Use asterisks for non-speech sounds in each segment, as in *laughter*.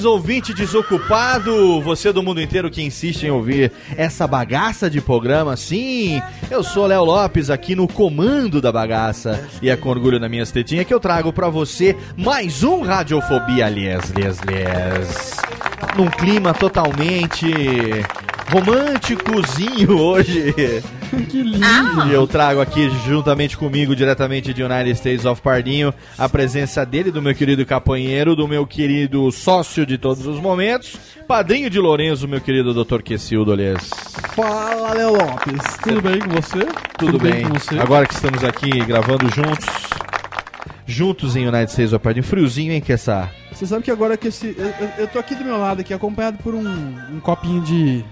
Saudações, ouvinte desocupado! Você do mundo inteiro que insiste em ouvir essa bagaça de programa, sim! Eu sou Léo Lopes aqui no comando da bagaça e é com orgulho na minhas tetinhas que eu trago pra você mais um Radiofobia Les, Les, Les. Num clima totalmente românticozinho hoje. *laughs* Que lindo! E eu trago aqui juntamente comigo, diretamente de United States of Pardinho, a presença dele, do meu querido capanheiro, do meu querido sócio de todos os momentos, padrinho de Lourenço, meu querido Dr. Quessildo, aliás. Fala, Léo Lopes. Tudo bem com você? Tudo, bem? com você? Agora que estamos aqui gravando juntos, juntos em United States of Pardinho, friozinho, hein, Kessar? Você sabe que agora que esse. Eu, eu- eu tô aqui do meu lado, aqui, acompanhado por um, um copinho de.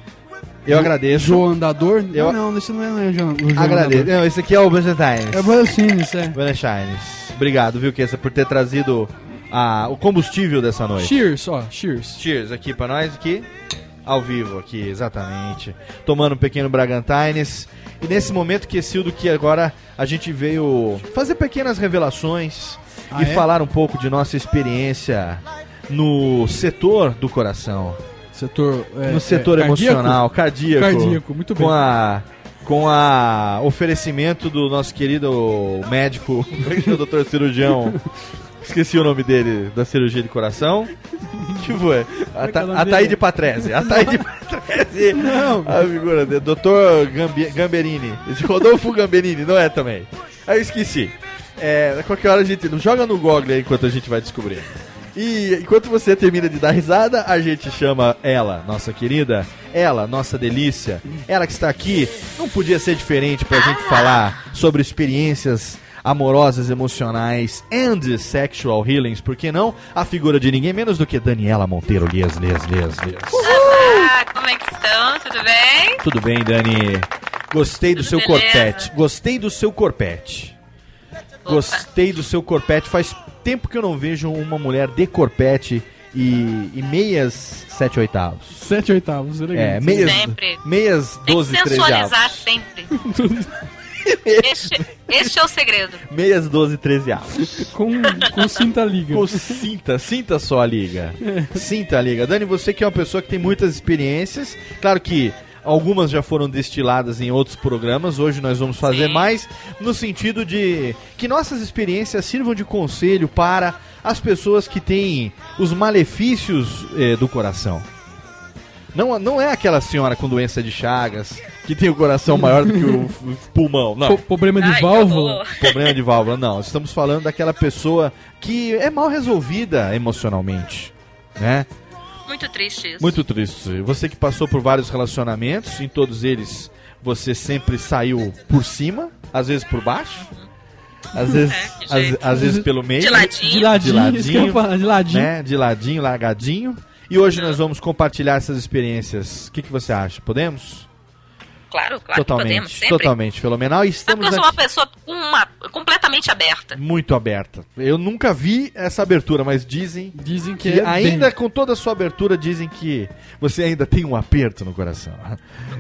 Eu agradeço. João Andador. Eu- Ah, não, esse não é, não é João, o João Agradeço. Andador. Não, esse aqui é o Byzantines. É Buenos é. Buenos Obrigado, viu, Kessa, por ter trazido a, o combustível dessa noite. Cheers, ó, cheers. Cheers aqui pra nós, aqui. Ao vivo aqui, exatamente. Tomando um pequeno Bragantines. E nesse momento, Quesildo, que agora a gente veio fazer pequenas revelações Ah, e é? falar um pouco de nossa experiência no setor do coração. Setor. é, no setor é, emocional, cardíaco. Cardíaco, muito bem. Com a. Com a oferecimento do nosso querido médico, *laughs* o doutor cirurgião. Esqueci o nome dele, da cirurgia de coração. Que foi? É é Ataíde? Patrese. Ataíde *laughs* Patrese. Não. A figura dele. Doutor Gambi- Gamberini. Rodolfo Gamberini, não é também. Aí eu esqueci. É, qualquer hora a gente. Joga no Google aí enquanto a gente vai descobrir. E enquanto você termina de dar risada, a gente chama ela, nossa querida, ela, nossa delícia, ela que está aqui. Não podia ser diferente pra gente falar sobre experiências amorosas, emocionais and sexual healings, por que não? A figura de ninguém menos do que Daniela Monteiro. Lias, lias, lias, lias. Olá, como é que estão? Tudo bem? Tudo bem, Dani? Gostei do Tudo seu beleza. corpete. Gostei do seu corpete. Gostei do seu corpete. Faz tempo que eu não vejo uma mulher de corpete e, e meias 7 oitavos. Sete oitavos, É, elegante. meias, Sempre. meias Tem 12 que 13 sensualizar sempre. *laughs* Este, este é o segredo. Meias 12 13 avos. Com, com cinta liga. Com sinta, sinta só a liga. Sinta a liga. Dani, você que é uma pessoa que tem muitas experiências, claro que algumas já foram destiladas em outros programas, hoje nós vamos fazer Sim. mais no sentido de que nossas experiências sirvam de conselho para as pessoas que têm os malefícios eh, do coração. Não, não é aquela senhora com doença de Chagas que tem o coração maior do que o, *laughs* pulmão. Não. Po- problema de Ai, válvula. *laughs* Problema de válvula, não. Estamos falando daquela pessoa que é mal resolvida emocionalmente, né? Muito triste isso. Muito triste. Você que passou por vários relacionamentos, em todos eles você sempre saiu por cima, às vezes por baixo, às vezes, É, às, às vezes pelo meio, De ladinho. De ladinho, De ladinho, falar, de ladinho. né? De ladinho, largadinho. E hoje nós vamos compartilhar essas experiências. O que, que você acha? Podemos? Claro, claro totalmente, podemos, sempre. totalmente fenomenal. E estamos eu sou uma pessoa uma, completamente aberta. muito aberta. Eu nunca vi essa abertura, mas dizem Dizem que que é ainda bem. com toda a sua abertura dizem que você ainda tem um aperto no coração.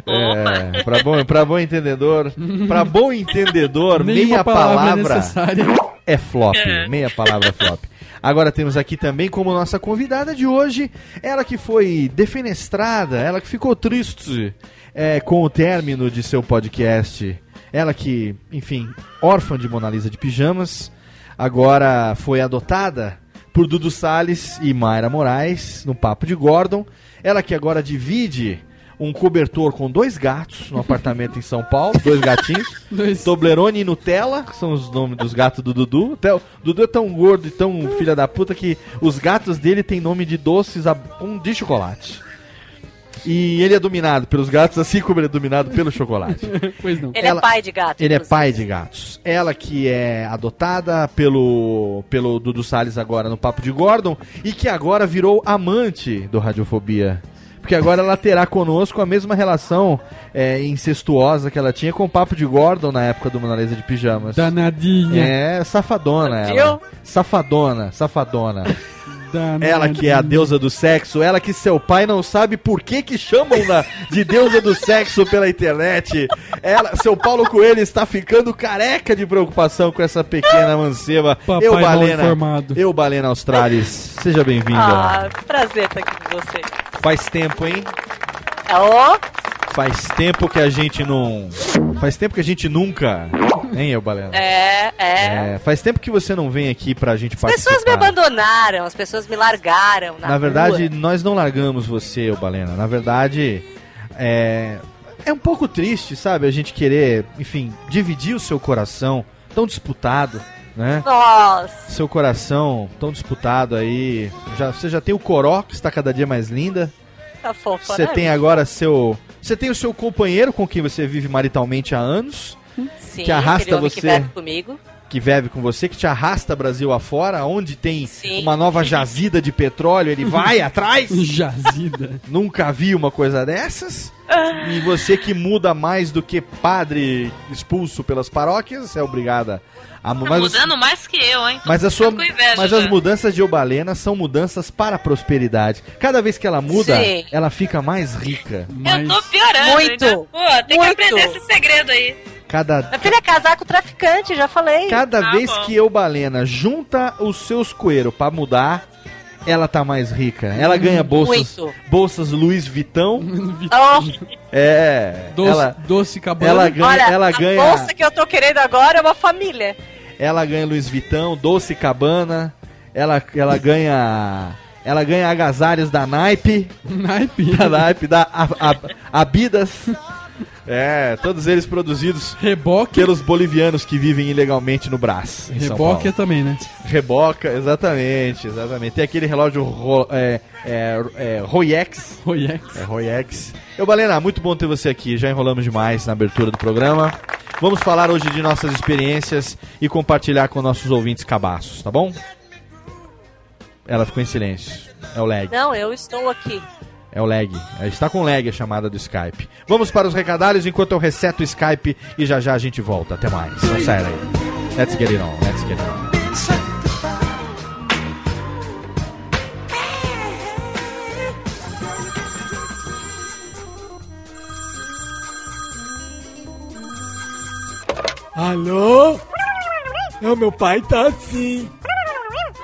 É, para bom, para bom entendedor, para bom entendedor, *laughs* meia palavra, é palavra necessária. é flop, É. meia palavra é flop. Agora temos aqui também como nossa convidada de hoje, ela que foi defenestrada, ela que ficou triste é, com o término de seu podcast, ela que, enfim, órfã de Mona Lisa de pijamas, agora foi adotada por Dudu Salles e Mayra Moraes no Papo de Gordon, ela que agora divide um cobertor com dois gatos no apartamento em São Paulo, *laughs* dois gatinhos. *laughs* Dois- Toblerone e Nutella, que são os nomes dos gatos do Dudu. Até o Dudu é tão gordo e tão filha da puta que os gatos dele têm nome de doces a- um de chocolate. E ele é dominado pelos gatos, assim como ele é dominado pelo chocolate. *laughs* Pois não. Ele Ela- é pai de gato. Ele é inclusive. pai de gatos. Ela que é adotada pelo, pelo Dudu Salles agora no Papo de Gordon e que agora virou amante do Radiofobia. Porque agora ela terá conosco a mesma relação é, incestuosa que ela tinha com o Papo de Gordon na época do Mona Lisa de Pijamas. Danadinha. É, safadona Viu? ela. Safadona, safadona. *laughs* Ela que é a deusa do sexo, ela que seu pai não sabe por que que chamam-na de deusa do sexo pela internet. Ela, seu Paulo Coelho está ficando careca de preocupação com essa pequena manceba. Papai eu, Balena, informado. eu, Balena Australis, seja bem-vinda. Ah, prazer estar aqui com você. Faz tempo, hein? Ó, Faz tempo que a gente não... Faz tempo que a gente nunca... Hein, eu, Balena? é, é. É, faz tempo que você não vem aqui pra gente As pessoas me participar. abandonaram, as pessoas me largaram. Na, Na verdade, rua. nós não largamos você, ô Balena. Na verdade, é. É um pouco triste, sabe? A gente querer, enfim, dividir o seu coração tão disputado, né? Nossa, Seu coração tão disputado aí. Já, você já tem o Coró, que está cada dia mais linda. tá fofa, Você né? tem agora seu. Você tem o seu companheiro com quem você vive maritalmente há anos, Sim, que arrasta você. Que bebe comigo. que vive com você, que te arrasta Brasil afora, onde tem Sim. uma nova jazida de petróleo, ele vai *laughs* atrás. Jazida. *laughs* Nunca vi uma coisa dessas. E você que muda mais do que padre expulso pelas paróquias, é obrigada a mu- Tá mas, mudando mais que eu, hein? Tô mas a sua, inveja mas já. as mudanças de Obalena são mudanças para a prosperidade. Cada vez que ela muda, Sim. ela fica mais rica. Mas Eu tô piorando, Muito. ainda. Pô, tem Muito. que aprender esse segredo aí. Cada Minha filha é casar com traficante, já falei. cada Tá vez bom. que Eubalena junta os seus coelhos para mudar, ela tá mais rica. Ela ganha bolsas, Muito. bolsas Louis Vuitton. Oh, É, doce, ela doce cabana. ela ganha, olha, ela a ganha bolsa que eu tô querendo agora é uma família. Ela ganha Louis Vuitton, Doce Cabana. Ela, ela ganha. Ela ganha agasalhos da Naipe. *laughs* Naipe. Da Naipe, da A- A- Abidas. *laughs* É, todos eles produzidos Reboque. pelos bolivianos que vivem ilegalmente no Brás. Reboque Paulo. também, né? Reboca, exatamente, exatamente. Tem aquele relógio ro, é, é, é, Rolex. Royex. É Royex. Eu, Balena, muito bom ter você aqui. Já enrolamos demais na abertura do programa. Vamos falar hoje de nossas experiências e compartilhar com nossos ouvintes cabaços, tá bom? Ela ficou em silêncio. É o lag. Não, eu estou aqui. É o lag. É, Está com lag a chamada do Skype. Vamos para os recadários enquanto eu reseto o Skype e já já a gente volta. Até mais. Não sai daí. Let's get it on. Let's get it on. Alô? Não, meu pai tá assim.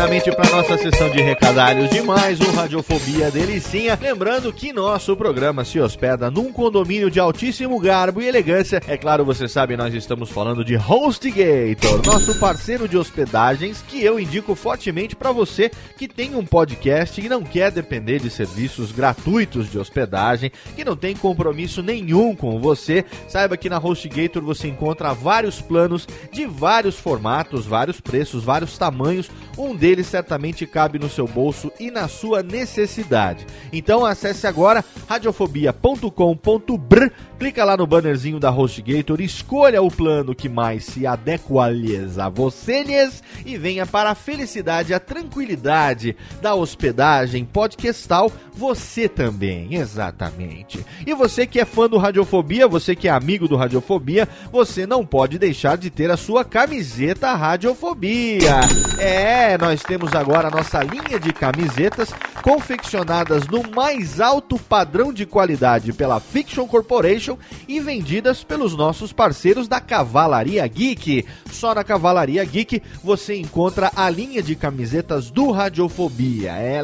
Rapidamente para nossa sessão de recadários de mais um Radiofobia Delicinha. Lembrando que nosso programa se hospeda num condomínio de altíssimo garbo e elegância. É claro, você sabe, nós estamos falando de HostGator, nosso parceiro de hospedagens, que eu indico fortemente para você que tem um podcast e não quer depender de serviços gratuitos de hospedagem, que não tem compromisso nenhum com você. Saiba que na HostGator você encontra vários planos de vários formatos, vários preços, vários tamanhos. Um deles certamente cabe no seu bolso e na sua necessidade. Então acesse agora radiofobia.com.br, clica lá no bannerzinho da HostGator, escolha o plano que mais se adequa a vocês e venha para a felicidade, a tranquilidade da hospedagem podcastal, você também, exatamente. E você que é fã do Radiofobia, você que é amigo do Radiofobia, você não pode deixar de ter a sua camiseta Radiofobia. É, nós temos agora a nossa linha de camisetas confeccionadas no mais alto padrão de qualidade pela Fiction Corporation e vendidas pelos nossos parceiros da Cavalaria Geek. Só na Cavalaria Geek você encontra a linha de camisetas do Radiofobia. É,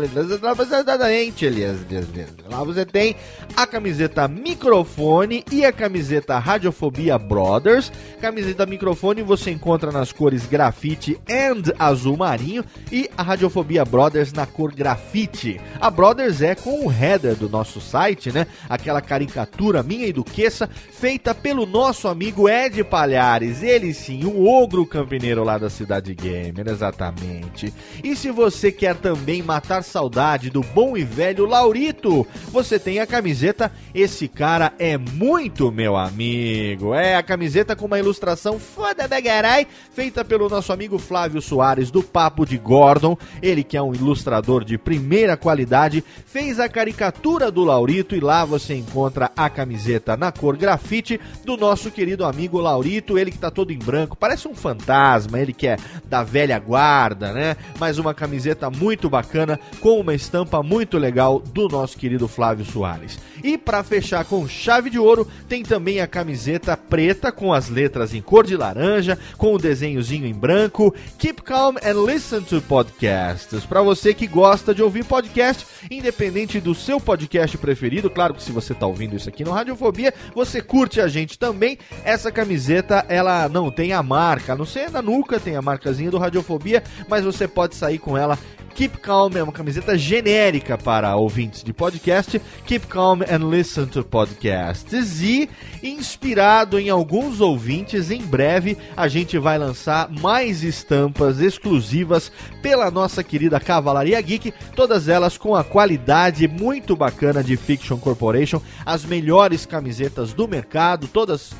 lá você tem a camiseta microfone e a camiseta Radiofobia Brothers. Camiseta microfone você encontra nas cores grafite and azul marinho e a Radiofobia Brothers na cor grafite. A Brothers é com o header do nosso site, né? Aquela caricatura minha e do Queça, feita pelo nosso amigo Ed Palhares. Ele sim, o ogro campineiro lá da Cidade Gamer, exatamente. E se você quer também matar saudade do bom e velho Laurito, você tem a camiseta Esse Cara é Muito Meu Amigo. É a camiseta com uma ilustração foda da garai, feita pelo nosso amigo Flávio Soares do Papo de Gordon. Ele que é um ilustrador de primeira qualidade, fez a caricatura do Laurito e lá você encontra a camiseta na cor grafite do nosso querido amigo Laurito, ele que tá todo em branco, parece um fantasma, ele que é da velha guarda, né? Mas uma camiseta muito bacana com uma estampa muito legal do nosso querido Flávio Soares. E para fechar com chave de ouro, tem também a camiseta preta com as letras em cor de laranja, com o desenhozinho em branco. Keep calm and listen to podcasts. Para você que gosta de ouvir podcast, independente do seu podcast preferido, claro que se você tá ouvindo isso aqui no Radiofobia, você curte a gente também. Essa camiseta, ela não tem a marca, não ser na nuca tem a marcazinha do Radiofobia, mas você pode sair com ela Keep Calm é uma camiseta genérica para ouvintes de podcast. Keep Calm and Listen to Podcasts. E, inspirado em alguns ouvintes, em breve a gente vai lançar mais estampas exclusivas pela nossa querida Cavalaria Geek. Todas elas com a qualidade muito bacana de Fiction Corporation. As melhores camisetas do mercado, todas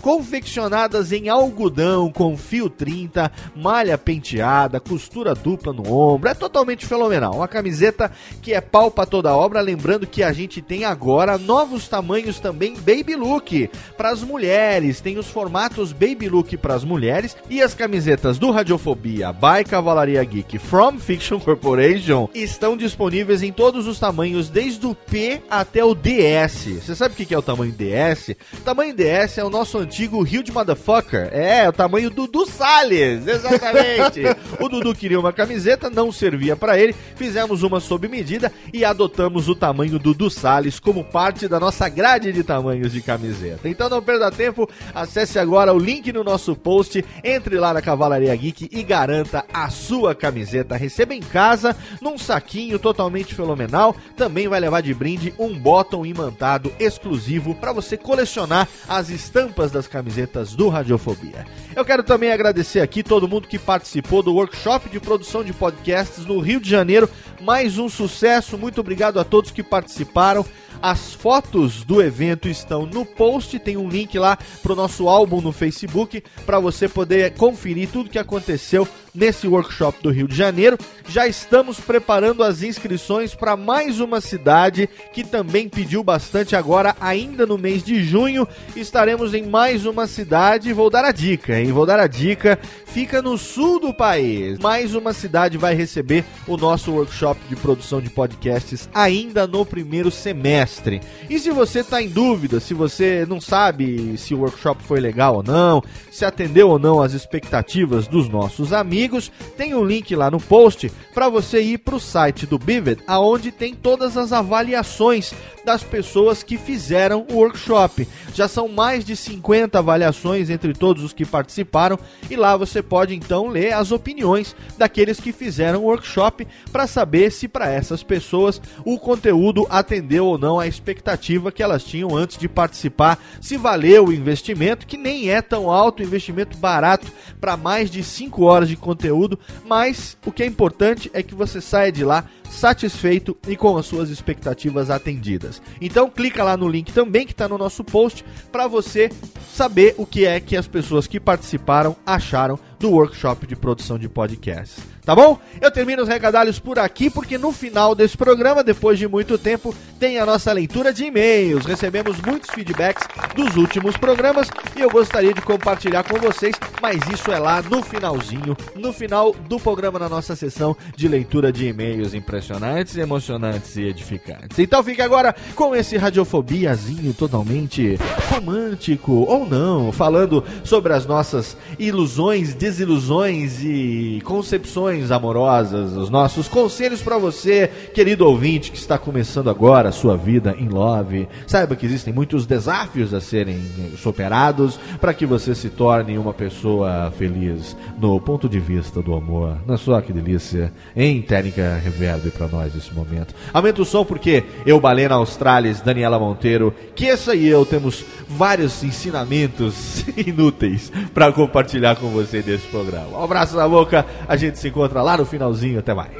confeccionadas em algodão com fio 30, malha penteada, costura dupla no ombro. É totalmente fenomenal. Uma camiseta que é pau pra toda obra. Lembrando que a gente tem agora novos tamanhos também baby look para as mulheres. Tem os formatos baby look para as mulheres e as camisetas do Radiofobia by Cavalaria Geek from Fiction Corporation estão disponíveis em todos os tamanhos, desde o P até o DS. Você sabe o que é o tamanho DS? O tamanho DS é o nosso antigo Huge Motherfucker. É, o tamanho do Dudu Salles, exatamente. *laughs* o Dudu queria uma camiseta, não servia para ele. Fizemos uma sob medida e adotamos o tamanho do Dudu Salles como parte da nossa grade de tamanhos de camiseta. Então não perda tempo, acesse agora o link no nosso post, entre lá na Cavalaria Geek e garanta a sua camiseta. Receba em casa, num saquinho totalmente fenomenal. Também vai levar de brinde um bottom imantado exclusivo para você colecionar as estampas das camisetas do Radiofobia. Eu quero também agradecer aqui todo mundo que participou do workshop de produção de podcasts no Rio de Janeiro. Mais um sucesso, muito obrigado a todos que participaram. As fotos do evento estão no post, tem um link lá pro nosso álbum no Facebook para você poder conferir tudo que aconteceu nesse workshop do Rio de Janeiro. Já estamos preparando as inscrições para mais uma cidade que também pediu bastante agora, ainda no mês de junho. Estaremos em mais uma cidade. Vou dar a dica, hein? Vou dar a dica. Fica no sul do país. Mais uma cidade vai receber o nosso workshop de produção de podcasts ainda no primeiro semestre. E se você está em dúvida, se você não sabe se o workshop foi legal ou não, se atendeu ou não às expectativas dos nossos amigos, tem um link lá no post para você ir para o site do Bivet, aonde tem todas as avaliações das pessoas que fizeram o workshop. Já são mais de 50 avaliações entre todos os que participaram e lá você pode então ler as opiniões daqueles que fizeram o workshop para saber se para essas pessoas o conteúdo atendeu ou não a expectativa que elas tinham antes de participar, se valeu o investimento, que nem é tão alto, investimento barato para mais de 5 horas de conteúdo, mas o que é importante é que você saia de lá satisfeito e com as suas expectativas atendidas. Então clica lá no link também que está no nosso post para você saber o que é que as pessoas que participaram acharam do workshop de produção de podcasts. Tá bom? Eu termino os recadalhos por aqui porque no final desse programa, depois de muito tempo, tem a nossa leitura de e-mails. Recebemos muitos feedbacks dos últimos programas e eu gostaria de compartilhar com vocês, mas isso é lá no finalzinho, no final do programa na nossa sessão de leitura de e-mails impressionantes, emocionantes e edificantes. Então fique agora com esse radiofobiazinho totalmente romântico ou não, falando sobre as nossas ilusões, desilusões e concepções amorosas, os nossos conselhos para você, querido ouvinte que está começando agora a sua vida em love. Saiba que existem muitos desafios a serem superados para que você se torne uma pessoa feliz no ponto de vista do amor. Não é só que delícia, em técnica reverb para nós nesse momento. Aumenta o som porque eu, Balena Australis, Daniela Monteiro, que essa e eu temos vários ensinamentos *laughs* inúteis para compartilhar com você desse programa. Um abraço na boca, a gente se lá no finalzinho, até mais.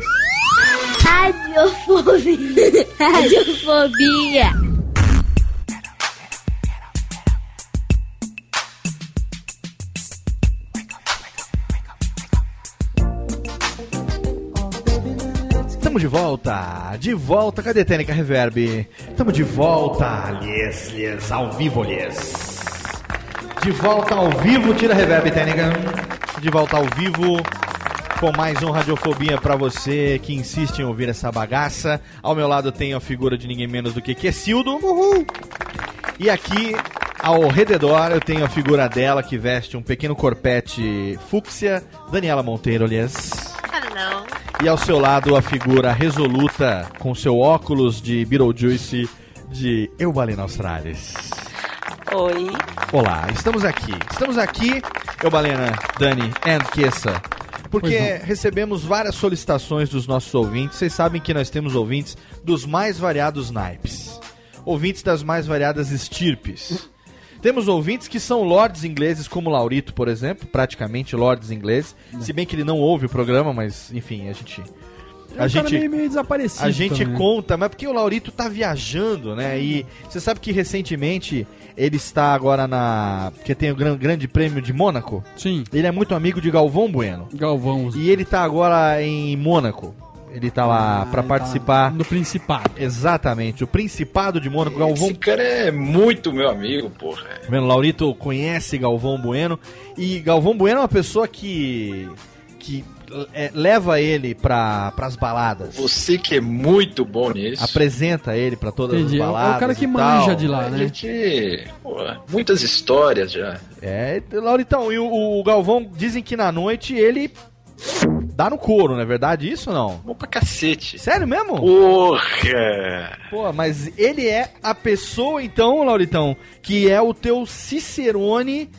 Radiofobia. *laughs* Radiofobia. Estamos de volta, de volta, cadê Técnica Reverb? Estamos de volta, yes, yes, ao vivo, yes. De volta ao vivo, tira Reverb, Técnica. De volta ao vivo, com mais um Radiofobia pra você que insiste em ouvir essa bagaça. Ao meu lado tem a figura de ninguém menos do que Quessildo. Uhul! E aqui, ao redor, eu tenho a figura dela que veste um pequeno corpete fúcsia, Daniela Monteiro, aliás. Hello. E ao seu lado, a figura resoluta, com seu óculos de Beetlejuice, de Eubalina Australis. Oi. Olá, estamos aqui. Estamos aqui, Eubalena, Dani and Kessa, porque recebemos várias solicitações dos nossos ouvintes. Vocês sabem que nós temos ouvintes dos mais variados naipes, ouvintes das mais variadas estirpes. Temos ouvintes que são lords ingleses, como Laurito, por exemplo, praticamente lords ingleses. Se bem que ele não ouve o programa, mas enfim, a gente. É um cara meio, meio desaparecido. A gente também. conta, mas porque o Laurito tá viajando, né? E você sabe que recentemente ele está agora na. que tem o gran- Grande Prêmio de Mônaco. Sim. Ele é muito amigo de Galvão Bueno. Galvão. E ele tá agora em Mônaco. Ele tá lá pra participar. No Principado. Exatamente, o Principado de Mônaco. Galvão Esse cara é muito meu amigo, porra. Tá vendo? Laurito conhece Galvão Bueno. E Galvão Bueno é uma pessoa que. que é, leva ele pra, pras baladas. Você que é muito bom nisso. Apresenta ele pra todas Entendi. As baladas. é o cara que manja de lá, A né? gente. porra, muitas histórias já. É, Lauritão, e o, o Galvão dizem que na noite ele dá no couro, não é verdade isso ou não? Bom pra cacete. Sério mesmo? Porra! Pô, mas ele é a pessoa, então, Lauritão, que é o teu Cicerone.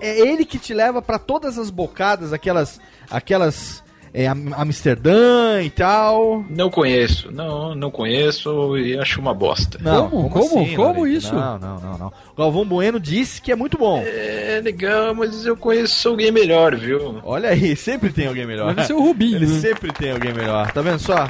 É ele que te leva pra todas as bocadas, aquelas. aquelas. É, Am- Amsterdã e tal. Não conheço, não, não conheço e acho uma bosta. Não, Como? Como? assim, Como isso? Não, não, não, não. O Galvão Bueno disse que é muito bom. É legal, mas eu conheço alguém melhor, viu? Olha aí, sempre tem alguém melhor. Deve ser o Rubinho. Ele né? sempre tem alguém melhor, tá vendo só?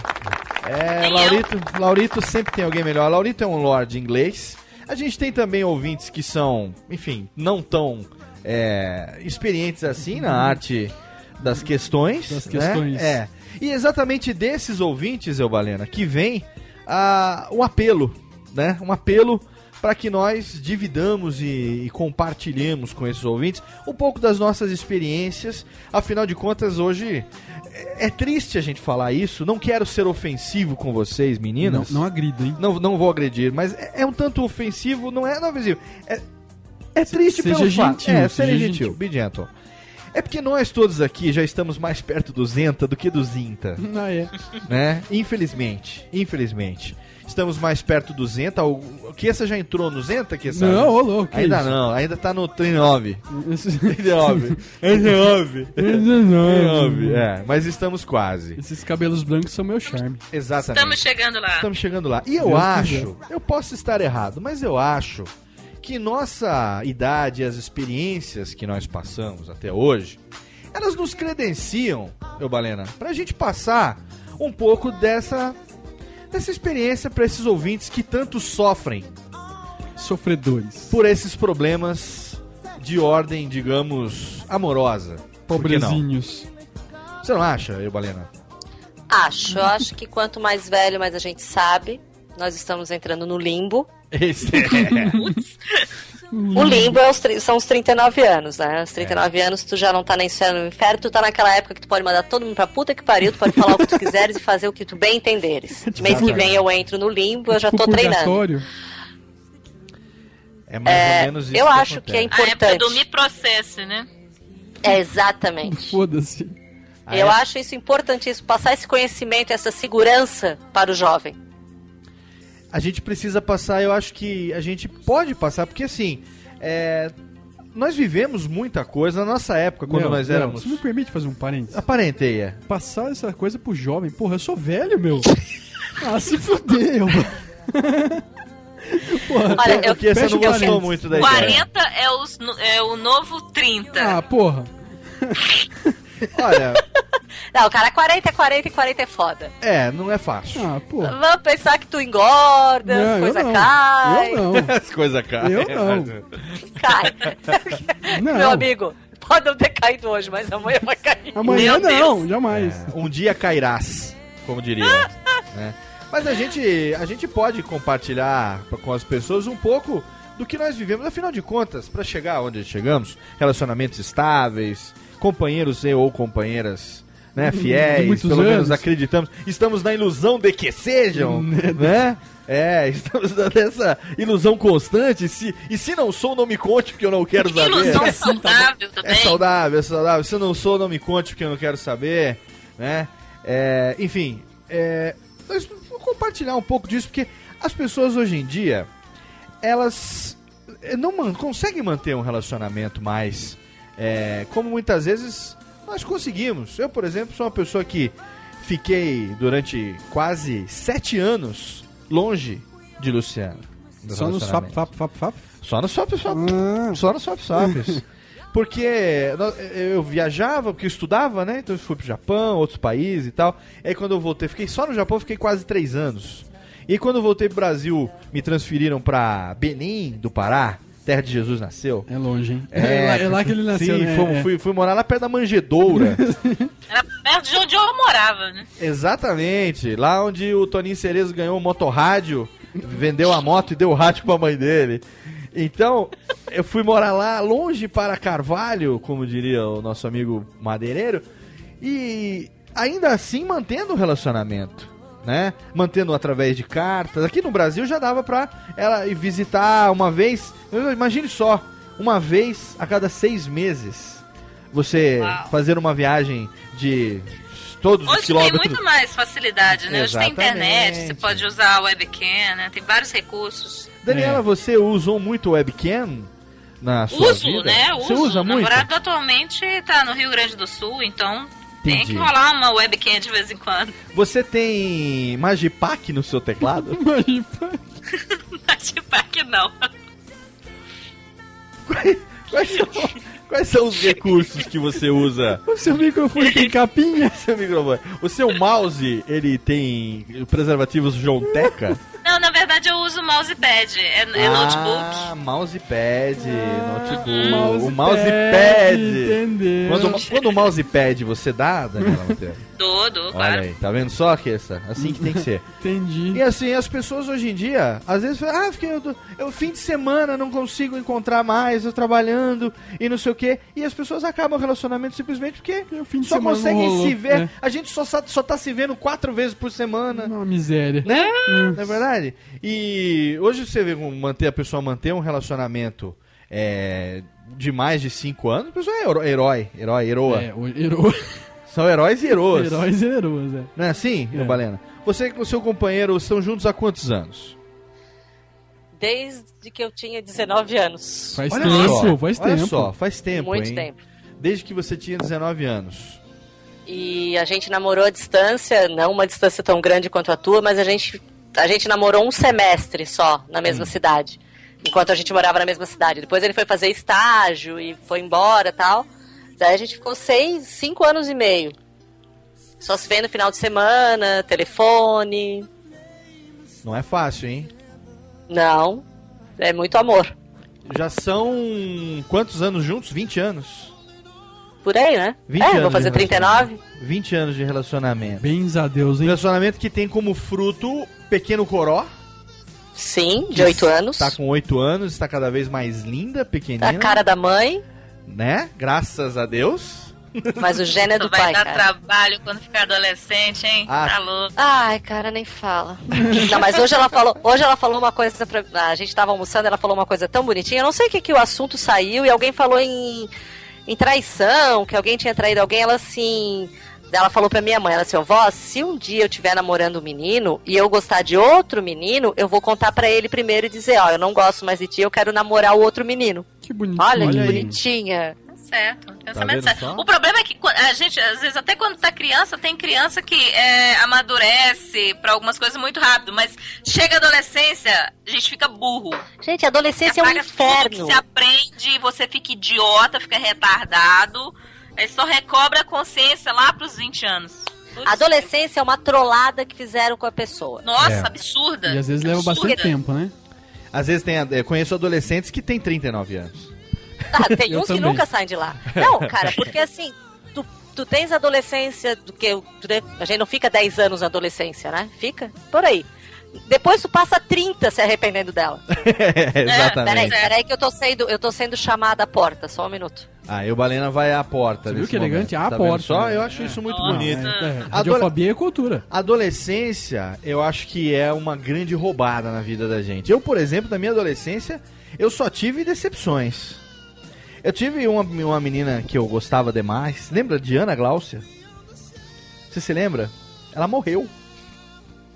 É, Laurito, Laurito sempre tem alguém melhor. Laurito é um lord inglês. A gente tem também ouvintes que são, enfim, não tão é, experientes assim na arte das questões. Das né? questões. É. E exatamente desses ouvintes, eu Balena, que vem ah, um apelo, né? Um apelo para que nós dividamos e, e compartilhemos com esses ouvintes um pouco das nossas experiências. Afinal de contas, hoje é, é triste a gente falar isso. Não quero ser ofensivo com vocês, Não, meninas. não agrida, hein? Não, não vou agredir, mas é, é um tanto ofensivo, não é, não é ofensivo. É, é triste Seja pelo fato. gentil, É, seja seja gentil, gentil. be gentle. É porque nós todos aqui já estamos mais perto do Zenta do que do Zinta, Ah, é. né? Infelizmente, infelizmente. Estamos mais perto do Zenta. O Kessa já entrou no Zenta, Kessa? Não, ô louco. Ainda isso? não, ainda tá no 39. Esse- 39. 39. 39. É, mas estamos quase. Esses cabelos brancos são meu charme. Exatamente. Estamos chegando lá. Estamos chegando lá. E eu Deus acho, eu posso estar errado, mas eu acho que nossa idade e as experiências que nós passamos até hoje, elas nos credenciam, eu Balena, pra gente passar um pouco dessa dessa experiência para esses ouvintes que tanto sofrem Sofredores. por esses problemas de ordem, digamos, amorosa. Que não? Pobrezinhos. Você não acha, eu Balena? Acho, eu acho que quanto mais velho, mais a gente sabe. Nós estamos entrando no limbo. Esse é. *laughs* O limbo é os são os 39 anos, né? Os 39 anos tu já não tá nem céu no inferno, tu tá naquela época que tu pode mandar todo mundo pra puta que pariu, tu pode falar o que tu quiseres e fazer o que tu bem entenderes. *laughs* Mês que vem eu entro no limbo, eu já Tipo tô treinando. É mais É, ou menos isso eu que acho que é acontece. A época do importante. me processe, né? É exatamente. *laughs* Foda-se. Ah, Eu é? acho isso importantíssimo, passar esse conhecimento, essa segurança para o jovem. A gente precisa passar, eu acho que a gente pode passar, porque assim, é, nós vivemos muita coisa na nossa época, quando nós éramos. Você me permite fazer um parênteses? Aparenteia. Passar essa coisa pro jovem. Porra, eu sou velho, meu. *laughs* ah, se fudeu. *laughs* Porra, Olha, eu- Porque você fecha não gostou muito da ideia. 40 é, os é o novo 30. Ah, porra. *laughs* Olha, *laughs* Não, cara, 40 é 40 e 40 é foda. é, não é fácil. Ah, porra. Vamos pensar que tu engorda, Não, as eu coisas não. caem. Eu não. *laughs* As coisas caem. Eu não. Cai. *laughs* Não. Meu amigo, pode não ter caído hoje, mas amanhã vai cair. Amanhã Meu não, jamais. Um dia cairás, como diria. né? Mas a gente, a gente pode compartilhar com as pessoas um pouco do que nós vivemos. Afinal de contas, para chegar onde chegamos, relacionamentos estáveis, companheiros e ou companheiras né, fiéis, pelo menos anos. acreditamos. Estamos na ilusão de que sejam, *laughs* né? É, estamos nessa ilusão constante. Se, e se não sou, não me conte, porque eu não quero Que saber. ilusão saudável *laughs* É também. saudável, é saudável. Se eu não sou, não me conte porque eu não quero saber, né? É, enfim, é, vamos compartilhar um pouco disso porque as pessoas hoje em dia elas eh, não man- conseguem manter um relacionamento mais é, como muitas vezes nós conseguimos. Eu, por exemplo, sou uma pessoa que fiquei durante quase sete anos longe de Luciano. Só no swap, fap, fap, fap. Só no swap, swap. Ah. Só no swap, swaps. *laughs* Porque eu viajava, porque eu estudava, né? Então eu fui pro Japão, outros países e tal. Aí quando eu voltei, fiquei só no Japão, fiquei quase três anos. E quando eu voltei pro Brasil, me transferiram pra Benim do Pará, terra de Jesus nasceu. É longe, hein? É, lá, é lá que ele nasceu, Sim, né? fui, É. fui, fui morar lá perto da Manjedoura. *laughs* Era perto de onde eu morava, né? Exatamente. Lá onde o Toninho Cerezo ganhou o motorrádio, vendeu a moto e deu o rádio pra mãe dele. Então, eu fui morar lá, longe para Carvalho, como diria o nosso amigo madeireiro, e ainda assim mantendo o relacionamento, né? Mantendo através de cartas. Aqui no Brasil já dava pra ela ir visitar uma vez, imagine só, uma vez a cada seis meses. Você Uau. fazer uma viagem de todos os Hoje tem quilômetros. muito mais facilidade, né? Hoje tem internet, Exatamente. você pode usar a webcam, né? Tem vários recursos. Daniela, É. você usou muito webcam na sua Uso, vida? né? Você Uso. usa o muito? namorado atualmente tá no Rio Grande do Sul, então tem Entendi. que rolar uma webcam de vez em quando. *laughs* Você tem Magipack no seu teclado? Mas tipo, que não. quais, são, quais são os recursos que você usa? O seu microfone tem capinha? *laughs* Seu microfone. O seu mouse, ele tem preservativos João Teca? *laughs* Não, na verdade eu uso mousepad. É, é notebook. Ah, mousepad, notebook. mousepad, o mousepad. entendeu. Quando, quando o mousepad você dá, Daniela Monteiro? *laughs* Dou, dou, Olha claro. aí, tá vendo só, Kessa? Assim que tem que ser. *laughs* Entendi. E assim, as pessoas hoje em dia, às vezes, falam, ah, fiquei, eu, tô- eu fim de semana não consigo encontrar mais, eu trabalhando e não sei o quê. E as pessoas acabam o relacionamento simplesmente porque fim de só semana não conseguem rolou, se ver. né? A gente só, só tá se vendo quatro vezes por semana. Uma miséria. Né? Não é verdade? E hoje você vê como manter a pessoa manter um relacionamento é, de mais de cinco anos, a pessoa é herói, herói, heroa. É, o herói. São heróis e heroas. *laughs* Heróis e heroas, é. Não é assim, É. Balena? Você e o seu companheiro estão juntos há quantos anos? Desde que eu tinha 19 anos. Faz Olha tempo, só, faz olha tempo. só, faz tempo, Muito hein? tempo. Desde que você tinha 19 anos. E a gente namorou à distância, não uma distância tão grande quanto a tua, mas a gente, a gente namorou um semestre só na mesma cidade. Enquanto a gente morava na mesma cidade. Depois ele foi fazer estágio e foi embora e tal. Daí a gente ficou seis, cinco anos e meio. Só se vê no final de semana, telefone. Não é fácil, hein? Não. É muito amor. Já são quantos anos juntos? 20 anos? Por aí, né? 20 é, anos vou fazer de 39. 20 anos de relacionamento. Bens a Deus, hein? Relacionamento que tem como fruto Pequeno Coró. Sim, de 8 anos. Tá com 8 anos, está cada vez mais linda, pequenina. A cara da mãe, Né? Graças a Deus. mas o gênio é do vai pai, dar cara. trabalho quando ficar adolescente, hein? Ah. Tá louco. Ai, cara, nem fala. Não, mas hoje ela falou, hoje ela falou uma coisa pra. ah, A gente tava almoçando, ela falou uma coisa tão bonitinha. Eu não sei o que, que o assunto saiu e alguém falou em, em traição, que alguém tinha traído alguém. Ela assim. Ela falou pra minha mãe, ela assim, vó, se um dia eu estiver namorando um menino e eu gostar de outro menino, eu vou contar pra ele primeiro e dizer, ó, eu não gosto mais de ti, eu quero namorar o outro menino. Que bonitinho. Olha, que aí. bonitinha. Tá certo. Pensamento vendo certo. só? O problema é que a gente, às vezes, até quando tá criança, tem criança que é, amadurece pra algumas coisas muito rápido, mas chega a adolescência, a gente fica burro. Gente, a adolescência é um tudo inferno. você aprende, você fica idiota, fica retardado, aí só recobra a consciência lá pros 20 anos. Adolescência é uma trollada que fizeram com a pessoa. Nossa, É. absurda. E às vezes leva Absurda. bastante tempo, né? Às vezes tem, eu conheço adolescentes que têm 39 anos. Ah, *laughs* tem uns que nunca saem de lá. Não, cara, porque assim, tu, tu tens adolescência do que. A gente não fica 10 anos na adolescência, né? Fica por aí. Depois tu passa 30 se arrependendo dela. *laughs* Exatamente. Peraí, peraí que eu tô sendo, eu tô sendo chamada à porta, só um minuto. Aí o Balena vai à porta. Você viu que elegante? momento. À Tá porta. Só eu acho isso muito Nossa. bonito. É, radiofobia é cultura. Adolescência, eu acho que é uma grande roubada na vida da gente. Eu, por exemplo, na minha adolescência, eu só tive decepções. Eu tive uma, uma menina que eu gostava demais. Lembra de Ana Gláucia? Você se lembra? Ela morreu.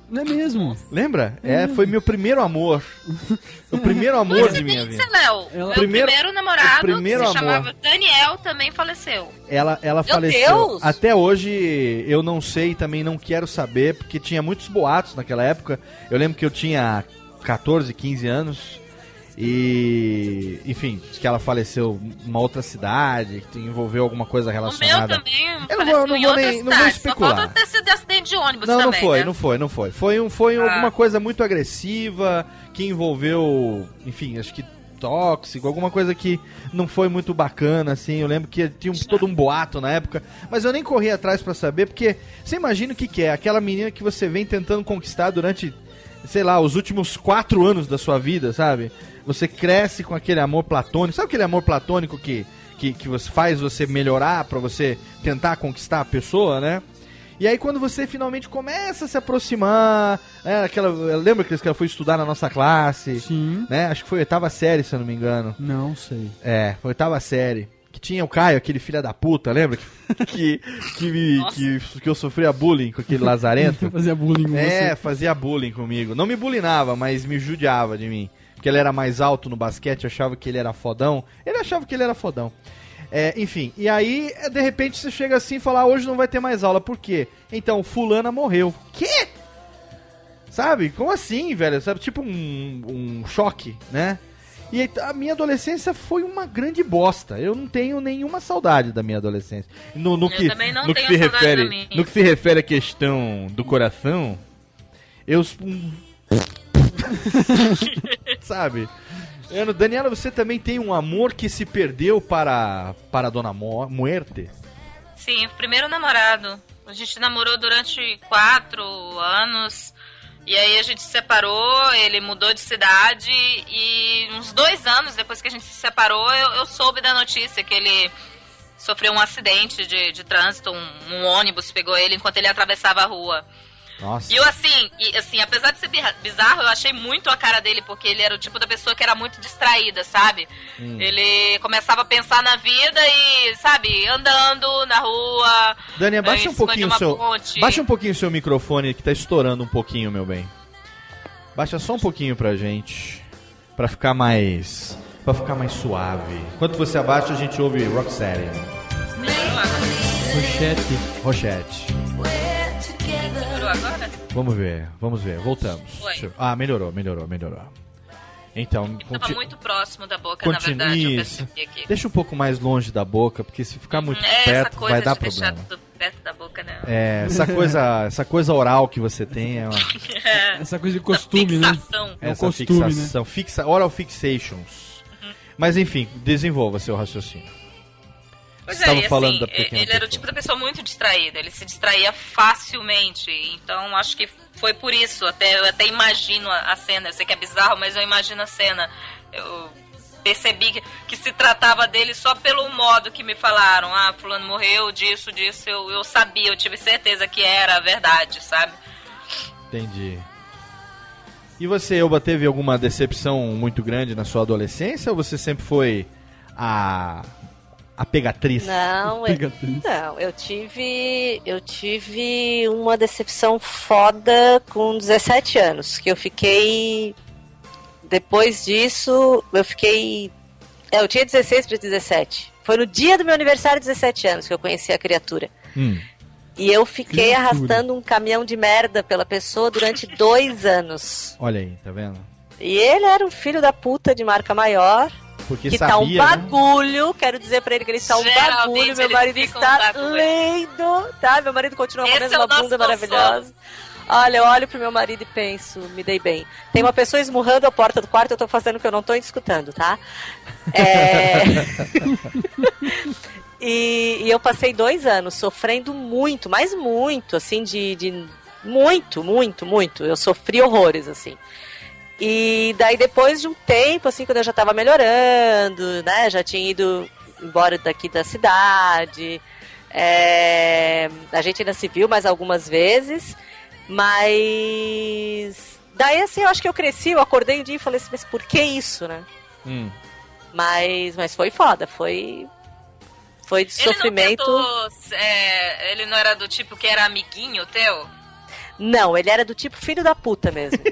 Não é mesmo? Lembra? É, foi meu primeiro amor. o primeiro amor de minha vida. Léo. Ela- Meu Primeiro- primeiro, namorado, o primeiro que amor. se chamava Daniel, também faleceu. Ela, ela Meu faleceu. Deus! Até hoje eu não sei, também não quero saber, porque tinha muitos boatos naquela época. Eu lembro que eu tinha 14, 15 anos. E, enfim, que ela faleceu numa outra cidade, que envolveu alguma coisa O meu relacionada. também Eu não vou- não em vou outra nem- não vou especular. Só falta ter sido acidente de ônibus Não, não foi, né? não foi, não foi. Foi, um, foi Ah. alguma coisa muito agressiva, que envolveu, enfim, acho que tóxico, alguma coisa que não foi muito bacana, assim. Eu lembro que tinha um- todo um boato na época, mas eu nem corri atrás pra saber, porque você imagina o que, que é? Aquela menina que você vem tentando conquistar durante, sei lá, os últimos quatro anos da sua vida, sabe? Você cresce com aquele amor platônico. Sabe aquele amor platônico que, que, que você faz você melhorar pra você tentar conquistar a pessoa, né? E aí quando você finalmente começa a se aproximar, né, aquela, lembra que ela foi estudar na nossa classe, Sim. né? Acho que foi oitava série, se eu não me engano. Não sei. É, foi oitava série. Que tinha o Caio, aquele filho da puta, lembra? Que, que, me- que, que eu sofria bullying com aquele lazarento. *laughs* Fazia bullying com É, você. fazia bullying comigo. Não me bullyingava, mas me judiava de mim. Porque ele era mais alto no basquete, achava que ele era fodão. Ele achava que ele era fodão. É, enfim, e aí, de repente, você chega assim e fala, ah, hoje não vai ter mais aula. Por quê? Então, fulana morreu. Quê? Sabe? Como assim, velho? Sabe? Tipo um, um choque, né? E a minha adolescência foi uma grande bosta. Eu não tenho nenhuma saudade da minha adolescência. No, no Eu que, também não no que tenho se saudade da refere, minha. no que se refere à questão do coração, eu *laughs* Sabe? Ano, Daniela, você também tem um amor que se perdeu para, para a Dona Mo Muerte? Sim, o primeiro namorado. A gente namorou durante quatro anos. E aí a gente se separou, ele mudou de cidade e uns dois anos depois que a gente se separou, eu, eu soube da notícia que ele sofreu um acidente de, de trânsito, um, um ônibus pegou ele enquanto ele atravessava a rua. Nossa. E eu, assim, e, assim, apesar de ser bizarro, eu achei muito a cara dele, porque ele era o tipo da pessoa que era muito distraída, sabe? Hum. Ele começava a pensar na vida e, sabe, andando na rua. Dani, em abaixa um pouquinho o seu. ponte. Baixa um pouquinho o seu microfone que tá estourando um pouquinho, meu bem. Baixa só um pouquinho pra gente. Pra ficar mais. Pra ficar mais suave. Enquanto você abaixa, a gente ouve Roxette. Rochette. Rochette. Melhorou agora? Vamos ver, vamos ver. Voltamos. Eu- Ah, melhorou, melhorou, melhorou. Então, Tava conti- muito próximo da boca, na continue verdade, eu isso. percebi aqui. Deixa um pouco mais longe da boca, porque se ficar muito é essa perto coisa vai dar de deixar problema. tudo perto da boca, né? É, essa coisa, essa coisa oral que você tem é uma, *laughs* Essa coisa de costume, né? fixação. É essa costume, né? fixação, fixa, oral fixations. Uhum. Mas enfim, desenvolva seu raciocínio. Pois é, e falando assim, da pequena ele era o tipo da pessoa muito distraída, ele se distraía facilmente, então acho que foi por isso, até, eu até imagino a, a cena, eu sei que é bizarro, mas eu imagino a cena. Eu percebi que, que se tratava dele só pelo modo que me falaram, ah, fulano morreu disso, disso, eu, eu sabia, eu tive certeza que era a verdade, sabe? Entendi. E você, Elba, teve alguma decepção muito grande na sua adolescência ou você sempre foi a a pegatriz? Não, *laughs* eu, não, eu tive. Eu tive uma decepção foda com 17 anos. Que eu fiquei. Depois disso, eu fiquei. É, eu tinha 16 para 17. Foi no dia do meu aniversário, 17 anos, que eu conheci a criatura. Hum. E eu fiquei Criatura. arrastando um caminhão de merda pela pessoa durante dois anos. Olha aí, tá vendo? E ele era um filho da puta de marca maior. Porque que tá um sabia, né? bagulho, quero dizer pra ele que ele está um bagulho, meu marido está um lindo, tá? Meu marido continua morando é uma bunda maravilhosa. Olha, eu olho pro meu marido e penso, me dei bem. Tem uma pessoa esmurrando a porta do quarto, eu tô fazendo o que eu não tô escutando, tá? É... *laughs* e, e eu passei dois anos sofrendo muito, mas muito, assim, de, de. Muito, muito, muito. Eu sofri horrores, assim. E daí depois de um tempo, assim, quando eu já tava melhorando, né? Já tinha ido embora daqui da cidade. é, a gente ainda se viu mais algumas vezes. Mas. Daí, assim, eu acho que eu cresci, eu acordei um dia e falei assim, mas por que isso, né? Hum. Mas, mas foi foda, foi. Foi de Ele sofrimento. não tentou, é, ele não era do tipo que era amiguinho teu? Não, ele era do tipo filho da puta mesmo. *laughs*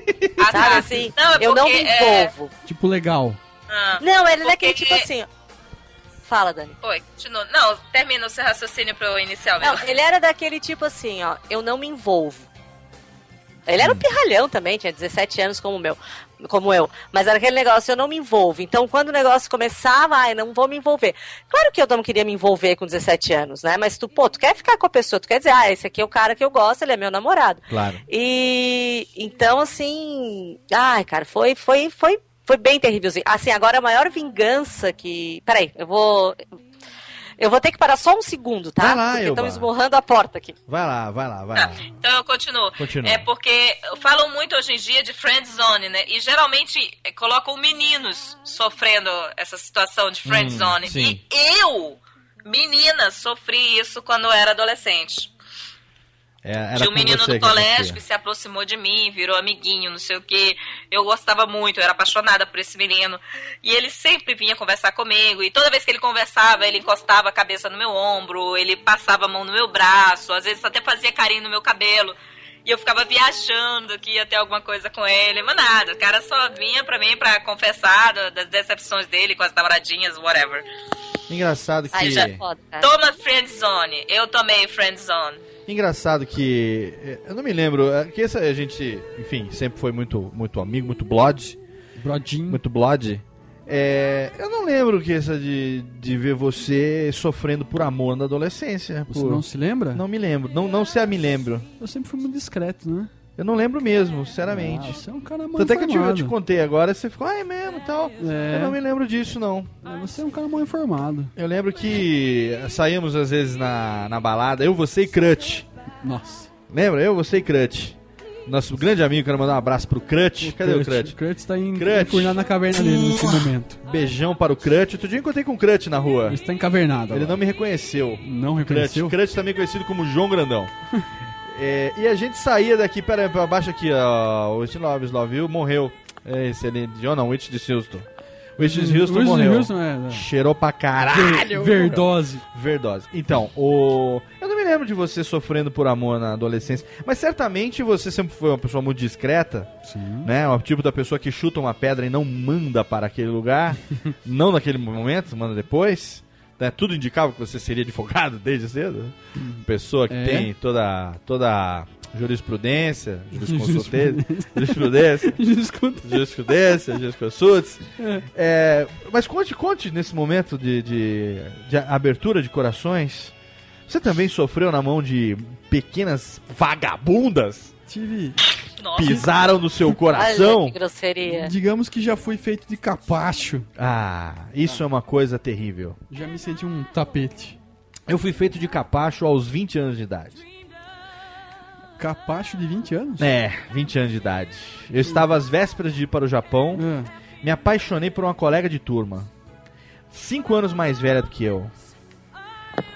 Ah, Sabe tá. assim? Não, é eu não me é, envolvo. Tipo, legal. Ah, Não, ele é porque- daquele tipo assim. ó. Fala, Dani. Oi, continua. Não, termina o seu raciocínio pra eu iniciar o meu. Não, ele era daquele tipo assim, ó, eu não me envolvo. Ele era um pirralhão também, tinha 17 anos como o meu, como eu. Mas era aquele negócio, eu não me envolvo. Então, quando o negócio começava, ai, não vou me envolver. Claro que eu não queria me envolver com 17 anos, né? Mas tu, pô, tu quer ficar com a pessoa, tu quer dizer, ah, esse aqui é o cara que eu gosto, ele é meu namorado. Claro. E então, assim, ai, cara, foi, foi, foi, foi bem terrívelzinho. Assim, agora a maior vingança que. Peraí, eu vou. Eu vou ter que parar só um segundo, tá? Vai lá, Porque estão Elba. esmurrando a porta aqui. Vai lá, vai lá, vai lá. *laughs* Então eu continuo. Continua. É porque falam muito hoje em dia de friend zone, né? E geralmente eh, colocam meninos sofrendo essa situação de friend Hum, zone. sim. E eu, menina, sofri isso quando eu era adolescente. É, Tinha um menino do que colégio acontecia. que se aproximou de mim, virou amiguinho, não sei o que. Eu gostava muito, eu era apaixonada por esse menino. E ele sempre vinha conversar comigo. E toda vez que ele conversava, ele encostava a cabeça no meu ombro, ele passava a mão no meu braço, às vezes até fazia carinho no meu cabelo. E eu ficava viajando que ia ter alguma coisa com ele. Mas nada, o cara só vinha pra mim pra confessar da- das decepções dele com as namoradinhas, whatever. Engraçado que. Aí já Toma friend zone. Eu tomei friend zone. Engraçado que. Eu não me lembro. é Que essa, a gente, enfim, sempre foi muito, muito amigo, muito blood. Brodinho. Muito blood. É, eu não lembro que essa de, de ver você sofrendo por amor na adolescência. Você por- não se lembra? Não me lembro. Não, não se me lembro. Eu sempre fui muito discreto, né? Eu não lembro mesmo, sinceramente. Ah, você é um cara mal Tanto é que eu te, eu te contei agora, você ficou, ah, é mesmo e tal. É. Eu não me lembro disso, não. Você é um cara mal informado. Eu lembro que saímos às vezes na, na balada, eu, você e Crutch. Nossa. Lembra? Eu, você e Crutch. Nosso grande amigo, quero mandar um abraço pro Crutch. Cadê o Crutch? O Crutch tá em, Crutch. enfurnado na caverna dele nesse momento. Beijão para o Crutch. Outro dia eu encontrei com o Crutch na rua. Ele está encavernado. Ele agora. não me reconheceu. Não Crutch. reconheceu? Crutch também conhecido como João Grandão. *laughs* É, e a gente saía daqui, pera aí, pra baixo aqui, ó. O Whitney Love, Love morreu. É, esse ali, John não, Whitney Houston. Whitney Houston Whitney morreu. Houston, é, é. Cheirou pra caralho. Ver- verdose. Verdose. Então, o... eu não me lembro de você sofrendo por amor na adolescência, mas certamente você sempre foi uma pessoa muito discreta, Sim. né? O tipo da pessoa que chuta uma pedra e não manda para aquele lugar, *laughs* não naquele momento, manda depois. Né? Tudo indicava que você seria advogado desde cedo. Pessoa que É. tem toda toda jurisprudência, jurisconsultência, jurisprudência, jurisprudência, *laughs* jurisconsultes. É, mas conte, conte nesse momento de, de, de abertura de corações. Você também sofreu na mão de pequenas vagabundas? Tive. Pisaram no seu Olha coração? que grosseria. Digamos que já fui feito de capacho. Ah, isso é uma coisa terrível. Já me senti um tapete. Eu fui feito de capacho aos 20 anos de idade. Capacho de 20 anos? É, 20 anos de idade. Eu estava às vésperas de ir para o Japão. É. Me apaixonei por uma colega de turma. Cinco anos mais velha do que eu.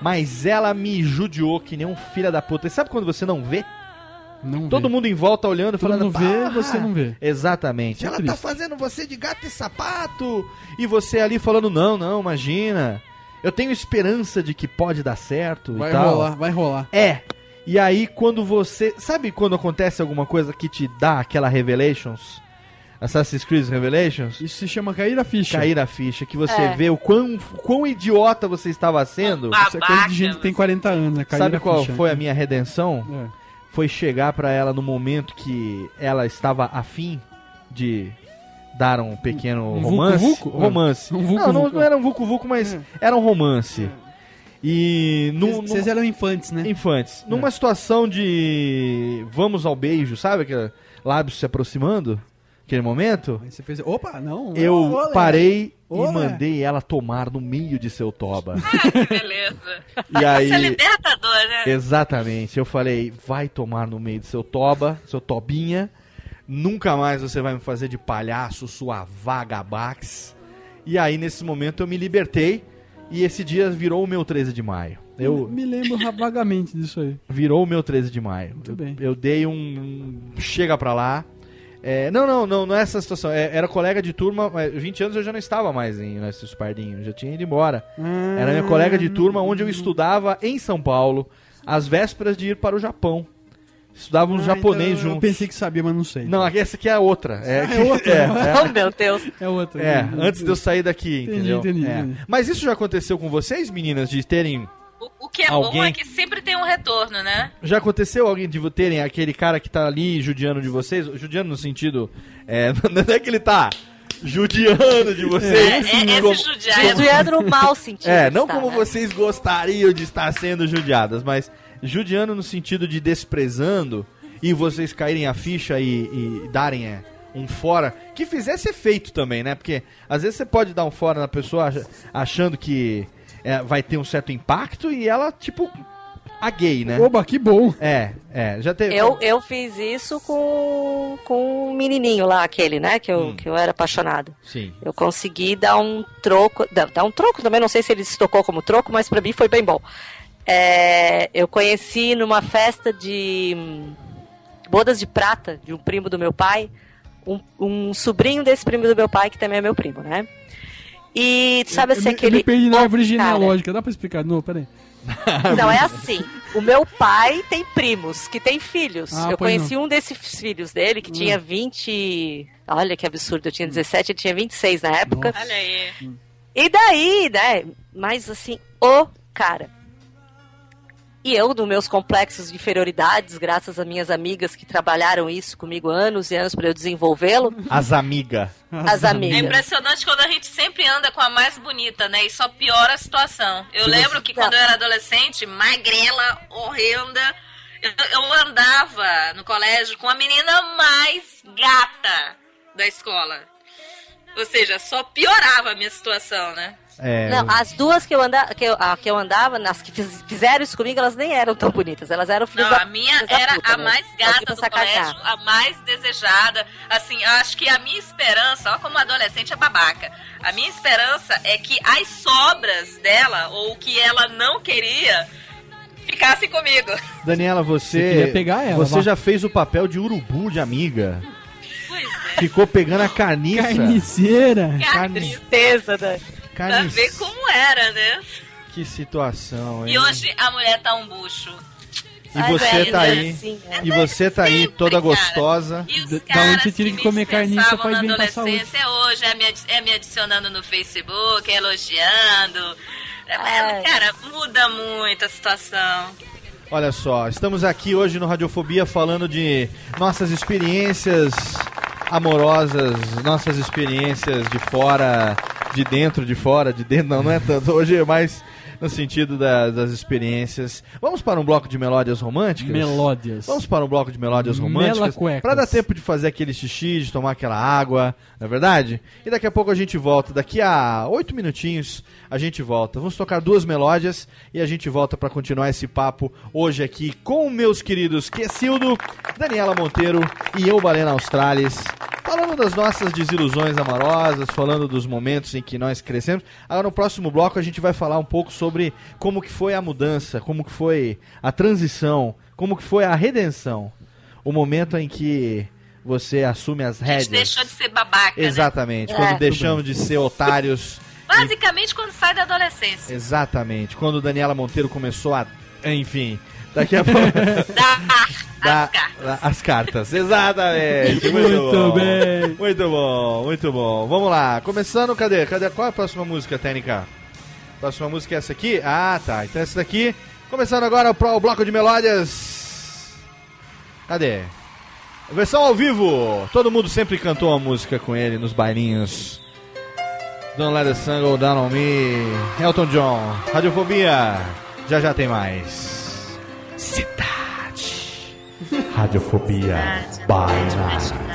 Mas ela me judiou que nem um filho da puta. E sabe quando você não vê? Não Todo vê. mundo em volta olhando, Todo falando. vê, você não vê. Exatamente. É ela triste. tá fazendo você de gato e sapato. E você ali falando, não, não, imagina. Eu tenho esperança de que pode dar certo Vai e tal. rolar, vai rolar. É. E aí, quando você. Sabe quando acontece alguma coisa que te dá aquela Revelations? Assassin's Creed Revelations? Isso se chama cair a ficha. Cair a ficha, que você É. vê o quão, quão idiota você estava sendo. Isso é coisa de gente que tem 40 anos, né? Cair Sabe a qual ficha. foi a minha redenção? É. Foi chegar pra ela no momento que ela estava afim de dar um pequeno Um romance. vucu-vucu? Romance. Um não, vucu-vucu. não, não era um vucu vucu, mas É. era um romance. E num, Vocês- eram infantes, né? infantes. Numa situação de vamos ao beijo, sabe? Aquele lábios se aproximando, aquele momento. Aí você fez. Opa, não. Eu olé. parei Olé. e mandei ela tomar no meio de seu toba. *laughs* Que beleza. E aí, Isso é libertador, né? exatamente, eu falei, vai tomar no meio do seu toba, seu tobinha. Nunca mais você vai me fazer de palhaço, sua vagabax. E aí, nesse momento, eu me libertei. E esse dia virou o meu 13 de maio. Eu, Me lembro vagamente disso aí. virou o meu 13 de maio. Muito eu, bem. eu dei um, um chega pra lá. É, não, não, não, não é essa situação. É, era colega de turma, mas 20 anos eu já não estava mais em Narciso Pardinho, eu já tinha ido embora. Era minha colega de turma onde eu estudava em São Paulo, às vésperas de ir para o Japão. Estudávamos Ah, japonês então Eu juntos. pensei que sabia, mas não sei. Não, essa aqui é a outra. É, Ah, é outra? *laughs* É, *laughs* Oh, meu Deus. É outra. é, é, antes de eu sair daqui, Entendi, entendeu? entendi, É. entendi. Mas isso já aconteceu com vocês, meninas, de terem O, o que é Alguém- bom é que sempre um retorno, né? Já aconteceu alguém de terem aquele cara que tá ali judiando de vocês? Judiando no sentido. É, *laughs* não é que ele tá judiando de É, vocês. é, como- esse judiar é Judiando no mau sentido. É, não está, como né? vocês gostariam de estar sendo judiadas, mas judiando no sentido de desprezando e vocês caírem a ficha e, e darem é, um fora que fizesse efeito também, né? Porque às vezes você pode dar um fora na pessoa ach- achando que é, vai ter um certo impacto e ela, tipo, a gay, né? Oba, que bom. É, é, já teve. Eu, eu fiz isso com, com um menininho lá, aquele, né? Que eu, Hum. que eu era apaixonado. Sim. Eu consegui dar um troco. Dar, um troco também, não sei se ele se tocou como troco, mas pra mim foi bem bom. É, eu conheci numa festa de hum, bodas de prata de um primo do meu pai, um, um sobrinho desse primo do meu pai, que também é meu primo, né? E sabe eu, assim, me- aquele. eu me perdi na árvore genealógica. Dá pra explicar de novo? *laughs* Não, é assim. O meu pai tem primos que têm filhos. Ah, eu conheci um desses filhos dele que Hum. tinha 20. Olha que absurdo, eu tinha 17, ele tinha 26 na época. Olha aí. E daí, né? Mas assim, o cara. E eu, nos meus complexos de inferioridades, graças a minhas amigas que trabalharam isso comigo anos e anos para eu desenvolvê-lo, *laughs* As amigas. as É amigas. impressionante quando a gente sempre anda com a mais bonita, né? E só piora a situação. Eu lembro você- que quando eu era adolescente, magrela, horrenda, Eu, eu andava no colégio com a menina mais gata da escola. Ou seja, só piorava a minha situação, né? É, Não, as duas que eu, anda, que eu, a, que eu andava, as que fiz- fizeram isso comigo, elas nem eram tão bonitas. Elas eram filhas Não, da a minha da era puta, a né? mais gata do sacanear. colégio, a mais desejada. Assim, eu acho que a minha esperança, ó como adolescente é babaca, a minha esperança é que as sobras dela, ou que ela não queria, ficassem comigo. Daniela, Você você. pegar ela, Você já fez o papel de urubu de amiga. Pois é. Ficou pegando a carniça. Carniceira. Que tristeza, né? Pra ver como era, né? Que situação, hein? E hoje a mulher tá um bucho. E você tá aí. E você tá aí toda gostosa. E os da caras onde você tira que que me comer carniça dispensavam faz na bem pra saúde. adolescência hoje é me, é me adicionando no Facebook, elogiando. É, é, cara, muda muito a situação. Olha só, estamos aqui hoje no Radiofobia falando de nossas experiências amorosas, nossas experiências de fora, de dentro, de fora, de dentro, não, não é tanto. Hoje é mais no sentido da- das experiências. Vamos para um bloco de melódias românticas? Melódias. Vamos para um bloco de melódias românticas. Para dar tempo de fazer aquele xixi, de tomar aquela água, não é verdade? E daqui a pouco a gente volta. Daqui a oito minutinhos a gente volta. Vamos tocar duas melódias e a gente volta para continuar esse papo hoje aqui com meus queridos Quesildo, Daniela Monteiro e eu, Balena Australis. Falando das nossas desilusões amorosas, falando dos momentos em que nós crescemos. Agora no próximo bloco a gente vai falar um pouco sobre como que foi a mudança, como que foi a transição, como que foi a redenção. O momento em que você assume as A gente rédeas. deixou de ser babaca, né? Exatamente, É. quando deixamos de ser otários. Basicamente quando sai da adolescência. Exatamente, quando Daniela Monteiro começou a. Enfim, daqui a pouco. *laughs* Dar *laughs* Dá- as cartas, exatamente. Muito, Muito bom. bem. Muito bom, muito bom. Vamos lá, começando, cadê? Cadê? Qual é a próxima música, Técnica? Próxima música é essa aqui? Ah, tá. Então essa daqui. Começando agora pro o bloco de melódias. Cadê? Versão ao vivo. Todo mundo sempre cantou a música com ele nos bailinhos. Don't let the sun go down on me. Elton John. Radiofobia. Já já tem mais. Cidade. Radiofobia. Baila.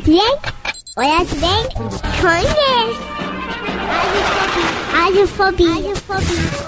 bem? Olha bem? Conheço! Radiofobia! Radiofobia! Radiofobia!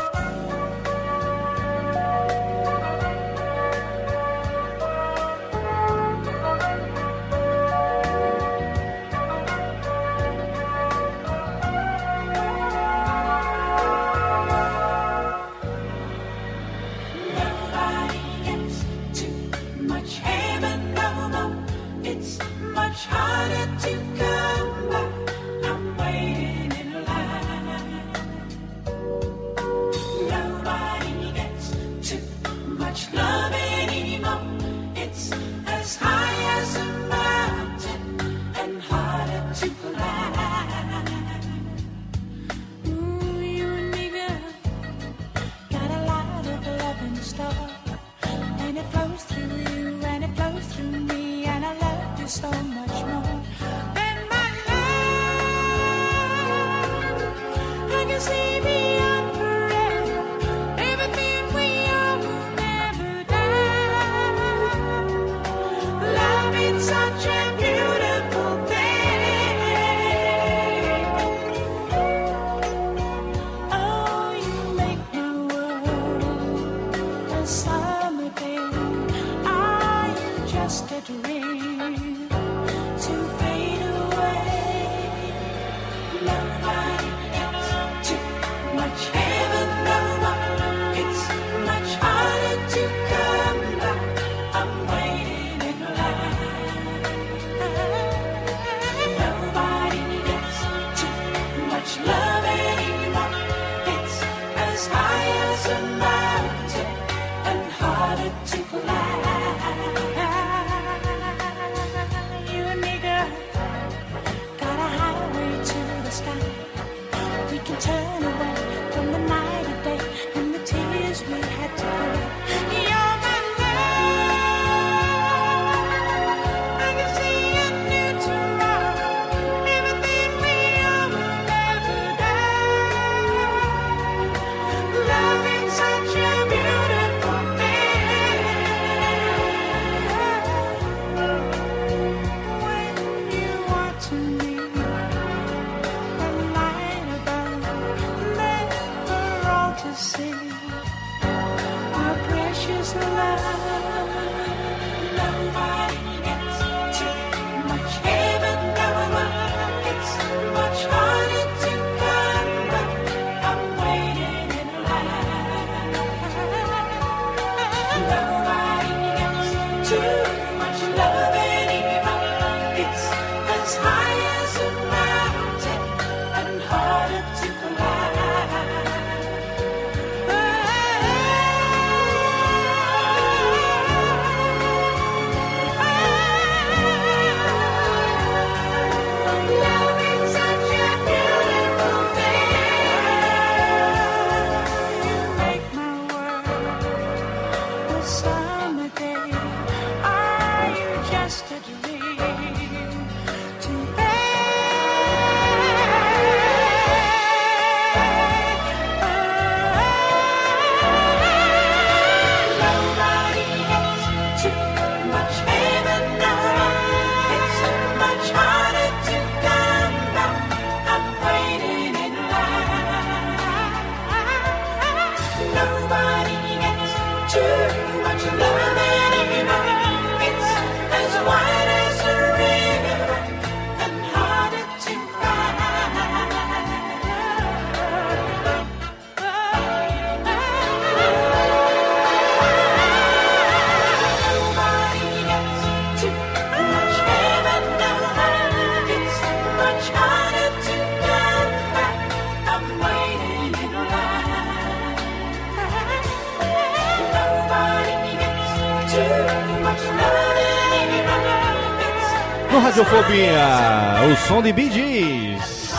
Som de Bee Gees.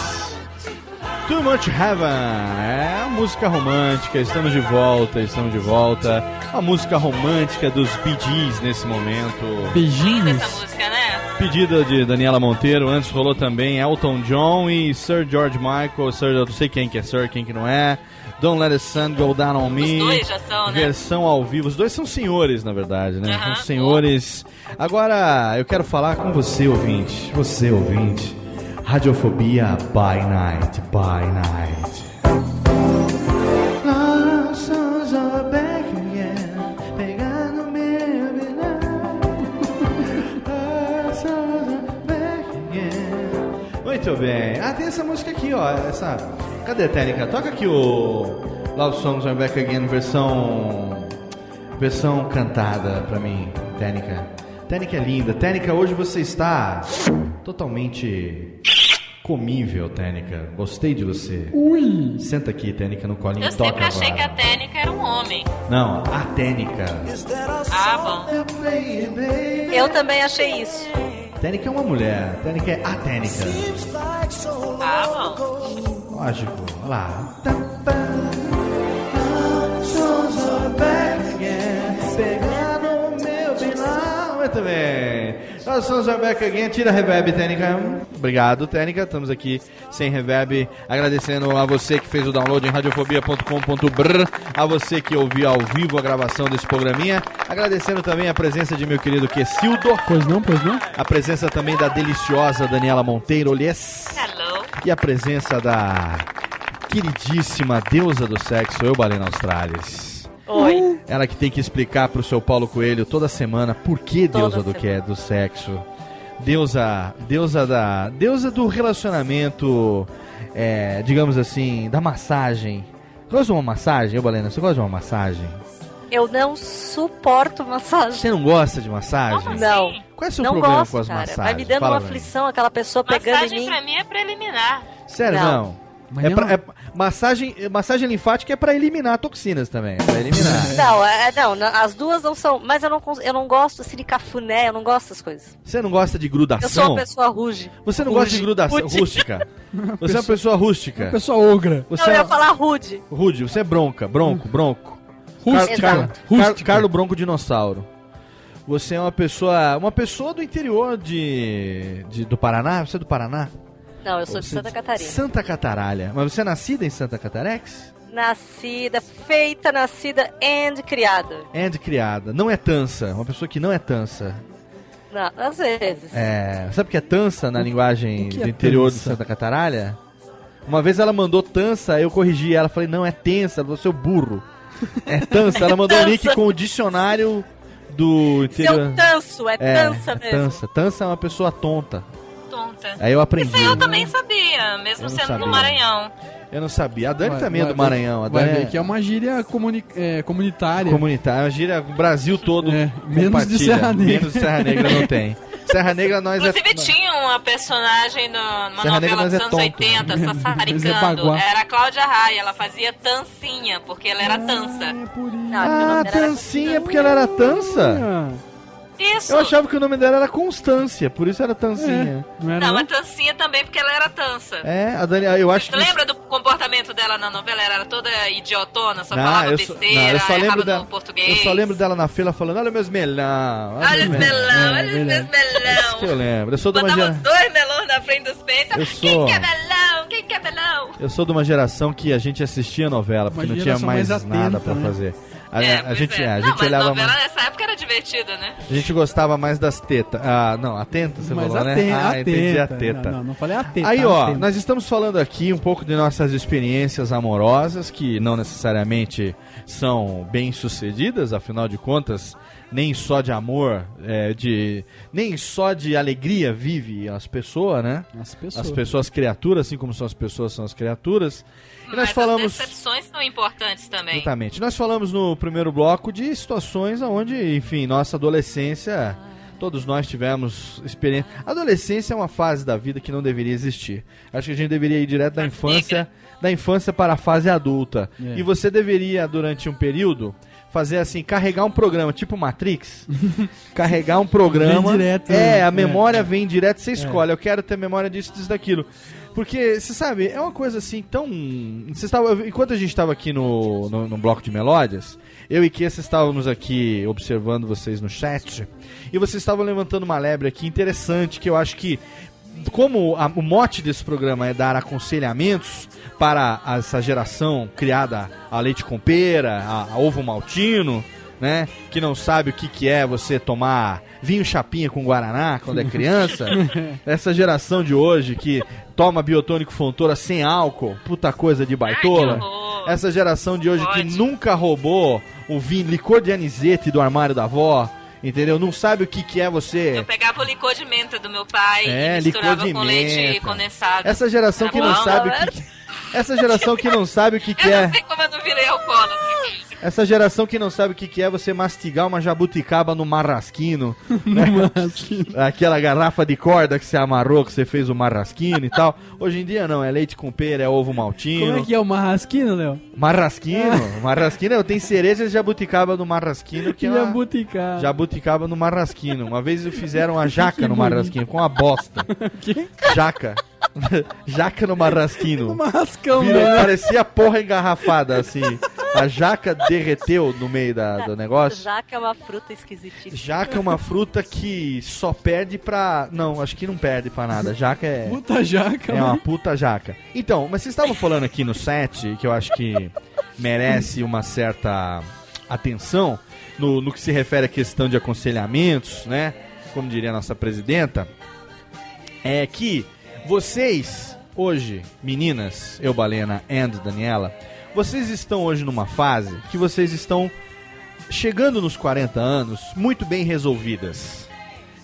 Too Much Heaven. É a música romântica, estamos de volta, estamos de volta. A música romântica dos Bee Gees nesse momento. Beijinhos. Essa música, né? Pedida de Daniela Monteiro, antes rolou também Elton John e Sir George Michael. Sir, eu não sei quem que é Sir, quem que não é. Don't Let the Sun Go Down on Me. Os dois já são, né? Versão ao vivo. Os dois são senhores, na verdade, né? São senhores. Agora, eu quero falar com você, ouvinte. Você, ouvinte. Radiofobia by night, by night. Muito bem. Ah, tem essa música aqui, ó. Essa. Cadê, Técnica? Toca aqui o Love Songs Are Back Again, versão. Versão cantada pra mim, Técnica. Técnica é linda. Técnica, hoje você está totalmente comível, Técnica. Gostei de você. Ui! Senta aqui, Técnica, no colinho. Eu Toca sempre achei agora. que a Técnica era um homem. Não, a Técnica. Ah, bom. Eu também achei isso. Técnica é uma mulher. Técnica é a Técnica. Ah, bom. Lógico. Olha lá. Pegando meu vilão. Muito bem. Nós somos a Beca Again. Tira reverb, Técnica. Obrigado, Técnica. Estamos aqui sem reverb. Agradecendo a você que fez o download em radiofobia.com.br. A você que ouviu ao vivo a gravação desse programinha. Agradecendo também a presença de meu querido Quesildo. Pois não, pois não? A presença também da deliciosa Daniela Monteiro. Olhês. Hello. E a presença da queridíssima deusa do sexo, eu, Balena Australis. Oi. Ela que tem que explicar pro seu Paulo Coelho toda semana por que Toda deusa do semana. que é do sexo. Deusa, deusa da, deusa do relacionamento, é, digamos assim, da massagem. Você gosta de uma massagem, eu, Balena? Você gosta de uma massagem? Eu não suporto massagem. Você não gosta de massagem? Não. Qual é o seu não problema gosto, com as cara. massagens? Vai me dando Fala uma aflição aquela pessoa pegando em Massagem mim. pra mim é preliminar. Sério, Não. não. É pra- é- massagem, massagem linfática é pra eliminar toxinas também. É pra eliminar. *laughs* Não, é, não, na- as duas não são. Mas eu não, eu não gosto assim de cafuné, eu não gosto dessas coisas. Você não gosta de Eu sou grudação? uma pessoa ruge. Você não gosta de Ruge. grudação Rude. rústica? *laughs* Você é uma pessoa rústica. Uma pessoa ogra. Você Não, eu é ia falar rude. rude, você é bronca, bronco, bronco. Rústica. Car-. Car- Rústica. Carlo Bronco Dinossauro. Você é uma pessoa, uma pessoa do interior de, de- do Paraná? Você é do Paraná? Não, eu sou de Você- Santa Catarina. Santa Cataralha. Mas você é nascida em Santa Catarex? Nascida, feita, nascida and criada. And criada. Não é tança. Uma pessoa que não é tança. Não, às vezes. É, sabe o que é tança na linguagem que do é interior tança? de Santa Cataralha? Uma vez ela mandou tança, eu corrigi ela, falei, não, é tensa, você é burro. É tança, ela mandou um link com o dicionário do interior. Seu tanso, é, É, tança é mesmo. tança. Tança é uma pessoa tonta. Tonta. Aí eu aprendi. Isso aí eu também sabia, mesmo sendo sabia. no Maranhão. Eu não sabia. A Dani Vai- também é vai do ver- Maranhão. A Vai Dani ver que é uma gíria comuni é, comunitária. comunitária. É uma gíria, o Brasil todo É, menos de. Serra Negra. Menos de Serra Negra não tem. Serra Negra nós Inclusive é... tinha uma personagem no- numa Serra novela dos é anos tonto. 80, Mas é sassaricando. baguá. Era a Cláudia Raia, ela fazia tancinha, porque ela era tança. É por isso. Não, Ah, dela era Tancinha, porque ela era tança? Ah, Isso! Eu achava que o nome dela era Constância, por isso era Tancinha. não era Não, não? mas tancinha também, porque ela era tança. É, a Dani, eu acho Você que. lembra do comportamento dela na novela? Ela era toda idiotona, só Não, falava eu só, besteira, não, eu só lembro dela. português. Eu só lembro dela na fila falando: Olha meus melão. Olha os meus melão, olha os meus melão. que eu lembro. Eu sou de uma Botava os gera... dois melões na frente dos peitos. Eu Quem sou- quer melão? Quem quer melão? Eu sou de uma geração que a gente assistia novela, porque Uma não tinha mais, mais nada atenta, pra né? fazer. A, É, a gente, é. a Não, gente mas olhava novela mais. nessa época era divertida, né? A gente gostava mais das tetas. Ah, não, atenta, você Mas falou, né? ah, entendi a teta. Não, não, não falei a teta. Aí, ó, teta. nós estamos falando aqui um pouco de nossas experiências amorosas, que não necessariamente são bem sucedidas, afinal de contas, nem só de amor, é, de nem só de alegria vive as pessoas, né? As pessoas. As pessoas criaturas, assim como são as pessoas, são as criaturas. E nós Mas falamos. as decepções são importantes também. Exatamente. Nós falamos no primeiro bloco de situações onde, enfim, nossa adolescência, todos nós tivemos experiência. Adolescência é uma fase da vida que não deveria existir. Acho que a gente deveria ir direto da infância, da infância para a fase adulta. É. E você deveria, durante um período, fazer assim, carregar um programa, tipo Matrix. *laughs* carregar um programa. Vem direto, é, né? a memória É. vem direto, você escolhe. Eu quero ter memória disso, disso, daquilo. Porque, você sabe, é uma coisa assim tão. Você estava, enquanto a gente estava aqui no, no, no bloco de melódias, eu e Kessa estávamos aqui observando vocês no chat. E vocês estavam levantando uma lebre aqui interessante que eu acho que. Como a- o mote desse programa é dar aconselhamentos para essa geração criada a leite com pera, a, a ovo maltino, né? Que não sabe o que, que é você tomar vinho chapinha com guaraná quando é criança. *laughs* Essa geração de hoje que toma biotônico fontoura sem álcool, puta coisa de baitola. Essa geração de hoje que nunca roubou o vinho, licor de anisete do armário da avó, entendeu? Não sabe o que, que é você. Eu pegava o licor de menta do meu pai É, e misturava licor de com leite menta. condensado. Essa geração Era que não bom, sabe o que. *laughs* Essa geração que não sabe o que, que Eu é. não sei como eu não virei alcoólatra. Essa geração que não sabe o que, que é você mastigar uma jabuticaba no marrasquino. *laughs* né? Aquela garrafa de corda que você amarrou, que você fez o marrasquino e tal. Hoje em dia não, é leite com pera, é ovo maltino. Como é que é o marrasquino, Léo? Marrasquino? Marrasquino, eu tenho cereja de jabuticaba no marrasquino que é uma... Jabuticaba. Jabuticaba no marrasquino. Uma vez fizeram a jaca no marrasquino, com uma bosta. *laughs* Jaca. *laughs* jaca no marrasquino. No marrascão, Virou- né? Parecia porra engarrafada, assim. A jaca derreteu no meio da, do negócio. Jaca é uma fruta esquisitíssima. Jaca é uma fruta que só perde pra. Não, acho que não perde pra nada. Jaca é. Puta jaca, É uma mano. puta jaca. Então, mas vocês estavam falando aqui no set, que eu acho que merece uma certa atenção, no, no que se refere à questão de aconselhamentos, né? Como diria a nossa presidenta, é que vocês, hoje, meninas, eu, Balena and Daniela, vocês estão hoje numa fase que vocês estão chegando nos 40 anos muito bem resolvidas.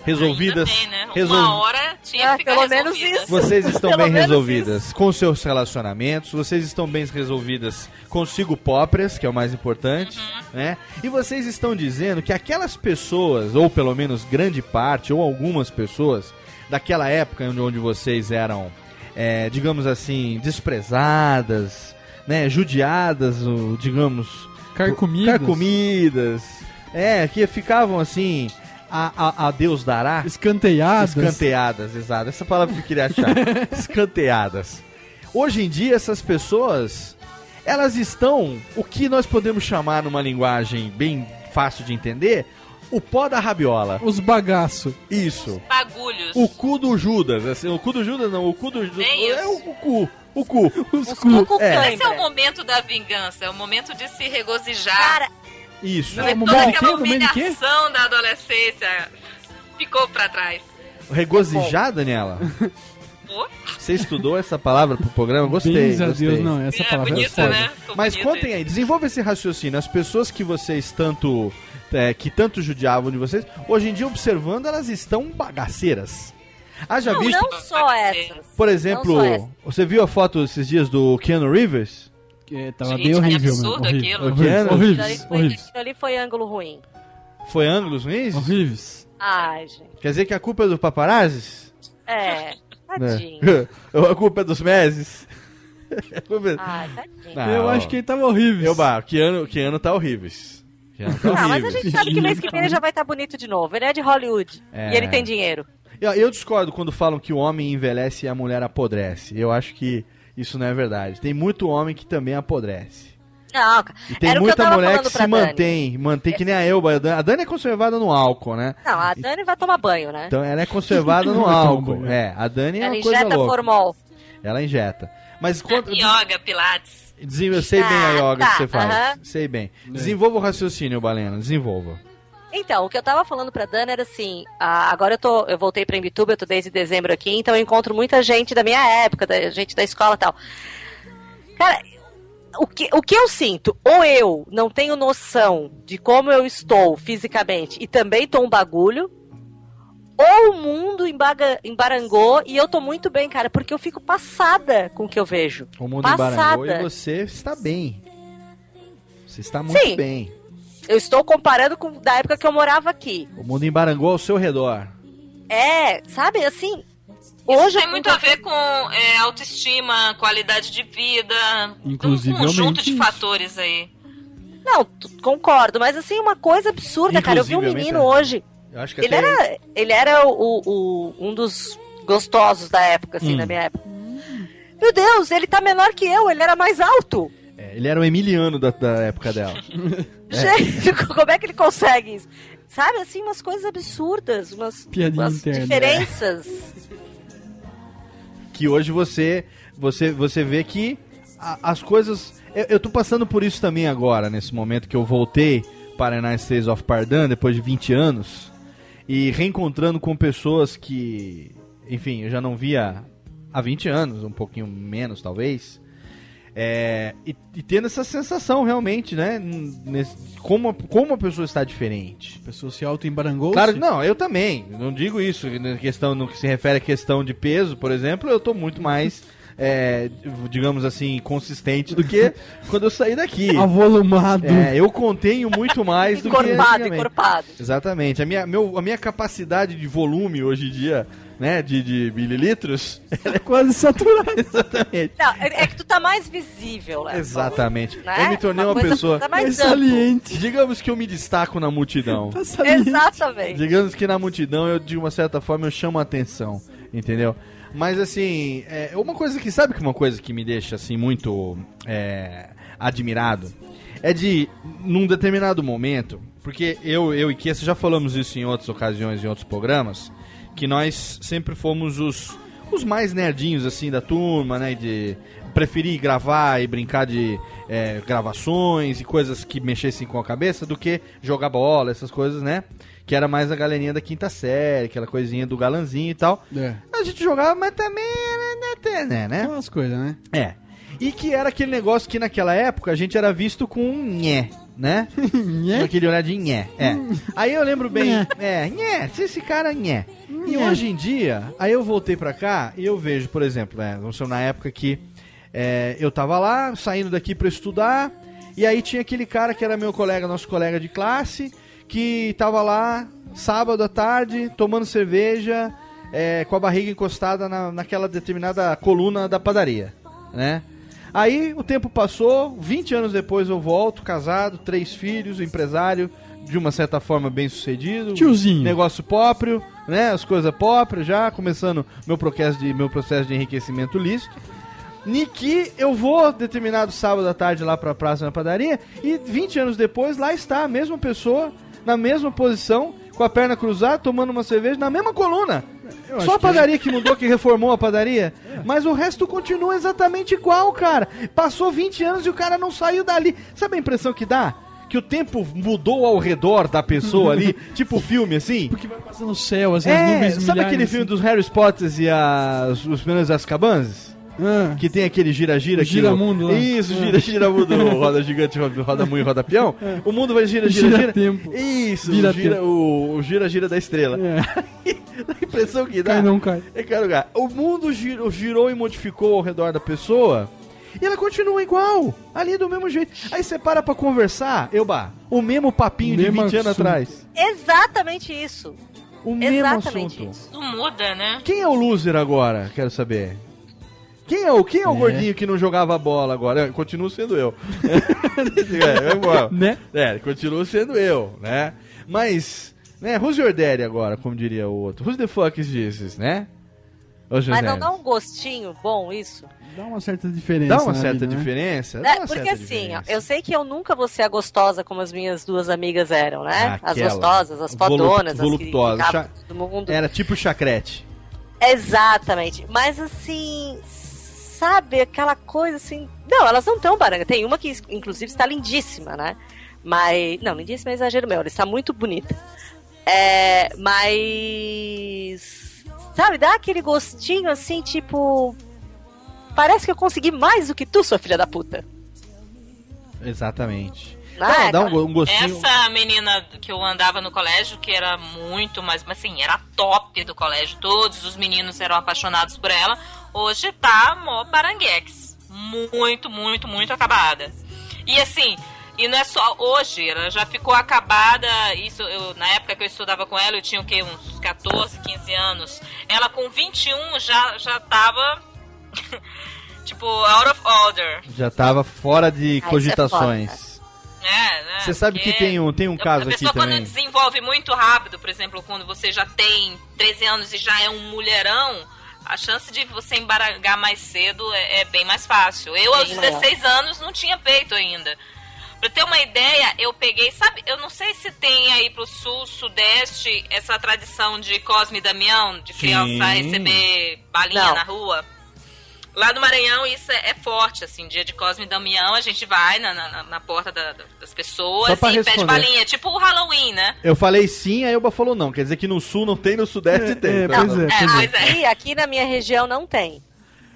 Resolvidas. Bem, né? resol- Uma hora tinha Ah, que ficar pelo menos resolvida. isso. vocês *laughs* estão Pelo bem menos resolvidas com seus relacionamentos, vocês estão bem resolvidas consigo próprias, que é o mais importante, né? E vocês estão dizendo que aquelas pessoas, ou pelo menos grande parte, ou algumas pessoas, daquela época onde, vocês eram, é, digamos assim, desprezadas, né? Judiadas, digamos. Carcomidas. Carcomidas. É, que ficavam assim. A, a, a Deus dará. Escanteiadas. Escanteadas, exato. Essa palavra que eu queria achar. *laughs* Escanteadas. Hoje em dia, essas pessoas, elas estão, o que nós podemos chamar numa linguagem bem fácil de entender, o pó da rabiola. Os bagaço. Isso. Bagulhos. O cu do Judas. Assim, o cu do Judas não, o cu do Judas. É isso. o, o cu. O cu. Os cu. É, Esse é o momento da vingança, é o momento de se regozijar. Cara, isso. Não, Toda momento aquela humilhação da adolescência ficou pra trás. Regozijar, Daniela? *laughs* Pô, Você estudou essa palavra pro programa? Gostei. A gostei. Deus, não. Essa é palavra é bonito, foda. né? Mas contem aí, desenvolva esse raciocínio. As pessoas que vocês tanto. É, que tanto judiavam de vocês, hoje em dia observando, elas estão bagaceiras. Haja não, visto, não só essas. por exemplo, essas. você viu a foto esses dias do Keanu Reeves? Que tava Gente, bem que horrível, absurdo mano. Horrível. aquilo. Horrível. Keanu? Aquilo ali foi, Horríveis. aquilo ali foi ângulo ruim. Foi ângulos ruins? Horríveis. Ai, gente. Quer dizer que a culpa é do paparazzis? É, *laughs* tadinho. Né? *laughs* a culpa é dos meses? É- Ai, tadinho. Não, Eu acho que ele tava horrível. Eu, bah, Keanu, Keanu tá horríveis. Tá Ah, mas a gente sabe que mês que vem ele já vai estar bonito de novo. Ele é de Hollywood. É. E ele tem dinheiro. Eu, eu discordo quando falam que o homem envelhece e a mulher apodrece. Eu acho que isso não é verdade. Tem muito homem que também apodrece. Não, cara. E tem Era o que eu muita mulher que se Dani. mantém, mantém que nem a Elba. A Dani- é conservada no álcool, né? Não, a Dani vai tomar banho, né? Então ela é conservada no *laughs* álcool. É, a Dani é Ela uma coisa injeta louca. formol. Ela injeta. Mas quanto, Yoga, pilates. Desen- eu sei bem a Ah, yoga tá, que você faz. Sei bem. Desenvolva o raciocínio, Balena. Desenvolva. Então, o que eu tava falando pra Dana era assim, ah, agora eu tô, eu voltei pra Imbituba, eu tô desde dezembro aqui, então eu encontro muita gente da minha época, da gente da escola e tal. Cara, o que, o que eu sinto, ou eu não tenho noção de como eu estou fisicamente e também tô um bagulho, o mundo embaga, embarangou e eu tô muito bem, cara, porque eu fico passada com o que eu vejo. O mundo passada. embarangou e você está bem. Você está muito Sim. bem. Eu estou comparando com da época que eu morava aqui. O mundo embarangou ao seu redor. É, sabe, assim. Isso Hoje tem eu- muito a ver com é, autoestima, qualidade de vida, um Inclusivelmente conjunto de isso. fatores aí. Não, concordo, mas assim, uma coisa absurda, cara. Eu vi um Inclusive, menino eu me- hoje. Eu acho que Ele até era, ele era o, o- um dos gostosos da época, assim, Hum. da minha época. Meu Deus, ele tá menor que eu, ele era mais alto. É, ele era o Emiliano da, da época dela. *laughs* Gente, *laughs* como é que ele consegue isso? Sabe, assim, umas coisas absurdas, umas, Piadinha umas interna. diferenças. que hoje você você você vê que a- as coisas eu, eu tô passando por isso também agora nesse momento que eu voltei para United States of Pardon depois de 20 anos e reencontrando com pessoas que enfim eu já não via há 20 anos um pouquinho menos talvez é, e, e tendo essa sensação realmente né nesse- como a- como a pessoa está diferente A pessoa se auto-embarangou. Claro, não, eu também. Não digo isso na questão no que se refere à questão de peso, por exemplo, eu tô muito mais, *laughs* é, digamos assim, consistente do que *laughs* quando eu saí daqui. Avolumado. É, eu contenho muito mais do que Encorpado, encorpado. Exatamente. A minha, meu, a minha capacidade de volume hoje em dia, né, de, de mililitros, *laughs* É quase saturado. *laughs* exatamente. Não, é, é que tu tá mais visível, né? Exatamente. Né? Eu me tornei uma, coisa pessoa. Tá mais amplo. saliente. Digamos que eu me destaco na multidão. Tá. Exatamente. Digamos que na multidão, eu, de uma certa forma, eu chamo a atenção, entendeu? Mas assim, é uma coisa que, sabe que uma coisa que me deixa assim muito é, admirado? É de, num determinado momento, porque eu, eu e Kiesa já falamos isso em outras ocasiões, em outros programas, que nós sempre fomos os, os mais nerdinhos assim da turma, né? De preferir gravar e brincar de é, gravações e coisas que mexessem com a cabeça do que jogar bola, essas coisas, né? Que era mais a galerinha da quinta série, aquela coisinha do galanzinho e tal. É. A gente jogava, mas também era, né, né? São as coisas, né? É. E que era aquele negócio que naquela época a gente era visto com um nhé, né? *laughs* Nhé? Aquele olhar de nhé. É. Aí eu lembro bem, Nhé. é, nhé, se esse cara nhé. E Nhé. hoje em dia, aí eu voltei pra cá e eu vejo, por exemplo, é, vamos ser na época que é, eu tava lá, saindo daqui pra estudar, e aí tinha aquele cara que era meu colega, nosso colega de classe, que tava lá sábado à tarde, tomando cerveja, é, com a barriga encostada na, naquela determinada coluna da padaria, né? Aí o tempo passou, 20 anos depois eu volto, casado, três filhos, empresário, de uma certa forma bem sucedido. Tiozinho. Negócio próprio, né? As coisas próprias já, começando meu processo de, meu processo de enriquecimento lícito. Niki, eu vou determinado sábado à tarde lá pra praça na padaria e 20 anos depois lá está a mesma pessoa, na mesma posição, com a perna cruzada, tomando uma cerveja na mesma coluna. Eu Só a que é. padaria que mudou, que *laughs* reformou a padaria, mas o resto continua exatamente igual, cara. Passou 20 anos e o cara não saiu dali. Sabe a impressão que dá? Que o tempo mudou ao redor da pessoa ali, *laughs* tipo filme assim? Porque vai passando no céu, assim, as É, nuvens sabe milhares, aquele assim. filme dos Harry Potter e as, os Primeiros Azkaban's? Ah, Que tem aquele gira-gira O que gira-mundo lá. Isso, Ah. gira-gira mundo, *laughs* roda gigante, roda muito, roda peão. O mundo vai gira, gira, gira. Gira-tempo. Isso, Vira o gira, tempo. o, o gira, gira da estrela. É. *laughs* a impressão que dá. Cai não cai. É caro lugar. O mundo girou, girou e modificou ao redor da pessoa. E ela continua igual, ali do mesmo jeito. Aí você para pra conversar, eu bah, o mesmo papinho de Mesmo 20 anos assunto. atrás. Exatamente isso. O mesmo Exatamente assunto. isso. Não muda, né? Quem é o loser agora? Quero saber. Quem é o, quem é o É. gordinho que não jogava bola agora? Continuo sendo eu. *laughs* é, bom. Né? É, continuo sendo eu, né? Mas, né, who's your daddy agora, como diria o outro? Who's the fuck is Jesus, né? Ô, Mas não dá um gostinho bom isso? Dá uma certa diferença. dá uma certa vida, né? diferença? Dá É, uma porque certa assim, diferença. eu sei que eu nunca vou ser a gostosa como as minhas duas amigas eram, né? as Aquela, gostosas, as volu- fodonas, as que cha- todo mundo. Era tipo chacrete. Exatamente. Mas assim, sabe, aquela coisa assim. Não, elas não estão baranga. Tem uma que, inclusive, está lindíssima, né? Mas. Não, lindíssima é exagero meu, ela está muito bonita. É. Mas. Sabe, dá aquele gostinho assim, tipo. Parece que eu consegui mais do que tu, sua filha da puta. Exatamente. Ah, É, dá um, um gostinho. Essa menina que eu andava no colégio, que era muito mais, mas assim, era top do colégio, todos os meninos eram apaixonados por ela, hoje tá mó baranguex. Muito, muito, muito acabada. E assim, e não é só hoje, ela já ficou acabada, isso, eu, na época que eu estudava com ela, eu tinha o quê, uns 14, 15 anos. Ela com 21 já, já tava, *laughs* tipo, out of order. Já tava fora de é cogitações. É, né? Você sabe que tem um, tem um a caso aqui pessoa quando também. desenvolve muito rápido, por exemplo, quando você já tem 13 anos e já é um mulherão, a chance de você embaralhar mais cedo é, é bem mais fácil. Eu, aos Bem maior. 16 anos, não tinha peito ainda. Pra ter uma ideia, eu peguei, sabe, eu não sei se tem aí pro sul, sudeste, essa tradição de Cosme e Damião, de criança Sim. receber balinha Não. na rua. Lá no Maranhão isso é, é forte, assim, dia de Cosme e Damião, a gente vai na, na, na porta da- da- das pessoas e pede responder. balinha, tipo o Halloween, né? Eu falei sim, aí o Elba falou não. Quer dizer que no sul não tem, no sudeste tem. é, Tá pois é, pois é. pois é. Aqui, aqui na minha região não tem.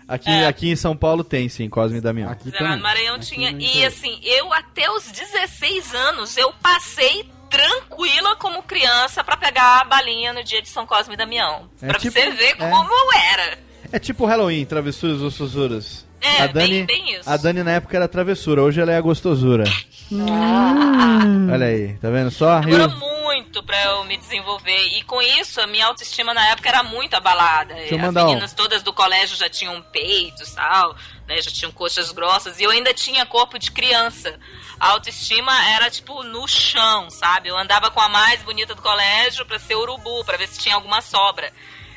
Aqui, É. aqui em São Paulo tem sim, Cosme e Damião. Aqui Lá no também. Maranhão Aqui tinha. E assim, eu até os 16 anos, eu passei tranquila como criança pra pegar a balinha no dia de São Cosme e Damião. É pra tipo- você ver é. como eu era. É tipo Halloween, travessuras ou sussuras. É, a Dani, bem, bem isso. A Dani na época era travessura, hoje ela é a gostosura. Olha aí, tá vendo só? Demorou Eu- muito pra eu me desenvolver. E com isso, a minha autoestima na época era muito abalada. eu As mandar um- meninas todas do colégio já tinham peitos tal, né? Já tinham coxas grossas. E eu ainda tinha corpo de criança. A autoestima era, tipo, no chão, sabe? Eu andava com a mais bonita do colégio pra ser urubu, pra ver se tinha alguma sobra.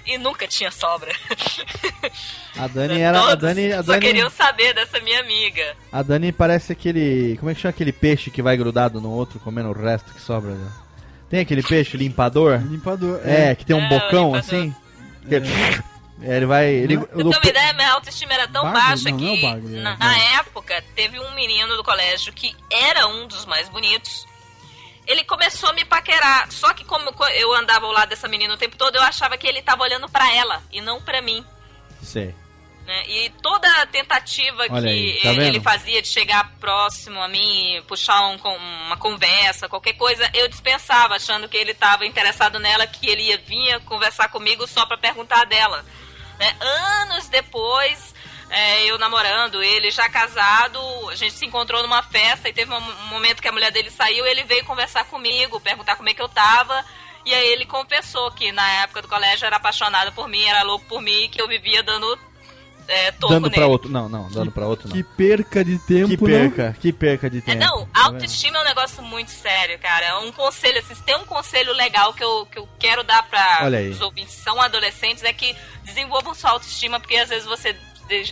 E nunca tinha sobra. A Dani era. A Dani, a só Dani, queriam saber dessa minha amiga. a Dani parece aquele. Como é que chama aquele peixe que vai grudado no outro, comendo o resto que sobra? né? Tem aquele peixe limpador? Limpador. É, que tem um É, bocão assim. Que- *laughs* É, ele vai. Ele, Não, Pra ter uma ideia, minha autoestima era tão Bagre? baixa Não, não é que, bagre, é. na, Não. na época, teve um menino do colégio que era um dos mais bonitos. Ele começou a me paquerar. Só que como co- eu andava ao lado dessa menina o tempo todo, eu achava que ele tava olhando pra ela e não pra mim. Sei. né? E toda a tentativa Olha que aí, tá ele fazia de chegar próximo a mim, puxar um uma conversa, qualquer coisa, eu dispensava, achando que ele estava interessado nela, que ele ia vinha conversar comigo só pra perguntar dela. né? Anos depois, é, eu namorando, ele já casado, a gente se encontrou numa festa e teve um momento que a mulher dele saiu, ele veio conversar comigo, perguntar como é que eu tava. E aí ele confessou que na época do colégio era apaixonado por mim, era louco por mim, que eu vivia dando é, toco Dando pra nele. outro. Não, não, dando pra outro não. Que perca de tempo, Que né? perca, que perca de É, tempo. não, Tá autoestima é um negócio muito sério, cara. É um conselho, assim, se tem um conselho legal que eu, que eu quero dar aí. os ouvintes que são adolescentes é que desenvolvam sua autoestima, porque às vezes você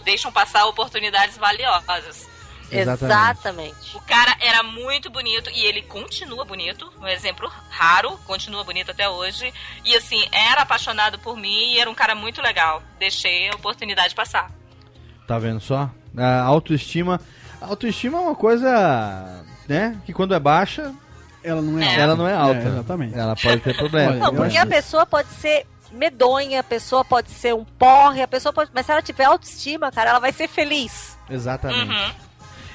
deixam passar oportunidades valiosas. Exatamente. Exatamente. O cara era muito bonito e ele continua bonito, um exemplo raro, continua bonito até hoje. E assim, era apaixonado por mim e era um cara muito legal. Deixei a oportunidade passar. Tá vendo só? A autoestima. A autoestima é uma coisa, né? Que quando é baixa, Ela não é, É. alta. ela não é alta. exatamente. Ela pode ter *laughs* problema. Não, porque a pessoa pode ser medonha, a pessoa pode ser um porre, a pessoa pode. Mas se ela tiver autoestima, cara, ela vai ser feliz. Exatamente. Uhum.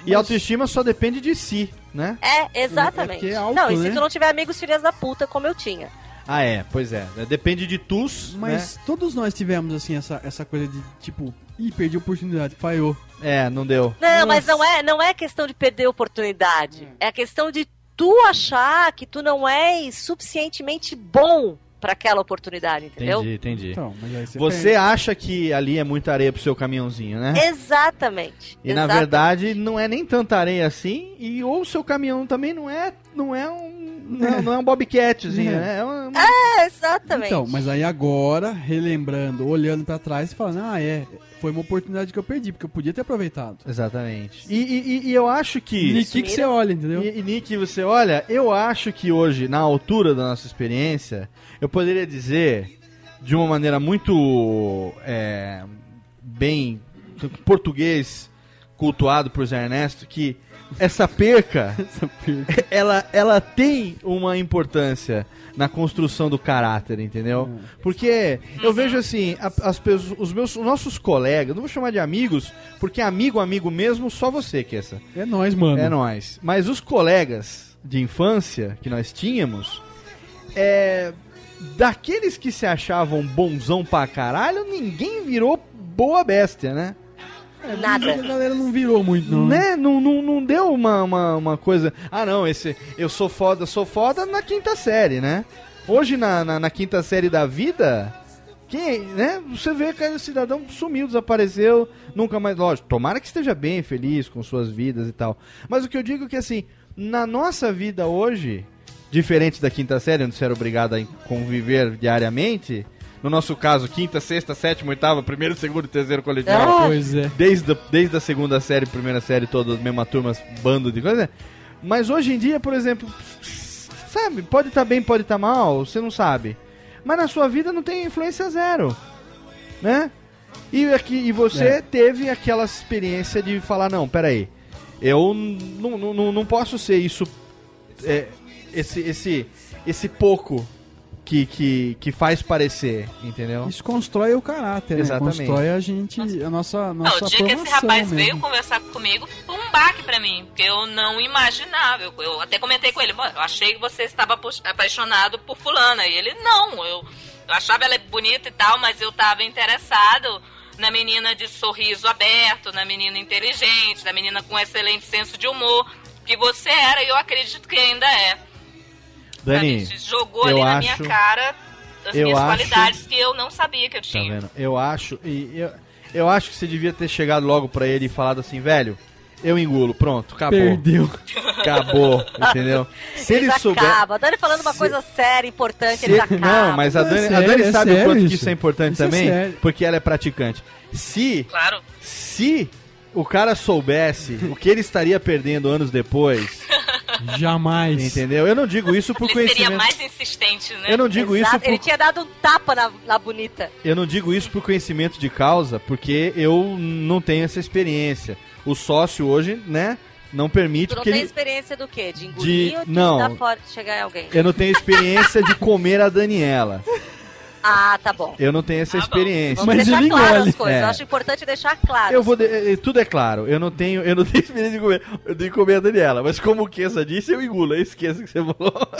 E autoestima só depende de si, né? É, exatamente. É porque é alto, não, e né? se tu não tiver amigos filhas da puta, como eu tinha. Ah, é, pois é. Depende de tus, Mas todos nós tivemos, assim, essa, essa coisa de, tipo, ih, perdi a oportunidade, falhou. né? É, não deu. Não, mas Nossa. não é, não é questão de perder oportunidade. É a questão de tu achar que tu não és suficientemente bom pra aquela oportunidade, entendeu? Entendi, entendi. Então, mas aí você, Você acha que ali é muita areia pro seu caminhãozinho, né? Exatamente. E na exatamente. verdade não é nem tanta areia assim, e ou o seu caminhão também não é, não é um, não, não é um bobcatzinho, É. né? É uma, É, exatamente. Então, mas aí agora, relembrando, olhando pra trás e falando, ah, é, foi uma oportunidade que eu perdi, porque eu podia ter aproveitado. Exatamente. E, e- e- e eu acho que. E que, que você olha, entendeu? E, e Nick, você olha, eu acho que hoje, na altura da nossa experiência, eu poderia dizer de uma maneira muito é, bem português, cultuado por Zé Ernesto, que *laughs* essa perca, ela, ela tem uma importância na construção do caráter, entendeu? Porque eu vejo assim, as pessoas, os meus, os nossos colegas, não vou chamar de amigos, porque amigo, amigo mesmo, só você que essa. É nóis, mano. É nós. Mas os colegas de infância que nós tínhamos, é, daqueles que se achavam bonzão pra caralho, ninguém virou boa bestia, né? Nada. A galera não virou muito, não. Né? Não, não, não deu uma, uma, uma coisa. Ah, não, esse eu sou foda, sou foda na quinta série, né? Hoje, na, na, na quinta série da vida, quem, né? Você vê que o cidadão sumiu, desapareceu, nunca mais. Lógico, tomara que esteja bem, feliz com suas vidas e tal. Mas o que eu digo é que, assim, na nossa vida hoje, diferente da quinta série, onde você era obrigado a conviver diariamente. No nosso caso, quinta, sexta, sétima, oitava, primeiro, segundo e terceiro colegial. Pois é. Desde, a- desde a segunda série, primeira série, toda a mesma turma, bando de coisa. Mas hoje em dia, por exemplo, sabe, pode estar bem, pode estar mal, você não sabe. Mas na sua vida não tem influência zero, né? E, aqui, e você É. teve aquela experiência de falar, não, peraí, eu não, não, não, não posso ser isso, é, esse, esse, esse pouco que, que, que faz parecer, entendeu? Isso constrói o caráter, né? Exatamente. Constrói a gente, a nossa, Não, nossa o dia que esse rapaz mesmo. veio conversar comigo foi um baque pra mim, porque eu não imaginava. Eu, eu até comentei com ele, mano, eu achei que você estava apaixonado por fulana. E ele, não, eu, eu achava ela bonita e tal, mas eu tava interessado na menina de sorriso aberto, na menina inteligente, na menina com excelente senso de humor, que você era e eu acredito que ainda é. Dani, Sabe? Jogou eu ali na acho- minha cara as eu minhas acho- qualidades que eu não sabia que eu Tá tinha. vendo? Eu acho. E eu, eu acho que você devia ter chegado logo pra ele e falado assim, velho, eu engulo, pronto, acabou. Perdeu. Acabou, *laughs* entendeu? Se ele souber. acabam. A Dani falando uma coisa séria, importante, se- eles acabam. Não, mas a É Dani, a sério, Dani é sabe o sério quanto que isso. isso é importante Isso é também, sério. porque ela é praticante. Se, Claro. se o cara soubesse o que ele estaria perdendo anos depois, *laughs* Jamais. entendeu? Eu não digo isso por Ele seria conhecimento. mais insistente, né? Eu não digo isso Exato, por Ele tinha dado um tapa na, na bonita. Eu não digo isso por conhecimento de causa, porque eu não tenho essa experiência. O sócio hoje, né, não permite Tu não tem ele... experiência do quê? De engolir De- ou de não. dar fora, de chegar em alguém? Eu não tenho experiência de comer a Daniela. *laughs* Ah, tá bom. Eu não tenho essa experiência. Vamos deixar claro as coisas. É. Eu acho importante deixar claro. Eu vou de- eh, tudo é claro. Eu não tenho, eu não *laughs* tenho experiência de comer, eu tenho que comer a Daniela, mas como o Kessa disse, eu engulo. Eu esqueço que você falou. *laughs*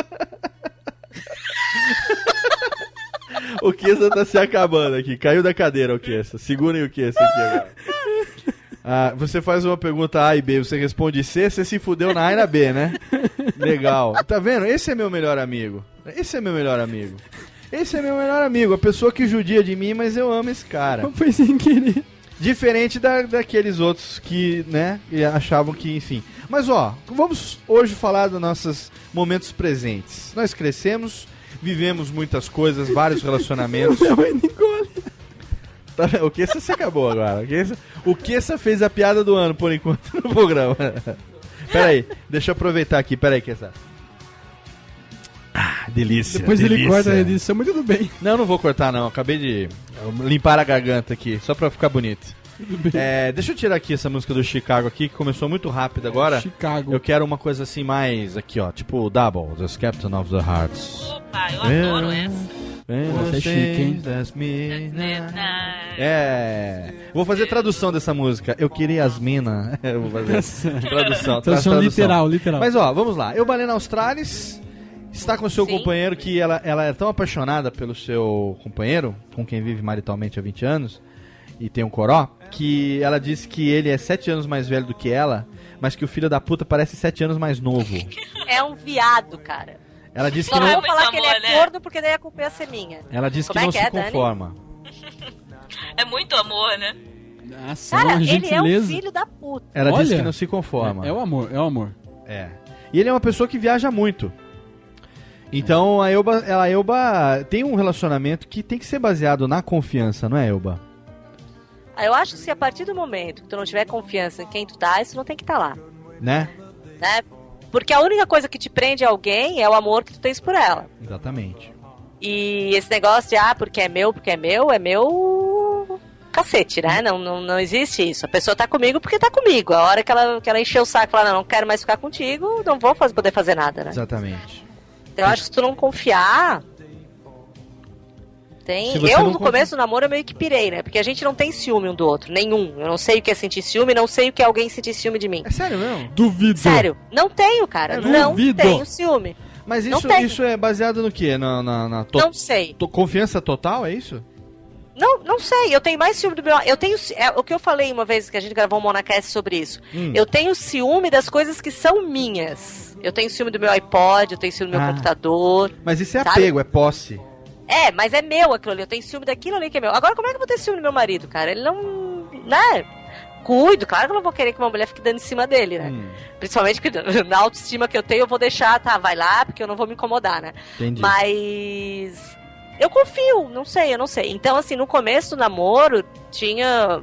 o Kessa tá se acabando aqui. Caiu da cadeira o Kessa. Segurem o Kessa aqui agora. *laughs* Ah, você faz uma pergunta A e B, você responde C, você se fudeu na A e na B, né? Legal. Tá vendo? Esse é meu melhor amigo. Esse é meu melhor amigo. Esse é meu melhor amigo, a pessoa que judia de mim, mas eu amo esse cara. Foi sem querer. Diferente da, daqueles outros que, né, achavam que, enfim. Mas ó, vamos hoje falar dos nossos momentos presentes. Nós crescemos, vivemos muitas coisas, vários relacionamentos. *laughs* Tá vendo? O que se acabou agora? O que o Kessa fez a piada do ano por enquanto no programa. Pera aí, deixa eu aproveitar aqui, pera aí, Kessa. Ah, delícia. Depois ele delícia. corta a edição, mas tudo bem. Não, não vou cortar não. Acabei de limpar a garganta aqui, só pra ficar bonito. É, deixa eu tirar aqui essa música do Chicago aqui, que começou muito rápido agora. Chicago. Eu quero uma coisa assim mais aqui, ó, tipo Double, The Captain of the Hearts. Opa, eu adoro essa. Você é chique, hein? É. Vou fazer tradução dessa música. Eu queria as minas. *laughs* Eu vou fazer *laughs* tradução. Tradução literal, literal. Mas ó, vamos lá. Eu Balena Australis está com seu Sim. companheiro que ela, ela é tão apaixonada pelo seu companheiro, com quem vive maritalmente há 20 anos, e tem um coró, que ela disse que ele é 7 anos mais velho do que ela, mas que o filho da puta parece 7 anos mais novo. *laughs* É um viado, cara. Ela disse que Não não, vou falar que ele é amor, né? porque daí a culpa ia ser minha. ela disse que é não que se é, Dani? conforma. *laughs* É muito amor, né? Nossa, Cara, uma ele é um filho da puta. Ela disse Olha, que não se conforma. É, é o amor, é o amor. É. E ele é uma pessoa que viaja muito. Então a Elba, ela, a Elba tem um relacionamento que tem que ser baseado na confiança, não é, Elba? Ah, Eu acho que se a partir do momento que tu não tiver confiança em quem tu tá, isso não tem que estar lá, Né? né? Porque a única coisa que te prende a alguém é o amor que tu tens por ela. Exatamente. E esse negócio de, ah, porque é meu, porque é meu, é meu. cacete, né? Não, não, não existe isso. A pessoa tá comigo porque tá comigo. A hora que ela, que ela encher o saco e falar, não, não quero mais ficar contigo, não vou fazer, poder fazer nada, né? Exatamente. Então, eu acho que se tu não confiar. Tem... Eu, não no confi- começo do namoro, eu meio que pirei, né? Porque a gente não tem ciúme um do outro, nenhum. Eu não sei o que é sentir ciúme, não sei o que é alguém sentir ciúme de mim. É sério mesmo? Duvido. Sério, não tenho, cara. É não duvido. tenho ciúme. Mas isso, isso é baseado no quê? Na, na, na to- Não sei. to- confiança total, é isso? Não, não sei. Eu tenho mais ciúme do meu. Eu tenho. É, o que eu falei uma vez que a gente gravou um Monacast sobre isso. Hum. Eu tenho ciúme das coisas que são minhas. Eu tenho ciúme do meu iPod, eu tenho ciúme do meu Ah. computador. Mas isso é Sabe? apego, é posse. É, mas é meu aquilo ali. Eu tenho ciúme daquilo ali que é meu. Agora, como é que eu vou ter ciúme do meu marido, cara? Ele não. Né? Cuido, claro que eu não vou querer que uma mulher fique dando em cima dele, né? Hum, Principalmente porque na autoestima que eu tenho, eu vou deixar, tá, vai lá, porque eu não vou me incomodar, né? entendi. Mas eu confio, não sei, eu não sei. Então, assim, no começo do namoro, tinha.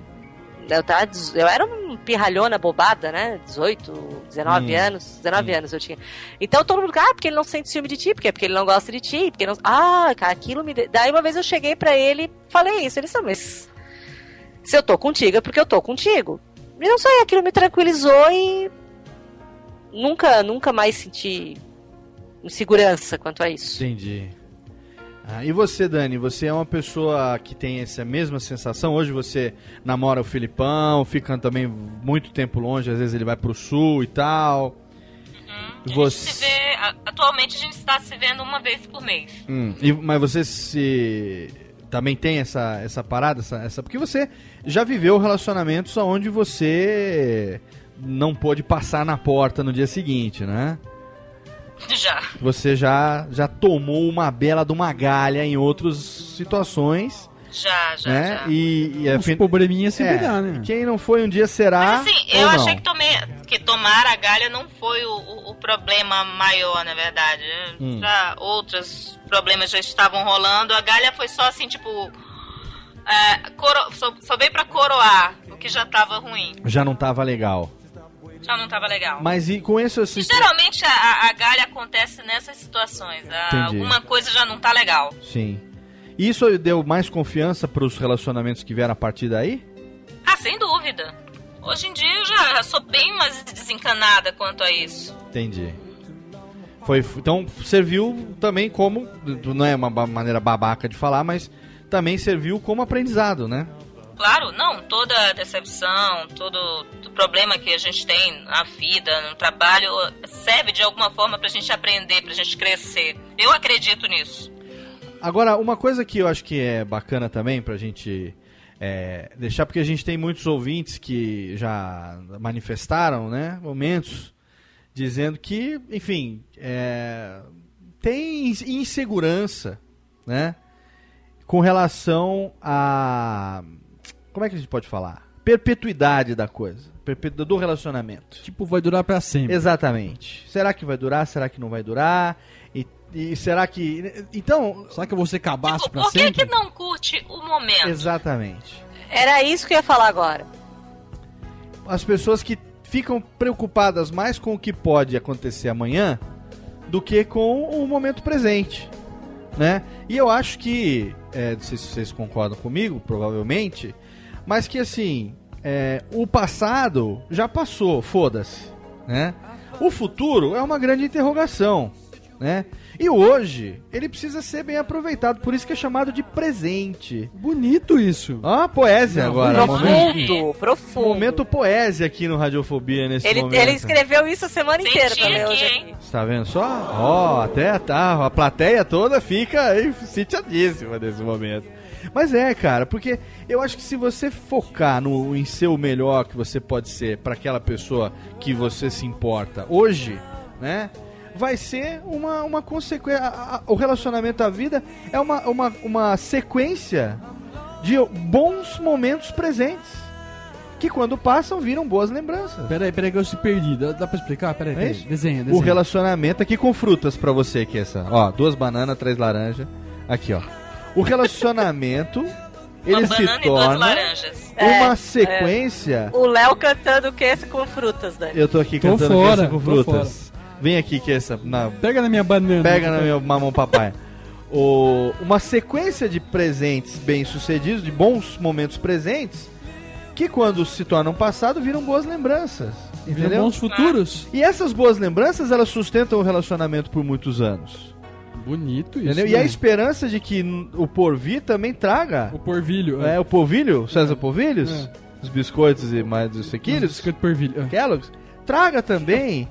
Eu, tava, des- eu era um pirralhona bobada, né? 18, 19 Hum. anos. 19 Hum. anos eu tinha. Então todo mundo, ah, porque ele não sente ciúme de ti, porque, porque ele não gosta de ti, porque não. Ah, cara, aquilo me. Daí uma vez eu cheguei pra ele e falei isso. Ele disse, "Ah, mas. Se eu tô contigo é porque eu tô contigo. E não sei, aquilo me tranquilizou e. Nunca, nunca mais senti insegurança quanto a isso. Entendi. Ah, e você, Dani, você é uma pessoa que tem essa mesma sensação? Hoje você namora o Filipão, fica também muito tempo longe, às vezes ele vai pro sul e tal. A gente Você... se vê, atualmente a gente está se vendo uma vez por mês. Hum, e- mas você se também tem essa, essa parada, essa, essa- porque você já viveu relacionamentos onde você não pôde passar na porta no dia seguinte, né? Já. Você já já tomou uma bela de uma galha em outras situações, Já, já, né? já. E, e Uns probleminhas sempre é, dá, né? Quem não foi um dia será. Mas assim, ou eu não. achei que, tomei, que tomar a galha não foi o, o- o problema maior, na verdade. Hum. Já outros problemas já estavam rolando. A galha foi só assim, tipo. é, coro- só, só veio pra coroar o que já tava ruim. já não tava legal. Já não tava legal. Mas e com isso assim, geralmente a, a- galha acontece nessas situações. A- alguma coisa já não tá legal. sim. Isso deu mais confiança pros relacionamentos que vieram a partir daí? Ah, sem dúvida. Hoje em dia eu já sou bem mais desencanada quanto a isso. Entendi. Foi, então serviu também como, não é uma maneira babaca de falar, mas também serviu como aprendizado, né? Claro, não, toda decepção, todo problema que a gente tem na vida, no trabalho, serve de alguma forma pra gente aprender, pra gente crescer. Eu acredito nisso. Agora, uma coisa que eu acho que é bacana também pra gente é, deixar, porque a gente tem muitos ouvintes que já manifestaram, né, momentos, dizendo que, enfim, é, tem insegurança, né, com relação a... Como é que a gente pode falar? Perpetuidade da coisa, do relacionamento. Tipo, vai durar pra sempre. Exatamente. Será que vai durar? Será que não vai durar? E, e será que... Então... Será que eu vou ser cabaço pra Por que, sempre? que não curte o momento? Exatamente. Era isso que eu ia falar agora. As pessoas que ficam preocupadas mais com o que pode acontecer amanhã do que com o momento presente, né? E eu acho que, é, não sei se vocês concordam comigo, provavelmente, mas que assim, é, o passado já passou, foda-se, né? O futuro é uma grande interrogação, né? E hoje, ele precisa ser bem aproveitado, por isso que é chamado de presente. Bonito isso. Ah, poesia Não, agora. momento- Profundo, profundo. Momento poesia aqui no Radiofobia nesse Ele, momento. ele escreveu isso a semana inteira Senti ler aqui, hoje hein? aqui. Você tá vendo só? Ó, até tá, a plateia toda fica aí sitiadíssima nesse momento. Mas é, cara, porque eu acho que se você focar no, em ser o melhor que você pode ser para aquela pessoa que você se importa hoje, né? Vai ser uma, uma consequência. O relacionamento à vida é uma, uma, uma sequência de bons momentos presentes. Que quando passam viram boas lembranças. Peraí, peraí que eu se perdi. Dá, dá pra explicar? Peraí, É peraí. isso? Desenha, O desenha. relacionamento aqui com frutas pra você, que é essa. Ó, duas bananas, três laranjas. Aqui, ó. O relacionamento, *laughs* ele Uma se torna laranjas. uma É, sequência. O Léo cantando o que com frutas, Dani? Eu tô aqui Tô cantando fora, Criança com frutas. Vem aqui, que essa. Na... Pega na minha banana. Pega na minha mamão papai. o- uma sequência de presentes bem-sucedidos, de bons momentos presentes, que quando se tornam passado viram boas lembranças. Viram Entendeu? bons futuros. E essas boas lembranças, elas sustentam o relacionamento por muitos anos. Bonito isso. Entendeu? E né? a esperança de que o porvir também traga. O porvilho. É, o polvilho, César Polvilhos, É. os biscoitos e mais os sequilhos, Biscoito porvilho. é. Kellogg's, traga também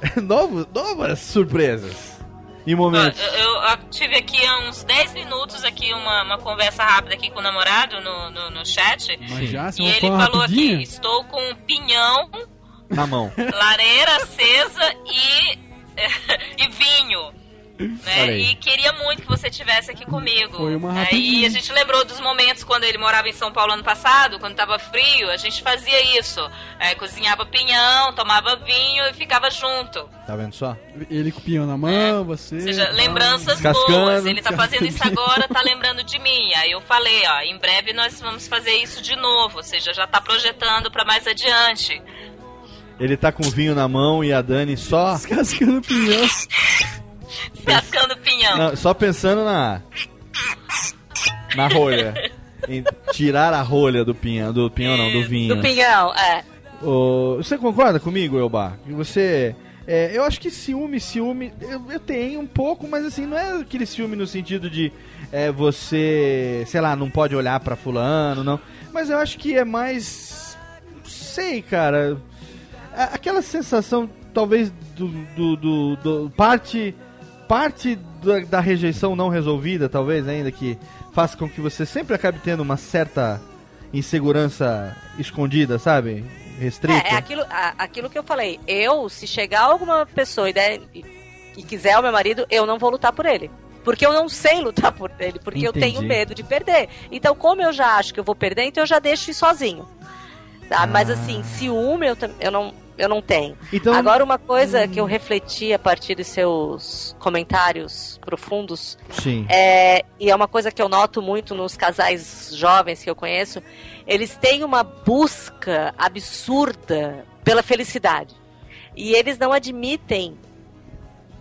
*laughs* novos, novas surpresas em Ó, momentos. eu, eu- eu tive aqui há uns 10 minutos aqui uma, uma conversa rápida aqui com o namorado no, no, no chat. Mas já, E ele falou rapidinho? aqui, estou com um pinhão, Na mão. *laughs* lareira acesa e, *laughs* e vinho. Né? E queria muito que você estivesse aqui comigo. Foi uma Aí rapidinha. a gente lembrou dos momentos quando ele morava em São Paulo ano passado, quando tava frio, a gente fazia isso. É, cozinhava pinhão, tomava vinho e ficava junto. Tá vendo só? Ele com o pinhão na mão, você. Ou seja, lembranças Descascando. boas. Ele tá fazendo isso agora, tá lembrando de mim. Aí eu falei, ó, em breve nós vamos fazer isso de novo. Ou seja, já tá projetando pra mais adiante. Ele tá com o vinho na mão e a Dani só, Descascando o pinhão. *laughs* *laughs* Cascando pinhão. não, só pensando na na rolha. Em tirar a rolha do pinhão, do pinhão não, do vinho. Do pinhão, é. Você concorda comigo, Elba? Que você. é, eu acho que ciúme, ciúme, eu, eu tenho um pouco, mas assim, não é aquele ciúme no sentido de é, você, sei lá, não pode olhar pra fulano, não. Mas eu acho que é mais. Sei, cara. Aquela sensação, talvez, do. do, do- do- parte. Parte da, da rejeição não resolvida, talvez, ainda, que faça com que você sempre acabe tendo uma certa insegurança escondida, sabe? Restrita. É, é aquilo, a- aquilo que eu falei. Eu, se chegar alguma pessoa e, der, e, e quiser o meu marido, eu não vou lutar por ele. Porque eu não sei lutar por ele, porque eu Entendi. tenho medo de perder. Então, como eu já acho que eu vou perder, então eu já deixo ir sozinho. Tá? Mas Ah. assim, ciúme eu, eu, não, eu não tenho. Então, Agora, uma coisa que eu refleti a partir dos seus comentários profundos, sim. é, e é uma coisa que eu noto muito nos casais jovens que eu conheço, eles têm uma busca absurda pela felicidade. E eles não admitem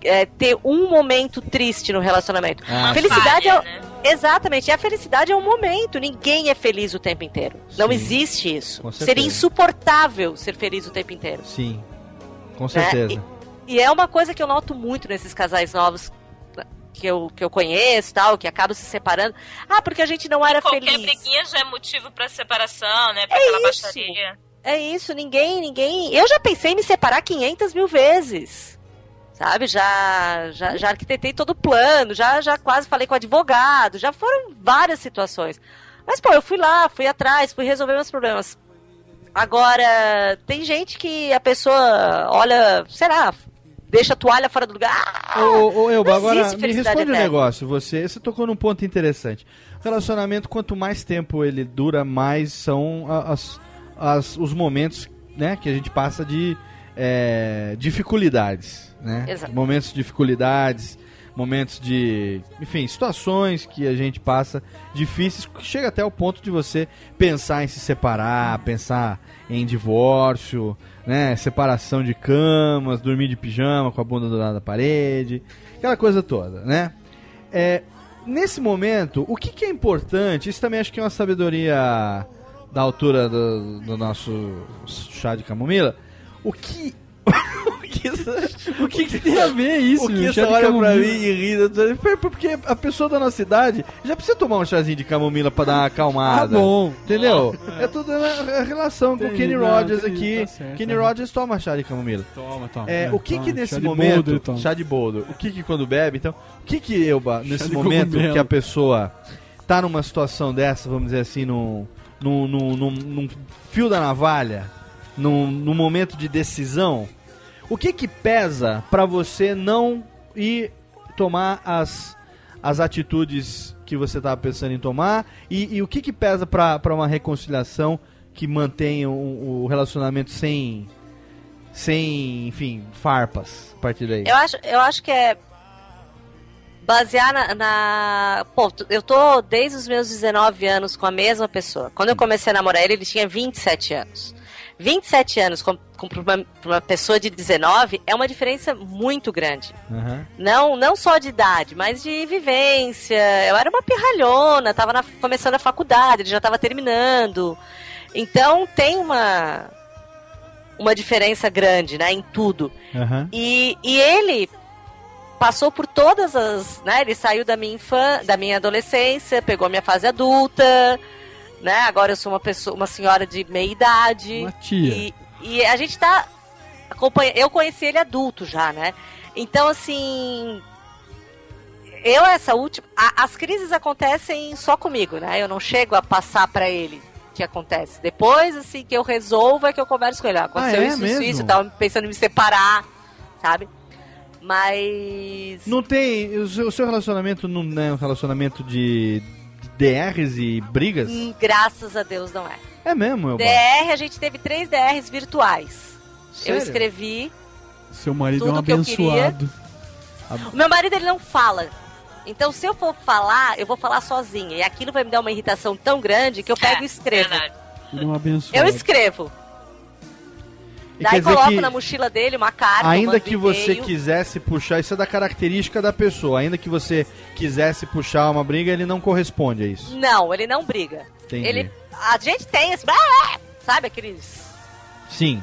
é, ter um momento triste no relacionamento. Ah, felicidade falha, é. né? Exatamente, e a felicidade é um momento. Ninguém é feliz o tempo inteiro. Não Sim, existe isso. Seria insuportável ser feliz o tempo inteiro. Sim. Com certeza. E é uma coisa que eu noto muito nesses casais novos que eu, que eu conheço, tal, que acabam se separando. Ah, porque a gente não era Qualquer feliz. briguinha já é motivo pra separação, né? Pra É aquela isso. baixaria. É isso, ninguém, ninguém. Eu já pensei em me separar 500 mil vezes. Sabe? Já, já, já arquitetei todo o plano, já, já quase falei com o advogado, já foram várias situações. Mas, pô, eu fui lá, fui atrás, fui resolver meus problemas. Agora, tem gente que a pessoa olha, sei lá, deixa a toalha fora do lugar. Ah, Ô, ô, Elba, agora me responde um eterna. negócio. Você, você tocou num ponto interessante. Relacionamento, quanto mais tempo ele dura, mais são as, as- os momentos né, que a gente passa de é, dificuldades. Né? Exato. Momentos de dificuldades, momentos de. Enfim, situações que a gente passa difíceis, que chega até o ponto de você pensar em se separar, pensar em divórcio, né? Separação de camas, dormir de pijama com a bunda do lado da parede, aquela coisa toda, né? É, nesse momento, o que, que é importante? Isso também acho que é uma sabedoria da altura do, do nosso chá de camomila. O que. *laughs* o que, que, tem a ver isso? o que de olha pra mim e ri? Porque a pessoa da nossa idade já precisa tomar um chazinho de camomila pra dar uma Ah, acalmada. bom. Entendeu? É tudo na relação com o Entendi, Kenny não, Rogers entendi, aqui. tá certo, Kenny tá. Rogers toma chá de camomila. Toma, toma. É, É, o que toma. que nesse momento, boldo chá de boldo, o que que quando bebe, então, o que que Elba, nesse momento cogumelo. que a pessoa tá numa situação dessa, vamos dizer assim, num, num, num, num- num fio da navalha, num, num momento de decisão, o que que pesa pra você não ir tomar as, as atitudes que você tava pensando em tomar e, e o que que pesa pra uma reconciliação que mantenha o, o relacionamento sem sem, enfim, farpas a partir daí. Eu acho, eu acho que é basear na, na- Pô, eu tô desde os meus 19 anos com a mesma pessoa. Quando eu comecei a namorar ele, ele tinha 27 anos. 27 anos com, com, pra, uma, uma pessoa de 19 é uma diferença muito grande. Aham. Não, não só de idade, mas de vivência. Eu era uma pirralhona, tava na- começando a faculdade, ele já tava terminando. Então tem uma uma diferença grande, né, em tudo. Aham. E, e ele passou por todas as, né, ele saiu da minha infância, da minha adolescência, pegou a minha fase adulta, né? Agora eu sou uma pessoa, uma senhora de meia idade. Uma tia. E, e a gente tá acompanha, eu conheci ele adulto já, né? Então assim, eu essa última, a- as crises acontecem só comigo, né? Eu não chego a passar pra ele o que acontece. Depois assim que eu resolvo é que eu converso com ele. Ah, aconteceu Ah, é isso, mesmo? isso, isso, tava pensando em me separar, sabe? Mas Não tem. O seu relacionamento não é um relacionamento de DRs e brigas? hum, graças a Deus não é. É mesmo, Elba? DR, a gente teve três DRs virtuais. Sério? Eu escrevi. Seu marido é um eu abençoado. O meu marido ele não fala. Então, se eu for falar, eu vou falar sozinha. E aquilo vai me dar uma irritação tão grande que eu pego e escrevo. Ele é um abençoado. Eu escrevo. E Daí coloco que na mochila dele uma carta. Ainda que você quisesse puxar, isso é da característica da pessoa. Ainda que você quisesse puxar uma briga, ele não corresponde a isso. Não, ele não briga. Entendi. Ele, a gente tem esse. Sabe aqueles. Sim.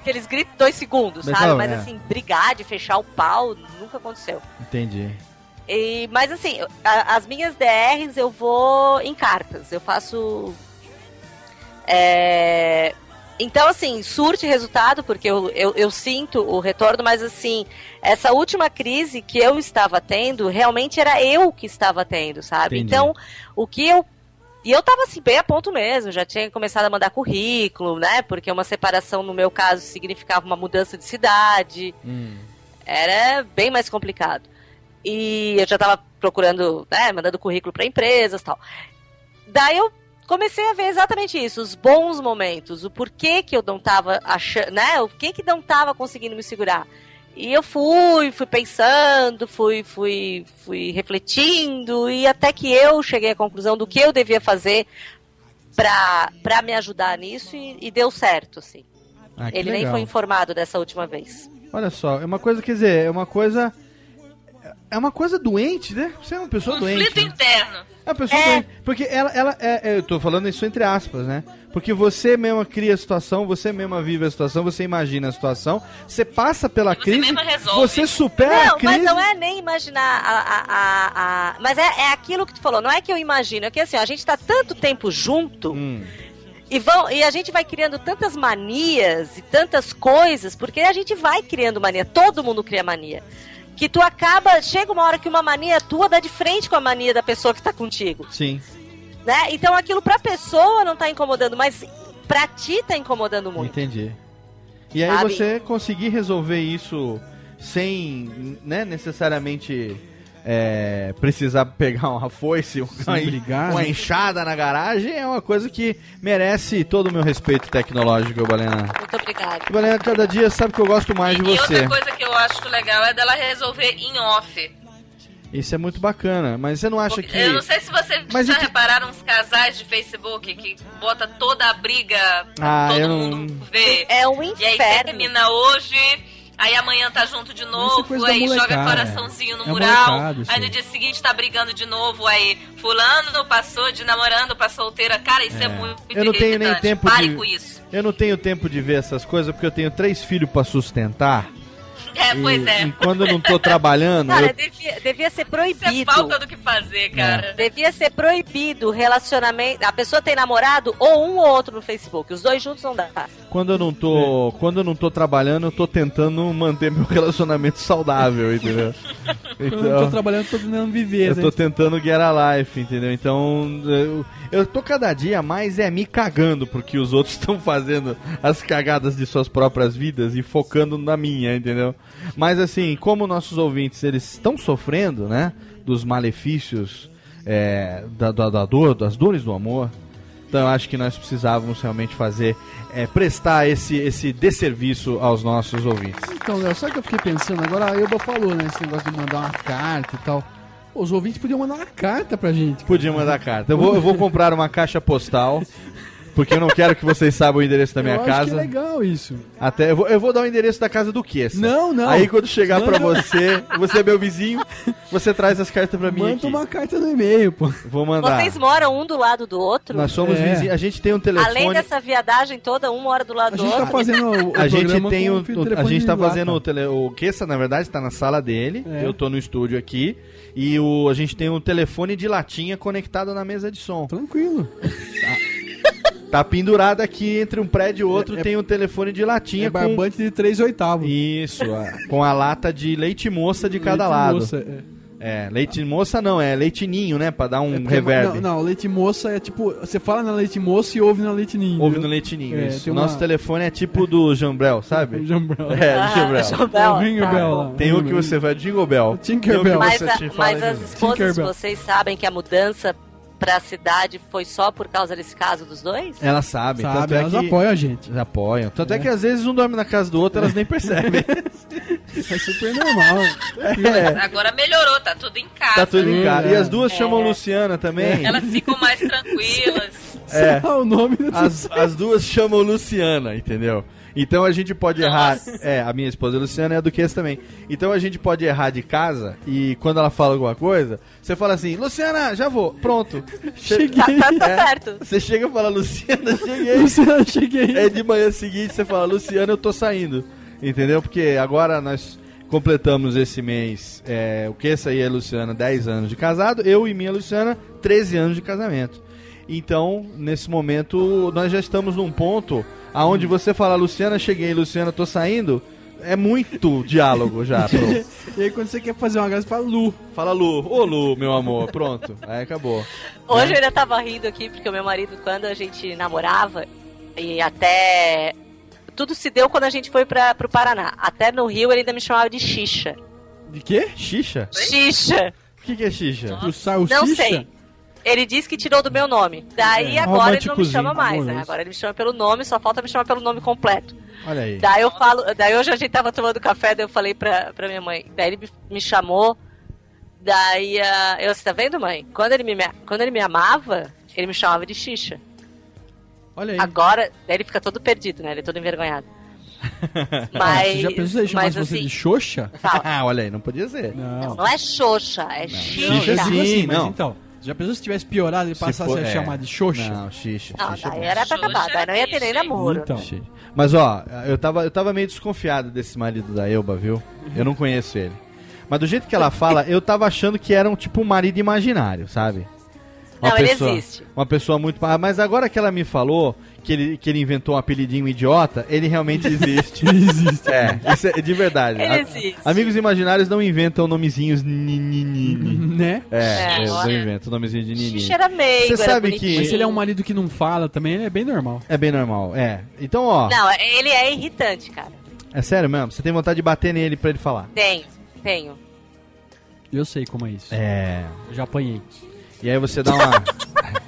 Aqueles gritos dois segundos, Mas sabe? Mas é. assim, brigar de fechar o pau nunca aconteceu. Entendi. E, mas assim, as minhas DRs eu vou em cartas. Eu faço. é, Então, assim, surte resultado, porque eu, eu, eu sinto o retorno, mas assim, essa última crise que eu estava tendo, realmente era eu que estava tendo, sabe? Entendi. Então, o que eu. E eu tava assim, bem a ponto mesmo, já tinha começado a mandar currículo, né? Porque uma separação, no meu caso, significava uma mudança de cidade era bem mais complicado. E eu já tava procurando, né, mandando currículo para empresas e tal. Daí eu comecei a ver exatamente isso, os bons momentos, o porquê que eu não tava achando, né, o que que não tava conseguindo me segurar. E eu fui, fui pensando, fui, fui, fui refletindo e até que eu cheguei à conclusão do que eu devia fazer pra, pra me ajudar nisso e, e deu certo, assim. Ah, Ele nem legal. foi informado dessa última vez. Olha só, é uma coisa, quer dizer, é uma coisa. É uma coisa doente, né? Você é uma pessoa doente. Conflito interno. É uma pessoa doente. Porque ela, ela é, é, eu tô falando isso entre aspas, né? Porque você mesma cria a situação, você mesma vive a situação, você imagina a situação, você passa pela crise, mesma resolve. você supera Não, a crise. mas não é nem imaginar a. a, a, a- mas é, é aquilo que tu falou, não é que eu imagino, é que assim, a gente tá tanto tempo junto Hum. e, vão, e a gente vai criando tantas manias e tantas coisas, porque a gente vai criando mania, todo mundo cria mania. Que tu acaba, chega uma hora que uma mania tua dá de frente com a mania da pessoa que tá contigo, Sim, né? Então aquilo pra pessoa não tá incomodando, mas pra ti tá incomodando muito. entendi. E aí Sabe? você conseguir resolver isso sem, né, necessariamente é, precisar pegar uma foice, uma, brigar, uma né? enxada na garagem, é uma coisa que merece todo o meu respeito tecnológico, Balena. Muito obrigada. Balena, cada dia sabe que eu gosto mais de E você. outra coisa que eu acho legal é dela resolver em off. Isso é muito bacana, mas você não acha que. Eu não sei se vocês Mas já e que- repararam uns casais de Facebook que bota toda a briga Ah, todo eu não. mundo ver. É um E aí inferno. termina hoje, aí amanhã tá junto de é novo, aí joga molecada. coraçãozinho no É mural, molecada aí no dia seguinte tá brigando de novo, aí fulano passou de namorando pra solteira. Cara, isso é, É. muito Eu não tenho nem tempo Pare de. com isso. Eu não tenho tempo de ver essas coisas porque eu tenho três filhos pra sustentar. É, pois e, é. e quando eu não tô trabalhando, Cara, eu- devia, devia ser Isso é proibido. falta do que fazer, cara. Devia ser proibido relacionamento. A pessoa tem namorado ou um ou outro no Facebook. Os dois juntos não dá. quando eu não tô, quando eu não tô trabalhando, eu tô tentando manter meu *laughs* relacionamento saudável, entendeu? Eu não tô trabalhando, tô tentando viver, Eu né? tô tentando get a life, entendeu? Então, eu, eu tô cada dia mais é me cagando porque os outros *laughs* estão fazendo as cagadas de suas próprias vidas e focando na minha, entendeu? Mas assim, como nossos ouvintes eles estão sofrendo, né, dos malefícios é, da, da, da dor, das dores do amor, então eu acho que nós precisávamos realmente fazer, é, prestar esse, esse desserviço aos nossos ouvintes. Então, Léo, sabe o que eu fiquei pensando? Agora a Elba falou, né? Esse negócio de mandar uma carta e tal. Os ouvintes podiam mandar uma carta pra gente. Podia mandar carta. Eu vou, eu vou comprar uma caixa postal Porque eu não quero que vocês saibam o endereço da minha eu acho que é casa. legal isso. Até eu vou, eu vou dar o endereço da casa do Kessa. Não, não. Aí quando chegar Não, pra não. você, você é meu vizinho, você traz as cartas pra mim Manda aqui. uma carta no e-mail, pô. Vou mandar. Vocês moram um do lado do outro? Nós somos É. vizinhos, a gente tem um telefone. Além dessa viadagem toda, um mora do lado A do gente outro. tá fazendo o, o A gente tem com o, o- a gente tá lá, fazendo tá? o tele, o Kessa, na verdade, tá na sala dele. É. Eu tô no estúdio aqui e o a gente tem um telefone de latinha conectado na mesa de som. Tranquilo. Tá pendurado aqui entre um prédio e outro, É- é- tem um telefone de latinha É com barbante de 3 oitavos. isso, com a lata de leite moça de cada Leite lado. moça, é. É, leite moça não, é leite ninho, né, Pra dar um É reverb. Não, não, leite moça é tipo, você fala na leite moça e ouve na leite ninho. Ouve viu? no leite ninho. É, isso. O nosso uma- telefone é tipo do Jambrel, sabe? *laughs* Jambrel. É, do Jambrel. *laughs* Jambrel. O Tá Bell. Tem um que você vai Jingle Bell. Tinkerbell. Mas, você a- te fala mas as esposas, vocês sabem que a mudança pra cidade foi só por causa desse caso dos dois? Elas sabem, Sabe, tanto é elas que... apoiam a gente. Elas apoiam. Tanto é. que às vezes um dorme na casa do outro, elas nem percebem. *laughs* É super normal. É, Agora melhorou, tá tudo em casa. tá tudo em É. casa. E as duas É. chamam Luciana também. Elas ficam mais tranquilas. É. o nome do As, as duas chamam Luciana, entendeu? Então a gente pode errar. Nossa. É, a minha esposa Luciana é a Duquesa também. Então a gente pode errar de casa e quando ela fala alguma coisa, você fala assim: Luciana, já vou, pronto. *laughs* Você- Tá, tá- tá É. certo. Você chega e fala: Luciana, cheguei. Luciana, cheguei. É de manhã seguinte você fala: Luciana, eu tô saindo. Entendeu? Porque agora nós completamos esse mês, é, o que essa aí é a Luciana, 10 anos de casado, eu e minha Luciana, 13 anos de casamento. Então, nesse momento, nós já estamos num ponto aonde você fala, Luciana, cheguei, Luciana, tô saindo, é muito diálogo já. *laughs* pronto. E aí quando você quer fazer uma graça, fala Lu. Fala Lu, ô Lu, meu amor, pronto, aí acabou. Hoje eu ainda tava rindo aqui, porque o meu marido, quando a gente namorava, e até. Tudo se deu quando a gente foi pra, pro Paraná. Até no Rio ele ainda me chamava de Xixa. De quê? Xixa? Xixa! O que, que é xixa? Não sei. Ele disse que tirou do meu nome. Daí É. agora ele não me chama mais, né? Agora ele me chama pelo nome, só falta me chamar pelo nome completo. Olha aí. Daí eu falo, daí hoje a gente tava tomando café, daí eu falei pra, pra minha mãe. Daí ele me, me chamou, daí ah, eu, você tá vendo, mãe? Quando ele, me, quando ele me amava, ele me chamava de Xixa. Olha aí. Agora, daí ele fica todo perdido, né? Ele é todo envergonhado. *laughs* Mas, Você já pensou ele chamasse mas você assim, de Xoxa? fala, *laughs* Ah, olha aí, não podia ser. Não. não é Xoxa, é Xixa, Xixa. sim, mas não. então, já pensou se tivesse piorado e Se passasse for- a é. chamar de Xoxa? Não, xixa. Não, xixa daí era pra acabar, daí não ia ter nem namoro. Então. Mas ó, eu tava, eu tava meio desconfiado desse marido da Elba, viu? Eu não conheço ele. Mas do jeito que ela fala, eu tava achando que era um tipo um marido imaginário, sabe? Não, ele existe. Uma pessoa muito. Ah, Mas agora que ela me falou que ele, que ele inventou um apelidinho idiota, ele realmente existe. *laughs* existe. É, isso é de verdade. Ele A- existe. Amigos imaginários não inventam nomezinhos nininini. Né? É, É, eles não inventam nomezinho de nini. Xixa era meigo, Você era sabe bonitinho. que- Mas se ele é um marido que não fala também, ele é bem normal. É bem normal, é. Então, ó, Não, ele é irritante, cara. é sério mesmo? Você tem vontade de bater nele pra ele falar? Tenho, tenho. Eu sei como é isso. É. Eu já apanhei. E aí você dá uma. *laughs*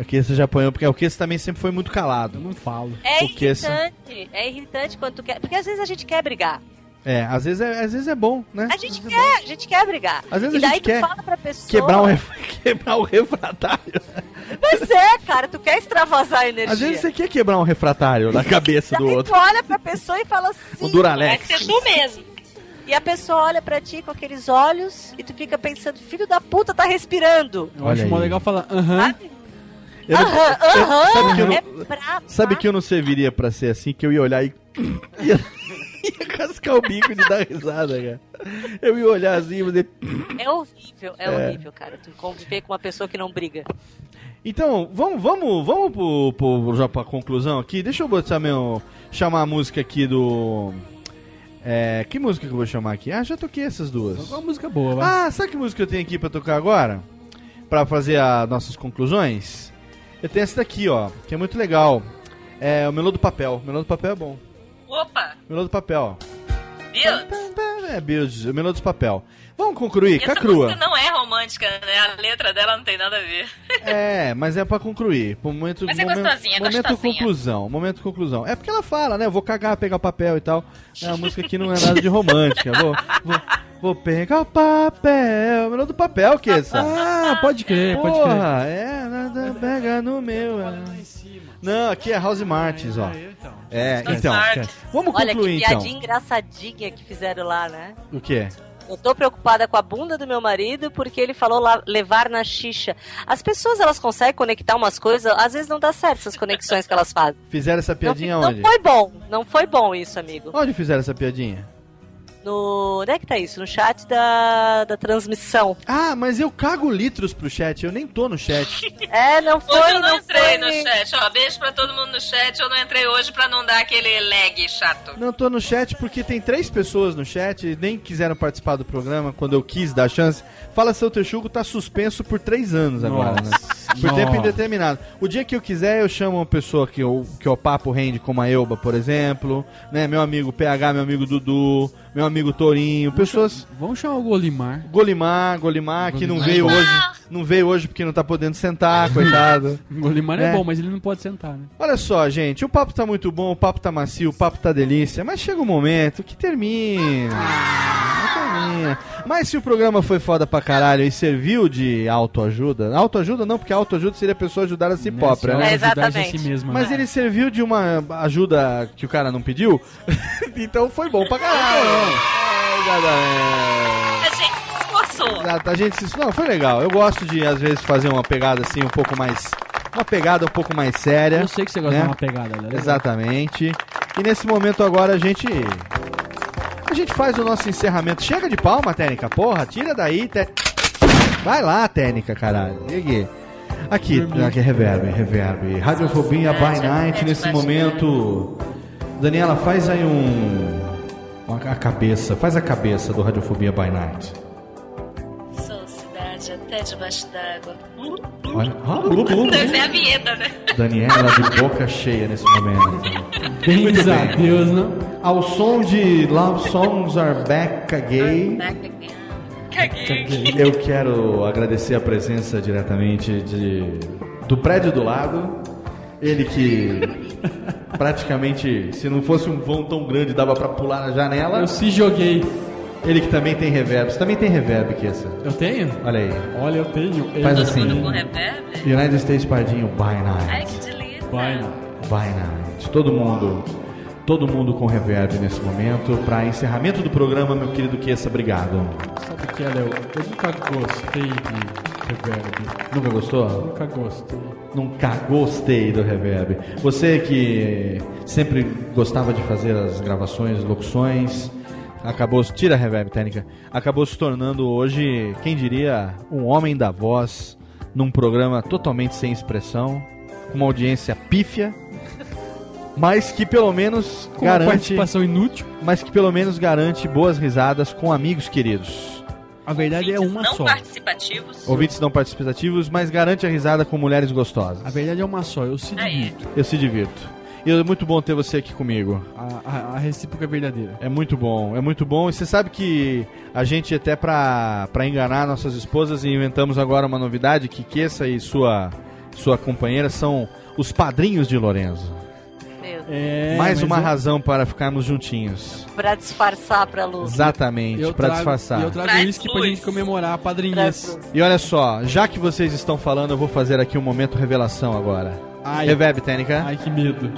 É o que você já apanhou, porque o que também sempre foi muito Eu calado. não falo. É O essa- irritante, é irritante quando tu quer. Porque às vezes a gente quer brigar. É, às vezes é, às vezes é bom, né? A gente quer, a gente quer brigar. Às vezes e a daí gente tu quer fala pra pessoa. Quebrar, um ref... *laughs* quebrar um refratário. Mas é, cara, tu quer extravasar a energia. Às vezes você quer quebrar um refratário na cabeça do outro. tu olha pra pessoa e fala assim. O Duralex. Vai ser tu mesmo. E a pessoa olha pra ti com aqueles olhos e tu fica pensando, filho da puta tá respirando. Eu Olha acho mó legal falar aham. Eu não- Aham, aham. sabe que eu não- É pra Sabe que eu não serviria pra ser assim, que eu ia olhar e. *coughs* ia, ia cascar o bico de dar risada, cara. Eu ia olhar assim e fazer. É horrível, é, É. horrível, cara. Tu conviver com uma pessoa que não briga. Então, vamos, vamos, vamos pro, pro, já pra conclusão aqui. Deixa eu botar meu. chamar a música aqui do. É, que música que eu vou chamar aqui? Ah, já toquei essas duas. Uma música boa, vai. Ah, sabe que música eu tenho aqui pra tocar agora? Pra fazer as nossas conclusões? Eu tenho essa daqui, ó, que é muito legal. É o Melô do Papel. O Melô do Papel é bom. Opa, Melô do Papel. Deus. É, Bills, o Melô do Papel. Vamos concluir, Essa Cacrua. música não é romântica, né? A letra dela não tem nada a ver. É, mas é pra concluir. Pro momento, Mas é momento, gostosinha, é momento gostosinha. conclusão. Momento conclusão. É porque ela fala, né? Eu vou cagar, pegar papel e tal. É uma música que não é nada de romântica. Vou, vou, vou pegar o papel. Melô do papel, que essa? Ah, pode crer, pode crer. Porra, é, nada pega no meu. é. Não, aqui é House Martins, ó. É, então. Martins. Vamos Olha concluir que então. piadinha engraçadinha que fizeram lá, né? O quê? Eu tô preocupada com a bunda do meu marido porque ele falou lá, levar na xixa. As pessoas, elas conseguem conectar umas coisas, às vezes não dá certo essas conexões que elas fazem. Fizeram essa piadinha não, onde? não foi bom, não foi bom isso, amigo. Onde fizeram essa piadinha? No. Onde é que tá isso? No chat da, da transmissão. Ah, mas eu cago litros pro chat, eu nem tô no chat. *laughs* É, não foi, Hoje eu não, não entrei foi. no chat, ó. Beijo pra todo mundo no chat. Eu não entrei hoje pra não dar aquele lag chato. Não tô no chat porque tem três pessoas no chat e nem quiseram participar do programa quando eu quis dar chance. Fala seu Texugo tá suspenso por três anos agora, né? Por Nossa. tempo indeterminado. O dia que eu quiser, eu chamo uma pessoa que, eu, que o papo rende, como a Elba, por exemplo, né? Meu amigo PH, meu amigo Dudu, meu amigo Torinho, pessoas. Vamos chamar o Golimar. Golimar, Golimar, que não veio hoje. Não veio hoje porque não tá podendo sentar, *laughs* coitado. O Golimar é. É. bom, mas ele não pode sentar, né? Olha só, gente, o papo tá muito bom, o papo tá macio, o papo tá delícia, mas chega um momento que termina. Não termina. Mas se o programa foi foda pra caralho e serviu de autoajuda, autoajuda não, porque autoajuda seria a pessoa ajudar a si própria, né? É, exatamente. a si mesma. Mas né? ele serviu de uma ajuda que o cara não pediu, *laughs* então foi bom pra caralho. É. A gente se esforçou. Exato, a gente se... Não, foi legal. Eu gosto de, às vezes, fazer uma pegada assim, um pouco mais... Uma pegada um pouco mais séria. Eu sei que você gosta né? de uma pegada, né? Exatamente. E nesse momento agora a gente. A gente faz o nosso encerramento. Chega de palma, técnica, porra, tira daí. Te... Vai lá, técnica, caralho. Aqui? Aqui, aqui, reverb, reverb. Radiofobia by night nesse momento. Daniela, faz aí um. A cabeça, faz a cabeça do Radiofobia by night. Sou cidade até debaixo d'água. Olha. Ah, blu, blu, blu. Deve ser a vinheta, né? Daniela de boca cheia nesse momento. Bens a Deus, não? Ao som de Love Songs Are Back Again, Caguei. eu quero agradecer a presença diretamente de, do prédio do lado. Ele que praticamente, se não fosse um vão tão grande, dava pra pular na janela. Eu se joguei. Ele que também tem reverb. Você também tem reverb, Kessa. Eu tenho? Olha aí. Olha, eu tenho. Faz Eu assim. Com reverb? United States Pardinho by Ai, night. que delícia. Vai, não. By night. Todo mundo. Todo mundo com reverb nesse momento. Para encerramento do programa, meu querido Kessa, obrigado. Sabe o que é, Léo? Eu nunca gostei de reverb. Nunca gostou? Nunca gostei. Nunca gostei do reverb. Você que sempre gostava de fazer as gravações, locuções, acabou, tira a reverb técnica, acabou se tornando hoje, quem diria, um homem da voz num programa totalmente sem expressão, com uma audiência pífia, mas que pelo menos Com uma garante, participação inútil. mas que pelo menos garante boas risadas com amigos queridos. A verdade é Ouvintes uma não só. participativos. Ouvintes não participativos, mas garante a risada com mulheres gostosas. A verdade é uma só. Eu se Aí. divirto. Eu se divirto. E é muito bom ter você aqui comigo. A, a, a recíproca é verdadeira. É muito bom, é muito bom. E você sabe que a gente, até pra, pra enganar nossas esposas, inventamos agora uma novidade: que Kessa e sua, sua companheira são os padrinhos de Lorenzo. Deus. É, Mais uma eu- razão para ficarmos juntinhos. Pra disfarçar pra luz. Exatamente, trago, disfarçar. E eu trago isso pra luz. gente comemorar a padrinhice. luz. E olha só, já que vocês estão falando, eu vou fazer aqui um momento revelação agora. Ai, Reverb, Técnica. ai, que medo.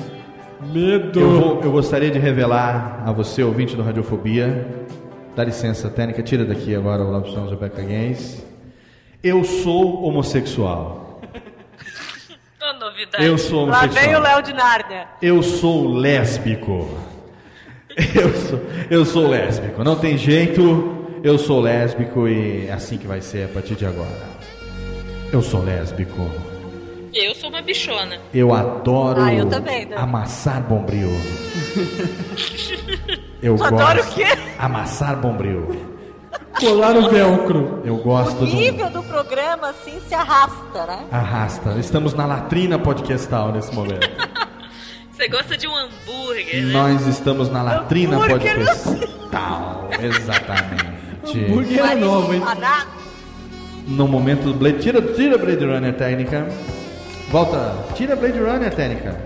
Medo. Eu, vou- eu gostaria de revelar a você, ouvinte do Radiofobia. Dá licença, técnica, tira daqui agora o Love Songs Rebecca Games. Eu sou homossexual. Novidade. Eu sou Lá vem o. Léo de Nárnia. Eu sou lésbico. *laughs* Eu sou, eu sou lésbico. Não tem jeito. Eu sou lésbico e é assim que vai ser a partir de agora. Eu sou lésbico. Eu sou uma bichona. Eu adoro Ah, eu também, né? amassar bombril. *laughs* Eu gosto. adora o quê? Amassar bombril. Colar o velcro. Eu gosto O do nível do programa, assim, se arrasta, né? arrasta. Estamos na latrina podcastal nesse momento. *laughs* Você gosta de um hambúrguer, né? Nós estamos na latrina Hambúrguer. podcastal. Exatamente. Burgueira nova, hein? Aná- No momento do Blade. Tira, tira Blade Runner técnica. Volta. Tira Blade Runner técnica.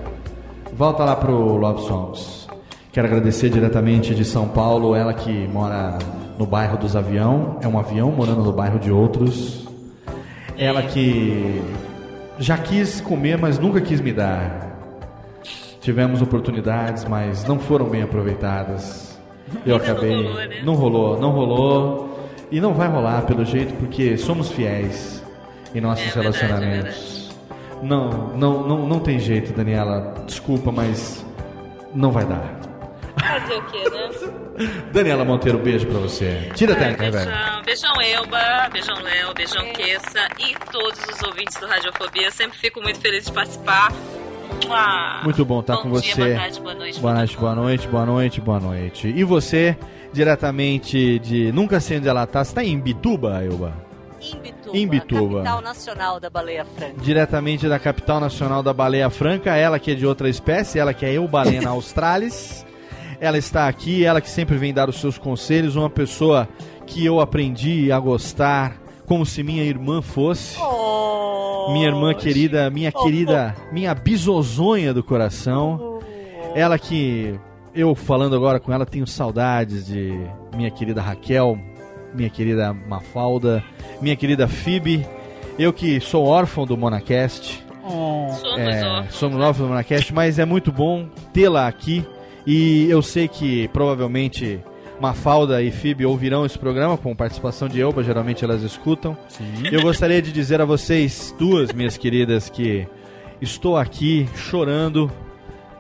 Volta lá pro Love Songs. Quero agradecer diretamente de São Paulo, ela que mora no bairro dos Avião. É um avião morando no bairro de outros. Ela que já quis comer, mas nunca quis me dar. tivemos oportunidades, mas não foram bem aproveitadas. Eu acabei. Não rolou, não rolou. E não vai rolar pelo jeito, porque somos fiéis em nossos relacionamentos. Não, não, não, não tem jeito, Daniela. Desculpa, mas não vai dar. Fazer o quê, né? *laughs* Daniela Monteiro, beijo pra você. Tira a técnica, velho. Beijão, beijão Elba, beijão Léo, beijão Queça e todos os ouvintes do Radiofobia. Sempre fico muito feliz de participar. Muito bom estar Bom com dia, você. boa tarde, boa noite, Boa noite, boa noite, boa noite, boa noite. E você, diretamente de. Nunca sei onde ela tá. Você tá em Bituba, Elba? Imbituba, Imbituba. capital nacional da baleia franca. Diretamente da capital nacional da baleia franca, ela que é de outra espécie, ela que é Eubalena *laughs* australis. Ela está aqui, ela que sempre vem dar os seus conselhos, uma pessoa que eu aprendi a gostar como se minha irmã fosse. Minha irmã querida, minha querida, minha bisozonha do coração. Ela que eu falando agora com ela tenho saudades de minha querida Raquel, minha querida Mafalda, minha querida Phoebe. Eu que sou órfão do Monacast. Somos É, órfãos. somos órfãos do Monacast, mas é muito bom tê-la aqui. E eu sei que provavelmente Mafalda e Phoebe ouvirão esse programa com participação de Elba, geralmente elas escutam. Eu gostaria de dizer a vocês, duas minhas queridas, que estou aqui chorando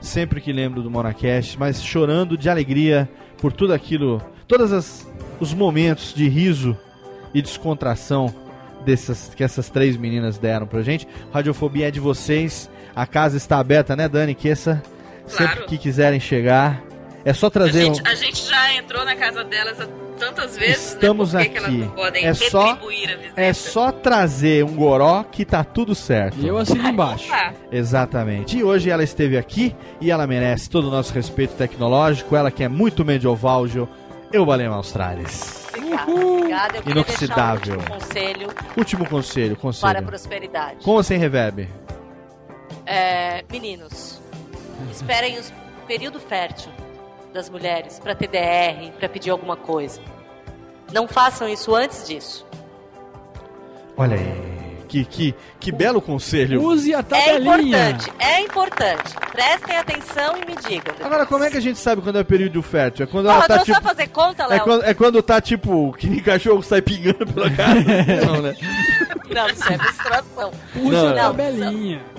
sempre que lembro do Monacast, mas chorando de alegria por tudo aquilo, todos as- os momentos de riso e descontração dessas, que essas três meninas deram pra gente. Radiofobia é de vocês, a casa está aberta, né, Dani? Sempre que quiserem chegar, é só A trazer um... gente, a gente já entrou na casa delas tantas vezes, Estamos né? Por que que aqui. elas não podem É só- retribuir a visita? É só trazer um goró que tá tudo certo. E eu assino embaixo. Ah, Exatamente. E hoje ela esteve aqui e ela merece todo o nosso respeito tecnológico. Ela que é muito medievalgio, eu Balema Australis. Obrigada, obrigada. Eu Inoxidável. um último conselho Último conselho, para a conselho. prosperidade. Com ou sem reverb? É, meninos, esperem o período fértil das mulheres para TDR, para pedir alguma coisa. Não façam isso antes disso. Olha aí. Que, que, que belo conselho. Use a É tabelinha. importante, é importante. Prestem atenção e me digam. Agora, como é que a gente sabe quando é período fértil? É quando Porra, ela tá tipo. só fazer conta, É Léo? quando, é quando tá tipo, que nem cachorro sai pingando pela *laughs* cara. Não, né? Não, isso é menstruação. Use Não, a não.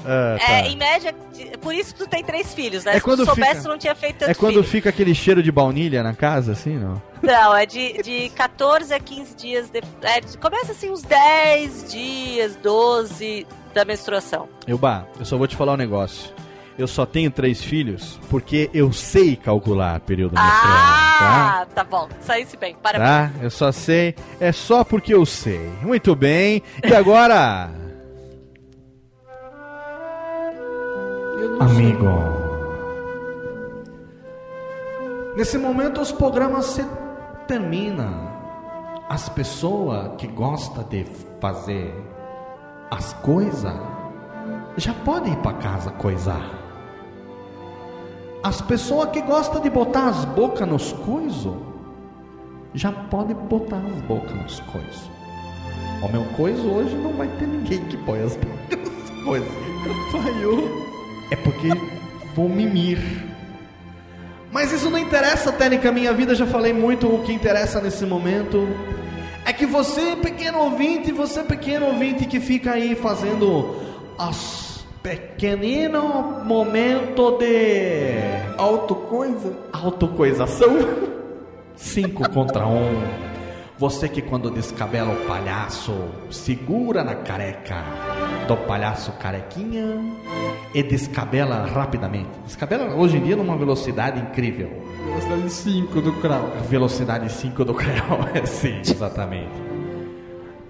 Ah, tá. É, em média, por isso tu tem três filhos, né? É Se quando tu soubesse, fica- tu não tinha feito tanto É quando filho. fica aquele cheiro de baunilha na casa, assim, não? Não, é de, de 14 a 15 dias. De, é, começa assim uns 10 dias, 12 da menstruação. Elba, eu só vou te falar um negócio. Eu só tenho três filhos porque eu sei calcular período menstrual, tá? Ah, tá bom. Saísse bem. Parabéns. Tá? Eu só sei. É só porque eu sei. Muito bem. E agora. Amigo. Nesse momento os programas se terminam. As pessoas que gostam de fazer as coisas já podem ir para casa coisar. As pessoas que gostam de botar as bocas nos coisos já podem botar as bocas nos coisos. O meu coiso hoje não vai ter ninguém que põe as bocas nos coisos. *laughs* Falhou. É porque vou mimir. Mas isso não interessa, Técnica Minha Vida, já falei muito. O que interessa nesse momento é que você, pequeno ouvinte, você, pequeno ouvinte que fica aí fazendo as pequenino momento de autocoisa, autocoisação. *laughs* Cinco contra um. Você que quando descabela o palhaço, segura na careca do palhaço carequinha e descabela rapidamente. Descabela hoje em dia numa velocidade incrível. Velocidade 5 do Krau. Velocidade 5 do Creu, *laughs* sim, exatamente.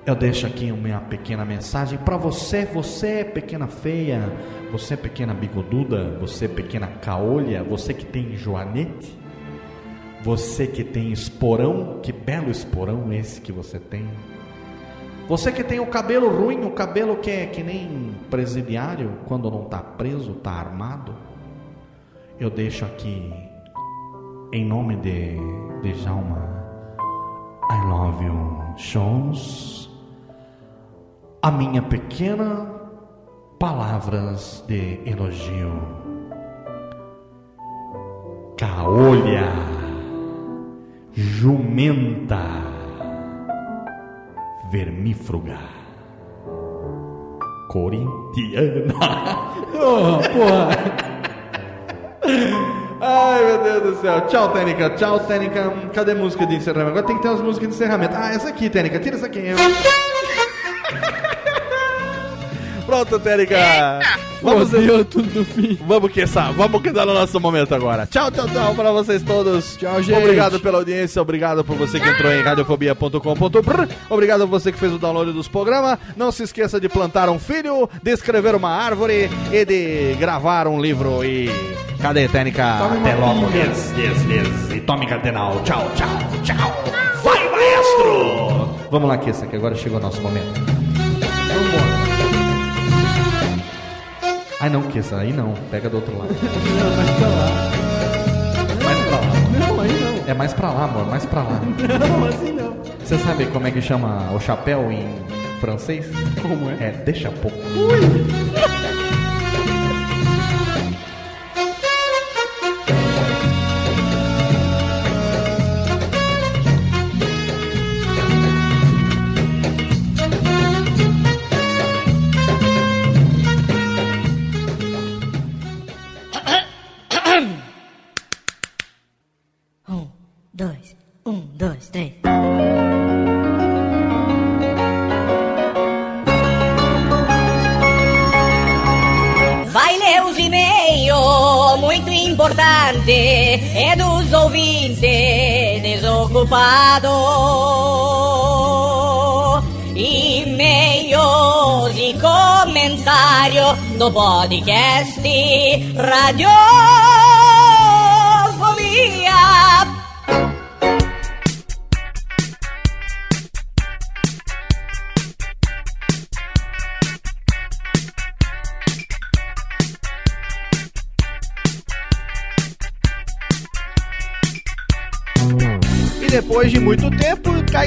Eu deixo aqui uma pequena mensagem para você, você pequena feia, você pequena bigoduda, você pequena caolha, você que tem joanete, você que tem esporão, que belo esporão esse que você tem. Você que tem o cabelo ruim, o cabelo que é que nem presidiário, quando não tá preso, tá armado. Eu deixo aqui em nome de, de Jalma, I love you, shows, a minha pequena palavras de elogio. caolha, jumenta, vermífuga, corintiana. *laughs* Oh, porra. Ai, meu Deus do céu. Tchau, Tênica. Tchau, Tênica. Cadê a música de encerramento? Agora tem que ter umas músicas de encerramento. Ah, essa aqui, Tênica. Tira essa aqui. *laughs* Pronto, Tênica. Vamos, Fodeu tudo no fim. vamos que essa, vamos que dá no nosso momento agora. Tchau, tchau, tchau pra vocês todos. Tchau, gente. Obrigado pela audiência, obrigado por você que entrou em radiofobia.com.br. Obrigado a você que fez o download dos programas. Não se esqueça de plantar um filho, de escrever uma árvore e de gravar um livro. E cadê? Tome uma Até logo. Yes, yes, yes. E tome cardenal. Tchau, tchau, tchau. Vai, maestro! Vamos lá, Kessa, que agora chegou o nosso momento. Vambora. Ai não, Kessa, aí não. Pega do outro lado. Não, mas pra lá. Mais pra lá. Não, aí não. É mais pra lá, amor, mais pra lá. *laughs* Não, assim não. Você sabe como é que chama o chapéu em francês? Como é? É deixa pouco. Um, *laughs* importante, é dos ouvintes desocupados. E-mails e comentário do podcast Radiofobia.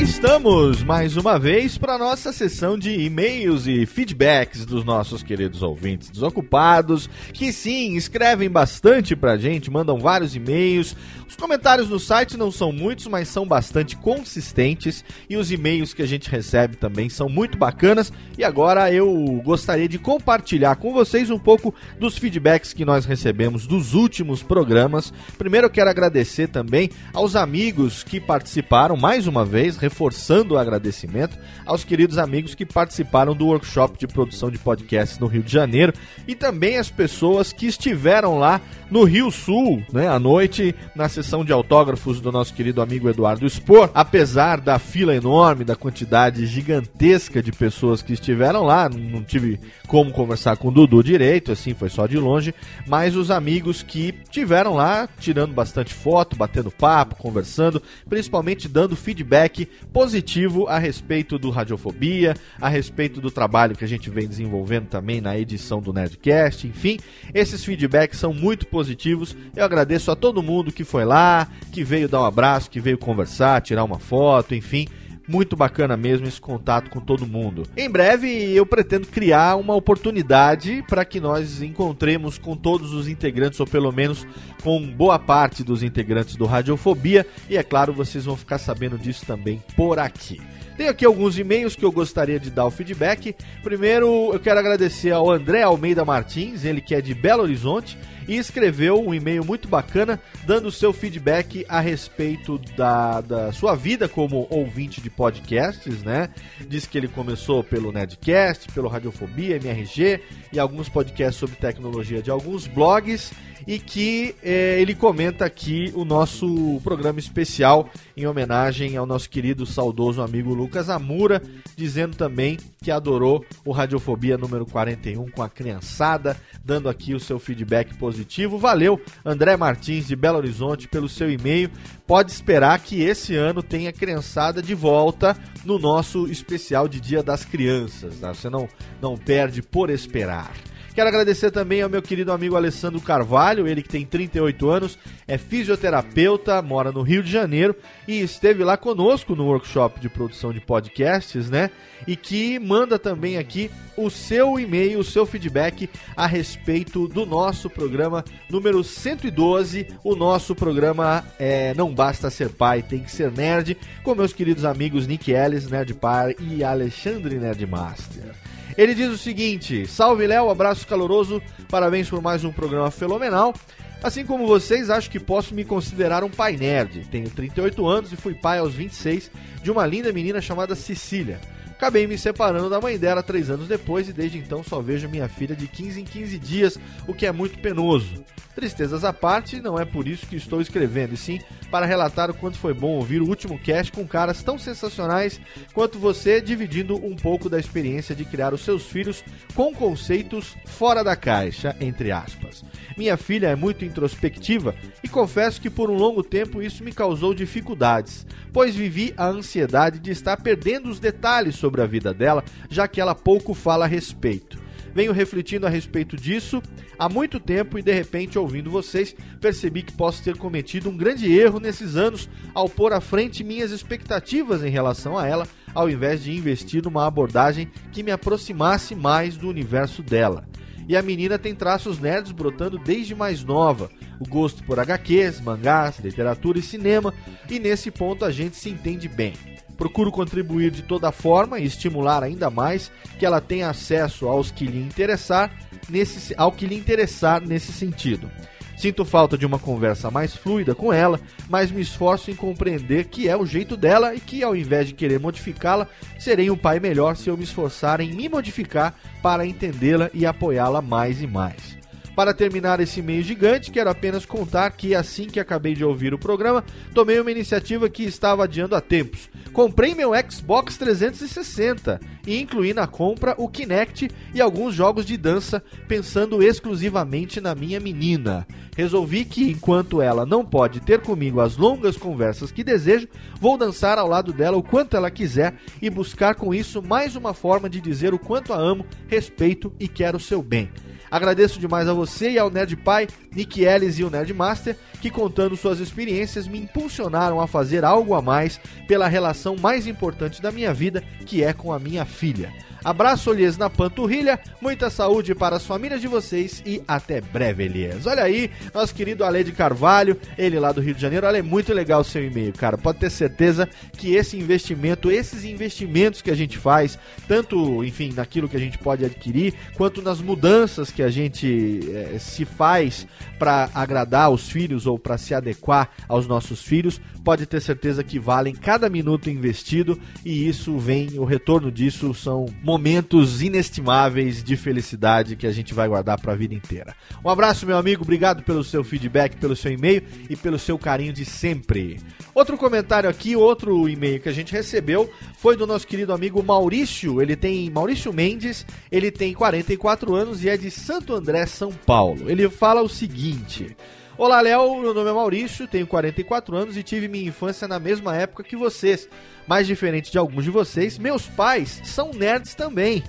Estamos mais uma vez para nossa sessão de e-mails e feedbacks dos nossos queridos ouvintes desocupados, que sim, escrevem bastante pra gente, mandam vários e-mails. Os comentários no site não são muitos, mas são bastante consistentes e os e-mails que a gente recebe também são muito bacanas. E agora eu gostaria de compartilhar com vocês um pouco dos feedbacks que nós recebemos dos últimos programas. Primeiro eu quero agradecer também aos amigos que participaram, mais uma vez, reforçando o agradecimento aos queridos amigos que participaram do workshop de produção de podcasts no Rio de Janeiro e também as pessoas que estiveram lá no Rio Sul, né, à noite, na sessão de autógrafos do nosso querido amigo Eduardo Spor. Apesar da fila enorme, da quantidade gigantesca de pessoas que estiveram lá, não tive como conversar com o Dudu direito, assim, foi só de longe, mas os amigos que tiveram lá, tirando bastante foto, batendo papo, conversando, principalmente dando feedback positivo a respeito do Radiofobia, a respeito do trabalho que a gente vem desenvolvendo também na edição do Nerdcast, enfim, esses feedbacks são muito positivos. Eu agradeço a todo mundo que foi lá, que veio dar um abraço, que veio conversar, tirar uma foto, enfim. Muito bacana mesmo esse contato com todo mundo. Em breve eu pretendo criar uma oportunidade para que nós encontremos com todos os integrantes, ou pelo menos com boa parte dos integrantes do Radiofobia. E é claro, vocês vão ficar sabendo disso também por aqui. Tenho aqui alguns e-mails que eu gostaria de dar o feedback. Primeiro, eu quero agradecer ao André Almeida Martins, ele que é de Belo Horizonte, e escreveu um e-mail muito bacana dando seu feedback a respeito da, da sua vida como ouvinte de podcasts, né? Diz que ele começou pelo Nerdcast, pelo Radiofobia, MRG e alguns podcasts sobre tecnologia de alguns blogs e que eh, ele comenta aqui o nosso programa especial em homenagem ao nosso querido saudoso amigo Lucas Amura, dizendo também que adorou o Radiofobia número 41 com a criançada, dando aqui o seu feedback positivo. Valeu, André Martins de Belo Horizonte, pelo seu e-mail. Pode esperar que esse ano tenha criançada de volta no nosso especial de Dia das Crianças. tá? Você não, não perde por esperar. Quero agradecer também ao meu querido amigo Alessandro Carvalho, ele que tem 38 anos, é fisioterapeuta, mora no Rio de Janeiro e esteve lá conosco no workshop de produção de podcasts, né? E que manda também aqui o seu e-mail, o seu feedback a respeito do nosso programa número 112. O nosso programa é Não Basta Ser Pai, Tem Que Ser Nerd, com meus queridos amigos Nick Ellis, Nerd Par e Alexandre Nerdmaster. Ele diz o seguinte: Salve Léo, abraço caloroso, parabéns por mais um programa fenomenal. Assim como vocês, acho que posso me considerar um pai nerd. Tenho 38 anos e fui pai aos 26 de uma linda menina chamada Cecília. Acabei me separando da mãe dela três anos depois e desde então só vejo minha filha de 15 em 15 dias, o que é muito penoso. Tristezas à parte, não é por isso que estou escrevendo, e sim para relatar o quanto foi bom ouvir o último cast com caras tão sensacionais quanto você, dividindo um pouco da experiência de criar os seus filhos com conceitos fora da caixa, entre aspas. Minha filha é muito introspectiva e confesso que por um longo tempo isso me causou dificuldades, pois vivi a ansiedade de estar perdendo os detalhes sobre a vida dela, já que ela pouco fala a respeito. Venho refletindo a respeito disso há muito tempo e de repente, ouvindo vocês, percebi que posso ter cometido um grande erro nesses anos ao pôr à frente minhas expectativas em relação a ela, ao invés de investir numa abordagem que me aproximasse mais do universo dela. E a menina tem traços nerds brotando desde mais nova, o gosto por HQs, mangás, literatura e cinema, e nesse ponto a gente se entende bem. Procuro contribuir de toda forma e estimular ainda mais que ela tenha acesso aos que lhe interessar nesse, ao que lhe interessar nesse sentido. Sinto falta de uma conversa mais fluida com ela, mas me esforço em compreender que é o jeito dela e que, ao invés de querer modificá-la, serei um pai melhor se eu me esforçar em me modificar para entendê-la e apoiá-la mais e mais. Para terminar esse meio gigante, quero apenas contar que assim que acabei de ouvir o programa, tomei uma iniciativa que estava adiando há tempos. Comprei meu Xbox 360 e incluí na compra o Kinect e alguns jogos de dança, pensando exclusivamente na minha menina. Resolvi que, enquanto ela não pode ter comigo as longas conversas que desejo, vou dançar ao lado dela o quanto ela quiser e buscar com isso mais uma forma de dizer o quanto a amo, respeito e quero seu bem. Agradeço demais a você e ao Nerd Pai, Nick Ellis e o Nerd Master, que contando suas experiências me impulsionaram a fazer algo a mais pela relação mais importante da minha vida, que é com a minha filha. Abraço, Elias, na panturrilha, muita saúde para as famílias de vocês e até breve, Elias. Olha aí, nosso querido Ale de Carvalho, ele lá do Rio de Janeiro. Olha, é muito legal o seu e-mail, cara. Pode ter certeza que esse investimento, esses investimentos que a gente faz, tanto, enfim, naquilo que a gente pode adquirir, quanto nas mudanças que a gente eh, se faz para agradar os filhos ou para se adequar aos nossos filhos, pode ter certeza que valem cada minuto investido e isso vem, o retorno disso são momentos inestimáveis de felicidade que a gente vai guardar para a vida inteira. Um abraço, meu amigo, obrigado pelo seu feedback, pelo seu e-mail e pelo seu carinho de sempre. Outro comentário aqui, outro e-mail que a gente recebeu foi do nosso querido amigo Maurício. Ele tem Maurício Mendes, ele tem 44 anos e é de Santo André, São Paulo. Ele fala o seguinte: Olá, Léo. Meu nome é Maurício, tenho 44 anos e tive minha infância na mesma época que vocês. Mas diferente de alguns de vocês, meus pais são nerds também.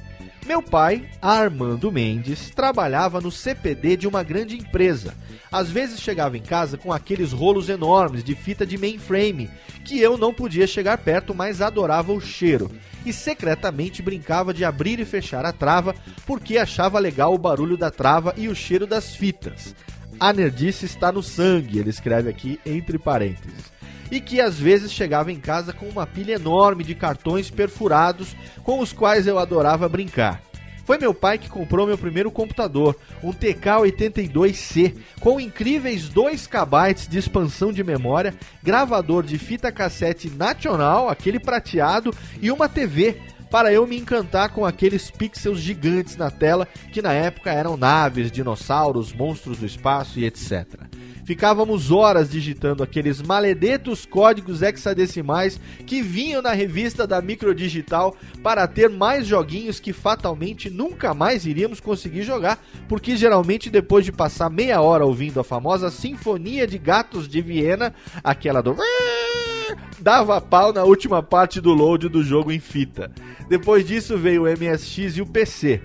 Meu pai, Armando Mendes, trabalhava no CPD de uma grande empresa. Às vezes chegava em casa com aqueles rolos enormes de fita de mainframe, que eu não podia chegar perto, mas adorava o cheiro. E secretamente brincava de abrir e fechar a trava, porque achava legal o barulho da trava e o cheiro das fitas. A nerdice está no sangue, ele escreve aqui entre parênteses. E que às vezes chegava em casa com uma pilha enorme de cartões perfurados com os quais eu adorava brincar. Foi meu pai que comprou meu primeiro computador, um TK82C, com incríveis 2 KB de expansão de memória, gravador de fita cassete nacional, aquele prateado, e uma TV, para eu me encantar com aqueles pixels gigantes na tela que na época eram naves, dinossauros, monstros do espaço e etc. Ficávamos horas digitando aqueles maledetos códigos hexadecimais que vinham na revista da Microdigital para ter mais joguinhos que fatalmente nunca mais iríamos conseguir jogar, porque geralmente depois de passar meia hora ouvindo a famosa Sinfonia de Gatos de Viena, aquela do dava pau na última parte do load do jogo em fita. Depois disso veio o MSX e o PC.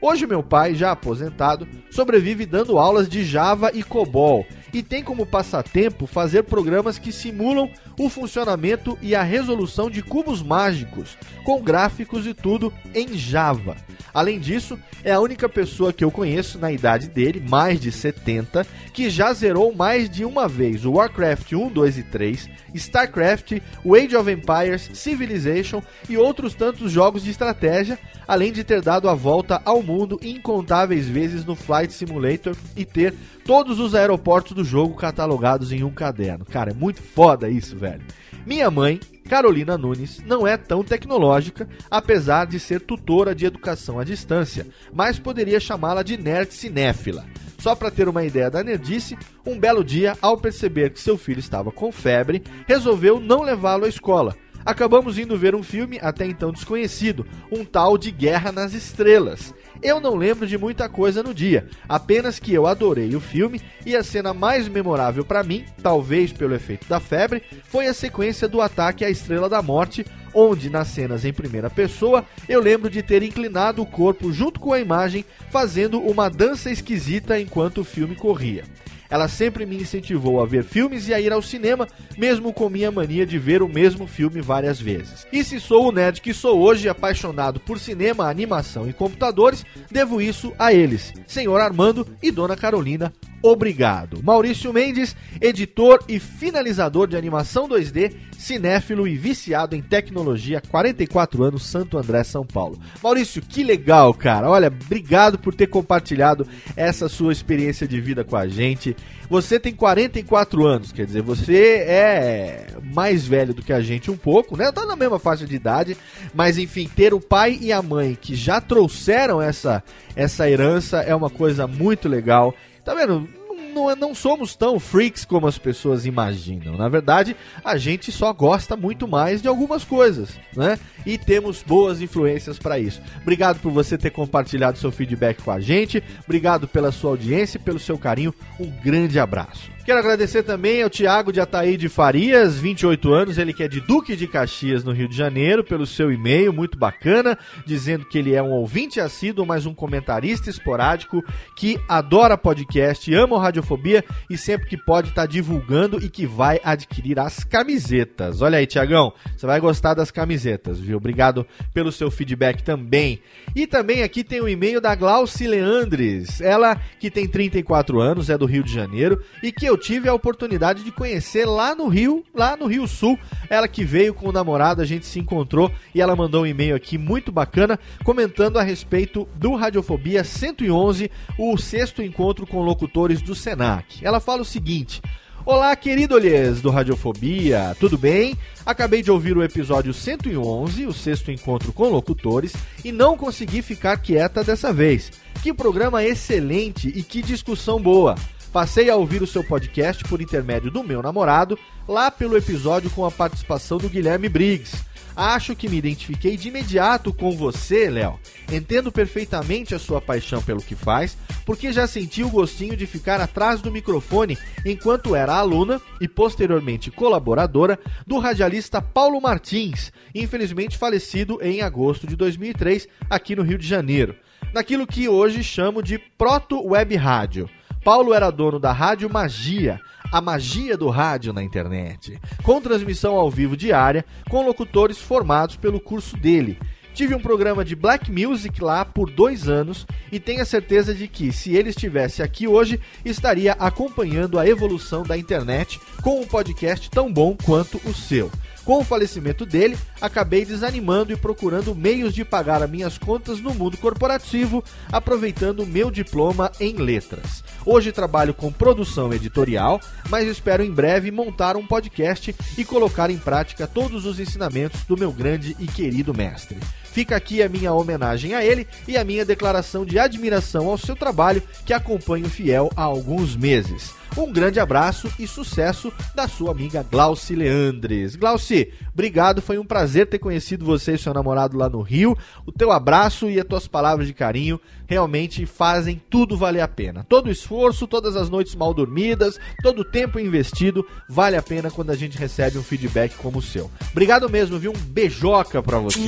Hoje meu pai, já aposentado, sobrevive dando aulas de Java e COBOL e tem como passatempo fazer programas que simulam o funcionamento e a resolução de cubos mágicos, com gráficos e tudo em Java. Além disso, é a única pessoa que eu conheço na idade dele, mais de 70, que já zerou mais de uma vez o Warcraft 1, 2 e 3, StarCraft, o Age of Empires, Civilization e outros tantos jogos de estratégia, além de ter dado a volta ao mundo incontáveis vezes no Flight Simulator e ter todos os aeroportos do jogo catalogados em um caderno. Cara, é muito foda isso, velho. Minha mãe, Carolina Nunes, não é tão tecnológica, apesar de ser tutora de educação à distância, mas poderia chamá-la de nerd cinéfila. Só para ter uma ideia da nerdice, um belo dia, ao perceber que seu filho estava com febre, resolveu não levá-lo à escola. Acabamos indo ver um filme até então desconhecido, um tal de Guerra nas Estrelas. Eu não lembro de muita coisa no dia, apenas que eu adorei o filme e a cena mais memorável para mim, talvez pelo efeito da febre, foi a sequência do ataque à Estrela da Morte, onde nas cenas em primeira pessoa eu lembro de ter inclinado o corpo junto com a imagem, fazendo uma dança esquisita enquanto o filme corria. Ela sempre me incentivou a ver filmes e a ir ao cinema, mesmo com minha mania de ver o mesmo filme várias vezes. E se sou o nerd que sou hoje, apaixonado por cinema, animação e computadores, devo isso a eles, Senhor Armando e Dona Carolina. Obrigado. Maurício Mendes, editor e finalizador de animação 2D, cinéfilo e viciado em tecnologia, 44 anos, Santo André, São Paulo. Maurício, que legal, cara. Olha, obrigado por ter compartilhado essa sua experiência de vida com a gente. Você tem 44 anos, quer dizer, você é mais velho do que a gente um pouco, né? Tá na mesma faixa de idade, mas enfim, ter o pai e a mãe que já trouxeram essa essa herança é uma coisa muito legal. Tá vendo? Não, não somos tão freaks como as pessoas imaginam. Na verdade, a gente só gosta muito mais de algumas coisas, né? E temos boas influências para isso. Obrigado por você ter compartilhado seu feedback com a gente. Obrigado pela sua audiência e pelo seu carinho. Um grande abraço. Quero agradecer também ao Tiago de Ataíde Farias, 28 anos, ele que é de Duque de Caxias, no Rio de Janeiro, pelo seu e-mail, muito bacana, dizendo que ele é um ouvinte assíduo, mas um comentarista esporádico, que adora podcast, ama o Radiofobia e sempre que pode está divulgando e que vai adquirir as camisetas. Olha aí, Tiagão, você vai gostar das camisetas, viu? Obrigado pelo seu feedback também. E também aqui tem o e-mail da Glauci Leandres, ela que tem 34 anos, é do Rio de Janeiro e que eu tive a oportunidade de conhecer lá no Rio, lá no Rio Sul. Ela que veio com o namorado, a gente se encontrou e ela mandou um e-mail aqui muito bacana comentando a respeito do Radiofobia 111, o sexto encontro com locutores do Senac. Ela fala o seguinte: Olá, queridolhes do Radiofobia, tudo bem? Acabei de ouvir o episódio 111, o sexto encontro com locutores, e não consegui ficar quieta dessa vez. Que programa excelente e que discussão boa! Passei a ouvir o seu podcast por intermédio do meu namorado, lá pelo episódio com a participação do Guilherme Briggs. Acho que me identifiquei de imediato com você, Léo. Entendo perfeitamente a sua paixão pelo que faz, porque já senti o gostinho de ficar atrás do microfone enquanto era aluna e posteriormente colaboradora do radialista Paulo Martins, infelizmente falecido em agosto de 2003 aqui no Rio de Janeiro. Naquilo que hoje chamo de Proto Web Rádio. Paulo era dono da Rádio Magia, a magia do rádio na internet, com transmissão ao vivo diária, com locutores formados pelo curso dele. Tive um programa de black music lá por dois anos e tenho a certeza de que, se ele estivesse aqui hoje, estaria acompanhando a evolução da internet com um podcast tão bom quanto o seu. Com o falecimento dele, acabei desanimando e procurando meios de pagar as minhas contas no mundo corporativo, aproveitando meu diploma em letras. Hoje trabalho com produção editorial, mas espero em breve montar um podcast e colocar em prática todos os ensinamentos do meu grande e querido mestre. Fica aqui a minha homenagem a ele e a minha declaração de admiração ao seu trabalho que acompanho fiel há alguns meses. Um grande abraço e sucesso da sua amiga Glauci Leandres. Glauci, obrigado, foi um prazer ter conhecido você e seu namorado lá no Rio. O teu abraço e as tuas palavras de carinho realmente fazem tudo valer a pena. Todo o esforço, todas as noites mal dormidas, todo o tempo investido vale a pena quando a gente recebe um feedback como o seu. Obrigado mesmo, viu? Um beijoca pra você.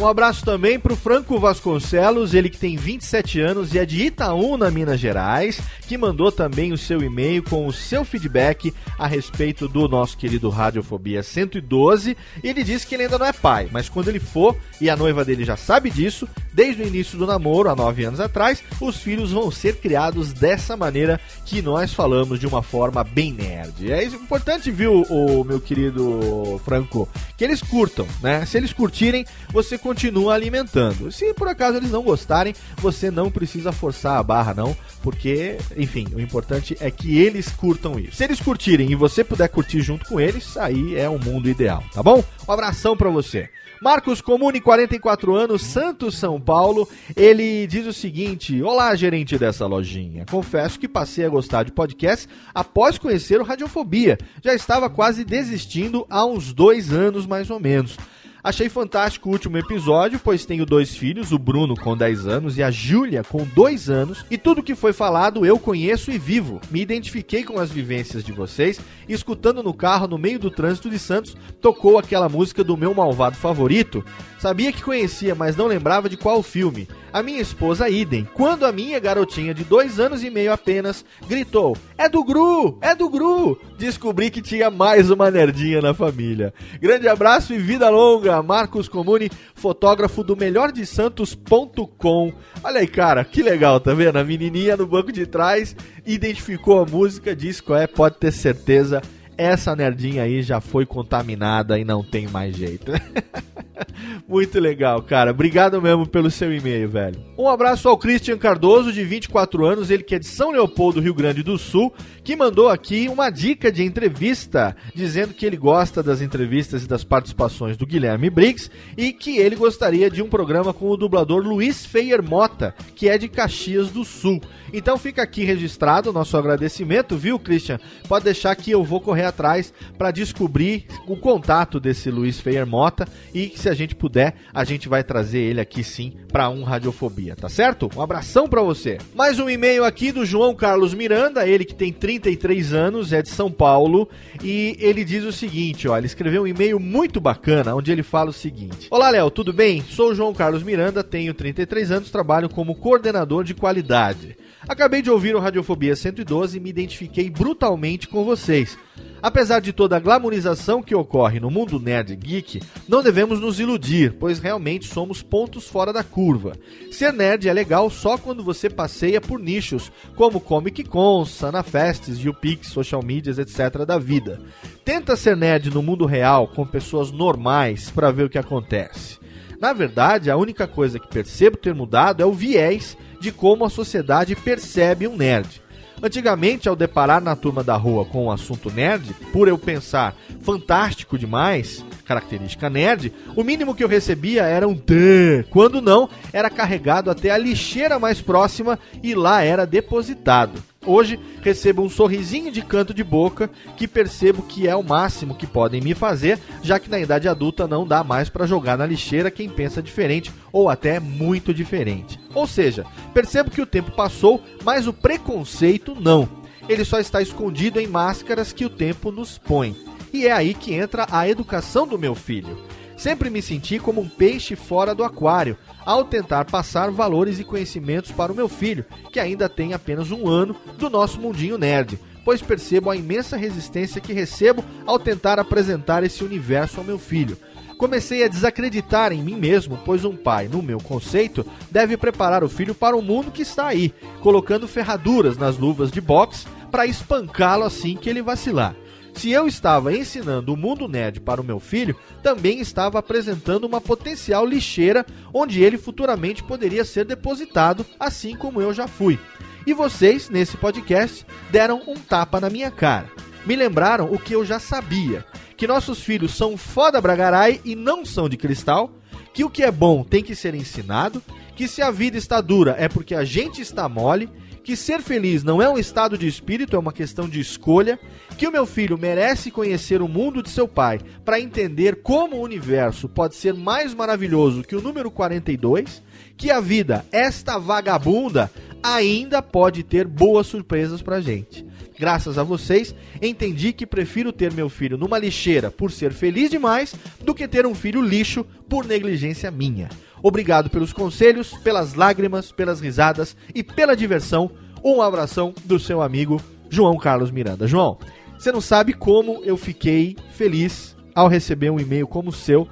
Um abraço também pro Franco Vasconcelos, ele que tem 27 anos e é de Itaúna, Minas Gerais, que mandou também o seu e-mail com o seu feedback a respeito do nosso querido Radiofobia 112. E ele disse que ele ainda não é pai, mas quando ele for, e a noiva dele já sabe disso, desde o início do namoro, há nove anos atrás, os filhos vão ser criados dessa maneira que nós falamos de uma forma bem nerd. É importante, viu, o meu querido Franco, que eles curtam, né? Se eles curtirem, você continua alimentando. Se por acaso eles não gostarem, você não precisa forçar a barra, não, porque, enfim, o importante é que eles curtam isso. Se eles curtirem e você puder curtir junto com eles, aí é o mundo ideal, tá bom? Um abração pra você. Marcos Comune, 44 anos, Santos, São Paulo. Ele diz o seguinte: Olá, gerente dessa lojinha. Confesso que passei a gostar de podcast após conhecer o Radiofobia. Já estava quase desistindo há uns dois anos, mais ou menos. Achei fantástico o último episódio, pois tenho dois filhos, o Bruno com 10 anos e a Júlia com 2 anos, e tudo que foi falado eu conheço e vivo. Me identifiquei com as vivências de vocês, e escutando no carro no meio do trânsito de Santos, tocou aquela música do meu malvado favorito. Sabia que conhecia, mas não lembrava de qual filme. A minha esposa idem, quando a minha garotinha de dois anos e meio apenas gritou: É do Gru! É do Gru! Descobri que tinha mais uma nerdinha na família. Grande abraço e vida longa, Marcos Comune, fotógrafo do melhordesantos.com. Olha aí, cara, que legal, tá vendo? A menininha no banco de trás identificou a música, disse qual é, pode ter certeza. Essa nerdinha aí já foi contaminada e não tem mais jeito. *laughs* Muito legal, cara. Obrigado mesmo pelo seu e-mail, velho. Um abraço ao Christian Cardoso, de 24 anos, ele que é de São Leopoldo, Rio Grande do Sul, que mandou aqui uma dica de entrevista, dizendo que ele gosta das entrevistas e das participações do Guilherme Briggs e que ele gostaria de um programa com o dublador Luiz Feier Mota, que é de Caxias do Sul. Então fica aqui registrado o nosso agradecimento, viu, Christian? Pode deixar que eu vou correr atrás para descobrir o contato desse Luiz Feier Mota e se a gente puder, a gente vai trazer ele aqui sim para um Radiofobia, tá certo? Um abração para você. Mais um e-mail aqui do João Carlos Miranda, ele que tem 33 anos, é de São Paulo, e ele diz o seguinte, ó, ele escreveu um e-mail muito bacana, onde ele fala o seguinte: Olá, Léo, tudo bem? Sou o João Carlos Miranda, tenho 33 anos, trabalho como coordenador de qualidade. Acabei de ouvir o Radiofobia 112 e me identifiquei brutalmente com vocês. Apesar de toda a glamorização que ocorre no mundo nerd geek, não devemos nos iludir, pois realmente somos pontos fora da curva. Ser nerd é legal só quando você passeia por nichos, como Comic Cons, Sanafests, YouPix, social medias, etc. da vida. Tenta ser nerd no mundo real, com pessoas normais, para ver o que acontece. Na verdade, a única coisa que percebo ter mudado é o viés de como a sociedade percebe um nerd. Antigamente, ao deparar na turma da rua com o assunto nerd, por eu pensar fantástico demais, característica nerd, o mínimo que eu recebia era um T. Quando não, era carregado até a lixeira mais próxima e lá era depositado. Hoje recebo um sorrisinho de canto de boca que percebo que é o máximo que podem me fazer, já que na idade adulta não dá mais para jogar na lixeira quem pensa diferente ou até muito diferente. Ou seja, percebo que o tempo passou, mas o preconceito não. Ele só está escondido em máscaras que o tempo nos põe. E é aí que entra a educação do meu filho. Sempre me senti como um peixe fora do aquário, ao tentar passar valores e conhecimentos para o meu filho, que ainda tem apenas um ano do nosso mundinho nerd, pois percebo a imensa resistência que recebo ao tentar apresentar esse universo ao meu filho. Comecei a desacreditar em mim mesmo, pois um pai, no meu conceito, deve preparar o filho para o mundo que está aí, colocando ferraduras nas luvas de boxe para espancá-lo assim que ele vacilar. Se eu estava ensinando o mundo nerd para o meu filho, também estava apresentando uma potencial lixeira onde ele futuramente poderia ser depositado, assim como eu já fui. E vocês, nesse podcast, deram um tapa na minha cara. Me lembraram o que eu já sabia: que nossos filhos são foda bragarai e não são de cristal, que o que é bom tem que ser ensinado, que se a vida está dura é porque a gente está mole, que ser feliz não é um estado de espírito, é uma questão de escolha, que o meu filho merece conhecer o mundo de seu pai para entender como o universo pode ser mais maravilhoso que o número 42, que a vida, esta vagabunda, ainda pode ter boas surpresas pra gente. Graças a vocês, entendi que prefiro ter meu filho numa lixeira por ser feliz demais do que ter um filho lixo por negligência minha. Obrigado pelos conselhos, pelas lágrimas, pelas risadas e pela diversão. Um abração do seu amigo João Carlos Miranda. João, você não sabe como eu fiquei feliz ao receber um e-mail como o seu.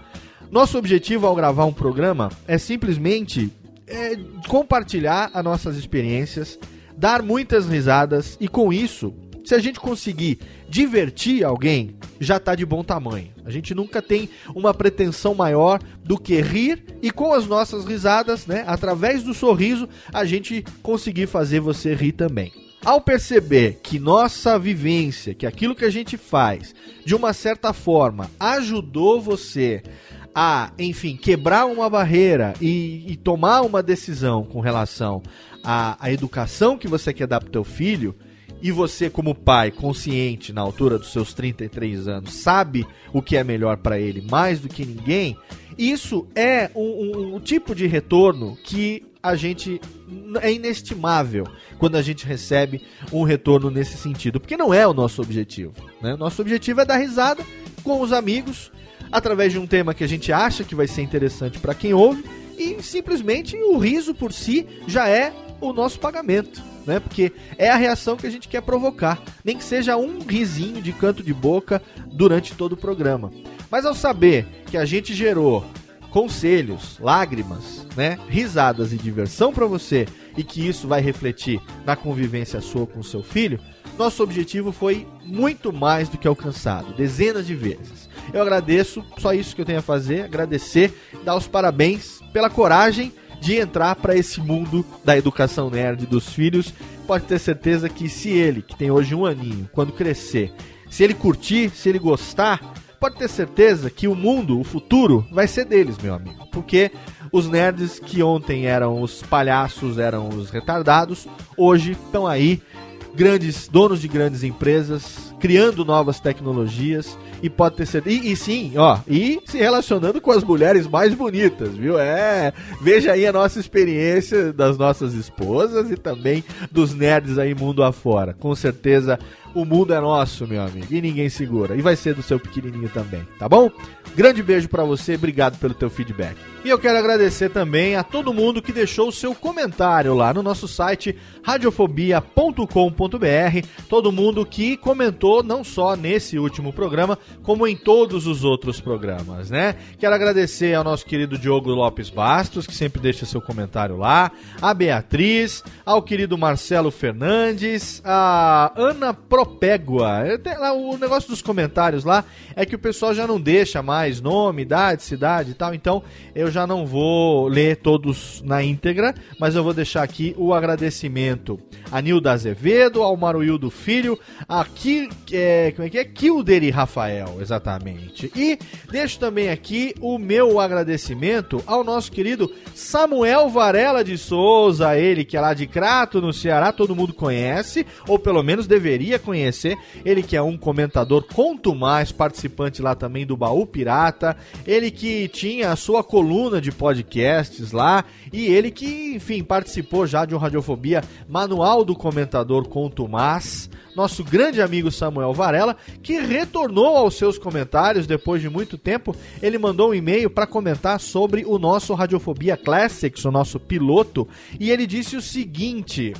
Nosso objetivo ao gravar um programa é simplesmente é, compartilhar as nossas experiências, dar muitas risadas e com isso, se a gente conseguir divertir alguém, já tá de bom tamanho. A gente nunca tem uma pretensão maior do que rir e com as nossas risadas, né, através do sorriso, a gente conseguir fazer você rir também. Ao perceber que nossa vivência, que aquilo que a gente faz, de uma certa forma, ajudou você a, enfim, quebrar uma barreira e, e tomar uma decisão com relação à, à educação que você quer dar pro teu filho, e você, como pai, consciente na altura dos seus 33 anos, sabe o que é melhor para ele mais do que ninguém, isso é um, um- um tipo de retorno que a gente é inestimável quando a gente recebe um retorno nesse sentido, porque não é o nosso objetivo. Né? Nosso objetivo é dar risada com os amigos através de um tema que a gente acha que vai ser interessante para quem ouve e simplesmente o riso por si já é o nosso pagamento, né? Porque é a reação que a gente quer provocar, nem que seja um risinho de canto de boca durante todo o programa. Mas ao saber que a gente gerou conselhos, lágrimas, né, risadas e diversão para você e que isso vai refletir na convivência sua com seu filho, nosso objetivo foi muito mais do que alcançado, dezenas de vezes. Eu agradeço, só isso que eu tenho a fazer, agradecer, dar os parabéns pela coragem de entrar para esse mundo da educação nerd dos filhos. Pode ter certeza que se ele, que tem hoje um aninho, quando crescer, se ele curtir, se ele gostar, pode ter certeza que o mundo, o futuro, vai ser deles, meu amigo. Porque os nerds que ontem eram os palhaços, eram os retardados, hoje estão aí, grandes donos de grandes empresas, criando novas tecnologias e pode ter certeza. E, e sim, ó, e se relacionando com as mulheres mais bonitas, viu? É, veja aí a nossa experiência das nossas esposas e também dos nerds aí mundo afora. Com certeza o mundo é nosso, meu amigo, e ninguém segura. E vai ser do seu pequenininho também, tá bom? Grande beijo pra você, obrigado pelo teu feedback. E eu quero agradecer também a todo mundo que deixou o seu comentário lá no nosso site radiofobia.com.br, todo mundo que comentou não só nesse último programa, como em todos os outros programas, né? Quero agradecer ao nosso querido Diogo Lopes Bastos, que sempre deixa seu comentário lá, a Beatriz, ao querido Marcelo Fernandes, a Ana Propégua. Lá, O negócio dos comentários lá é que o pessoal já não deixa mais nome, idade, cidade e tal, então eu já não vou ler todos na íntegra, mas eu vou deixar aqui o agradecimento a Nilda Azevedo, ao Maruildo Filho, a Ki, é, como é que é? Kilder e Rafael, exatamente. E deixo também aqui o meu agradecimento ao nosso querido Samuel Varela de Souza, ele que é lá de Crato, no Ceará, todo mundo conhece, ou pelo menos deveria conhecer, ele que é um comentador quanto mais participante lá também do Baú Pirata, ele que tinha a sua coluna de podcasts lá, e ele que, enfim, participou já de um Radiofobia Manual do Comentador Contumaz, nosso grande amigo Samuel Varela, que retornou aos seus comentários depois de muito tempo. Ele mandou um e-mail para comentar sobre o nosso Radiofobia Classics, o nosso piloto, e ele disse o seguinte.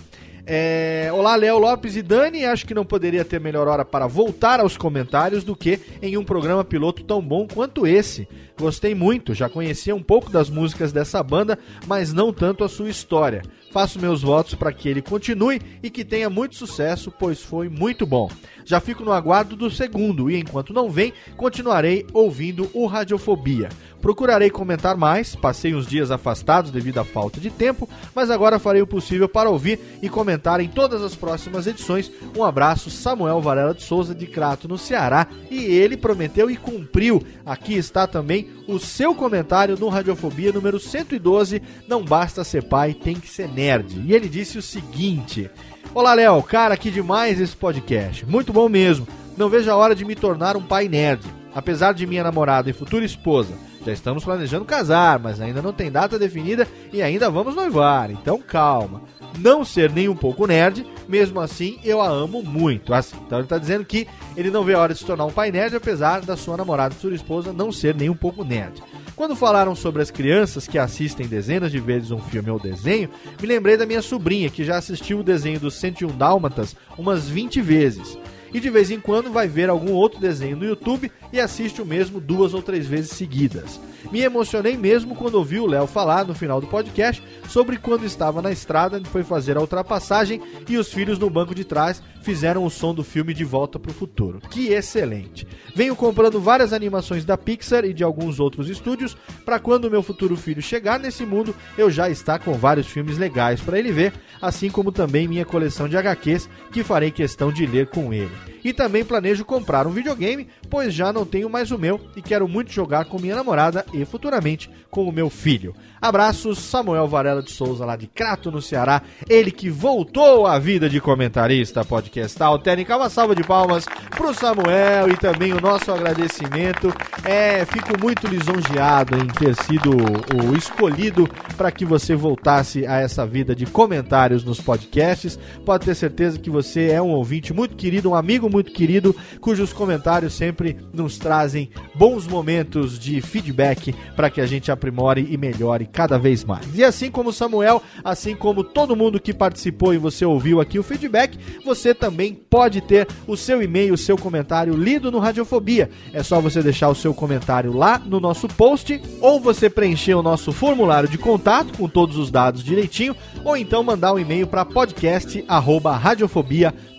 É, olá, Léo Lopes e Dani. Acho que não poderia ter melhor hora para voltar aos comentários do que em um programa piloto tão bom quanto esse. Gostei muito, já conhecia um pouco das músicas dessa banda, mas não tanto a sua história. Faço meus votos para que ele continue e que tenha muito sucesso, pois foi muito bom. Já fico no aguardo do segundo e enquanto não vem, continuarei ouvindo o Radiofobia. Procurarei comentar mais, passei uns dias afastados devido à falta de tempo, mas agora farei o possível para ouvir e comentar em todas as próximas edições. Um abraço, Samuel Varela de Souza de Crato, no Ceará, e ele prometeu e cumpriu. Aqui está também o seu comentário no Radiofobia número 112, Não basta ser pai, tem que ser nerd. E ele disse o seguinte: Olá, Léo, cara, que demais esse podcast. Muito bom mesmo. Não vejo a hora de me tornar um pai nerd. Apesar de minha namorada e futura esposa, já estamos planejando casar, mas ainda não tem data definida e ainda vamos noivar, então calma. Não ser nem um pouco nerd, mesmo assim eu a amo muito. Assim, então ele está dizendo que ele não vê a hora de se tornar um pai nerd, apesar da sua namorada e futura esposa não ser nem um pouco nerd. Quando falaram sobre as crianças que assistem dezenas de vezes um filme ou desenho, me lembrei da minha sobrinha que já assistiu o desenho dos 101 Dálmatas umas 20 vezes. E de vez em quando vai ver algum outro desenho no YouTube e assiste o mesmo duas ou três vezes seguidas. Me emocionei mesmo quando ouvi o Léo falar no final do podcast sobre quando estava na estrada e foi fazer a ultrapassagem e os filhos no banco de trás fizeram o som do filme De Volta para o Futuro. Que excelente! Venho comprando várias animações da Pixar e de alguns outros estúdios para quando meu futuro filho chegar nesse mundo eu já estar com vários filmes legais para ele ver, assim como também minha coleção de HQs que farei questão de ler com ele. E também planejo comprar um videogame, pois já não tenho mais o meu e quero muito jogar com minha namorada e futuramente com o meu filho. Abraços, Samuel Varela de Souza, lá de Crato, no Ceará. Ele que voltou à vida de comentarista podcastal. Técnica, uma salva de palmas pro Samuel e também o nosso agradecimento. É, fico muito lisonjeado em ter sido o escolhido para que você voltasse a essa vida de comentários nos podcasts. Pode ter certeza que você é um ouvinte muito querido, um amigo muito querido, cujos comentários sempre nos trazem bons momentos de feedback para que a gente aprimore e melhore cada vez mais. E assim como Samuel, assim como todo mundo que participou e você ouviu aqui o feedback, você também pode ter o seu e-mail, o seu comentário lido no Radiofobia. É só você deixar o seu comentário lá no nosso post, ou você preencher o nosso formulário de contato com todos os dados direitinho, ou então mandar um e-mail para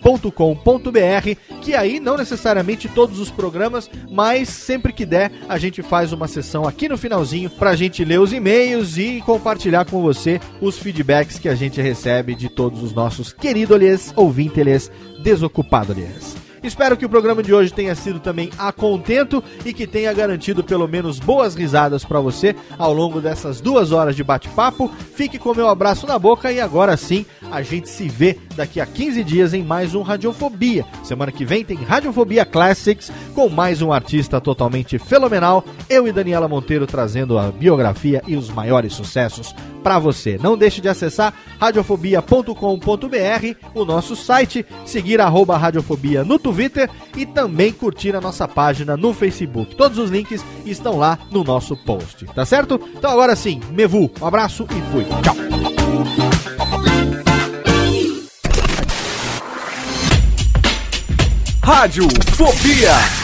podcast@radiofobia.com.br, que aí não necessariamente todos os programas, mas sempre que der, a gente faz uma sessão aqui no finalzinho pra gente ler os e-mails e compartilhar com você os feedbacks que a gente recebe de todos os nossos queridos ouvintes desocupados. Espero que o programa de hoje tenha sido também a contento e que tenha garantido pelo menos boas risadas para você ao longo dessas duas horas de bate-papo. Fique com meu abraço na boca e agora sim a gente se vê daqui a 15 dias em mais um Radiofobia. Semana que vem tem Radiofobia Classics com mais um artista totalmente fenomenal. Eu e Daniela Monteiro trazendo a biografia e os maiores sucessos para você. Não deixe de acessar radiofobia.com.br, o nosso site, seguir arroba radiofobia no Twitter e também curtir a nossa página no Facebook. Todos os links estão lá no nosso post, tá certo? Então agora sim, Mevu, um abraço e fui. Tchau. Rádio Fobia.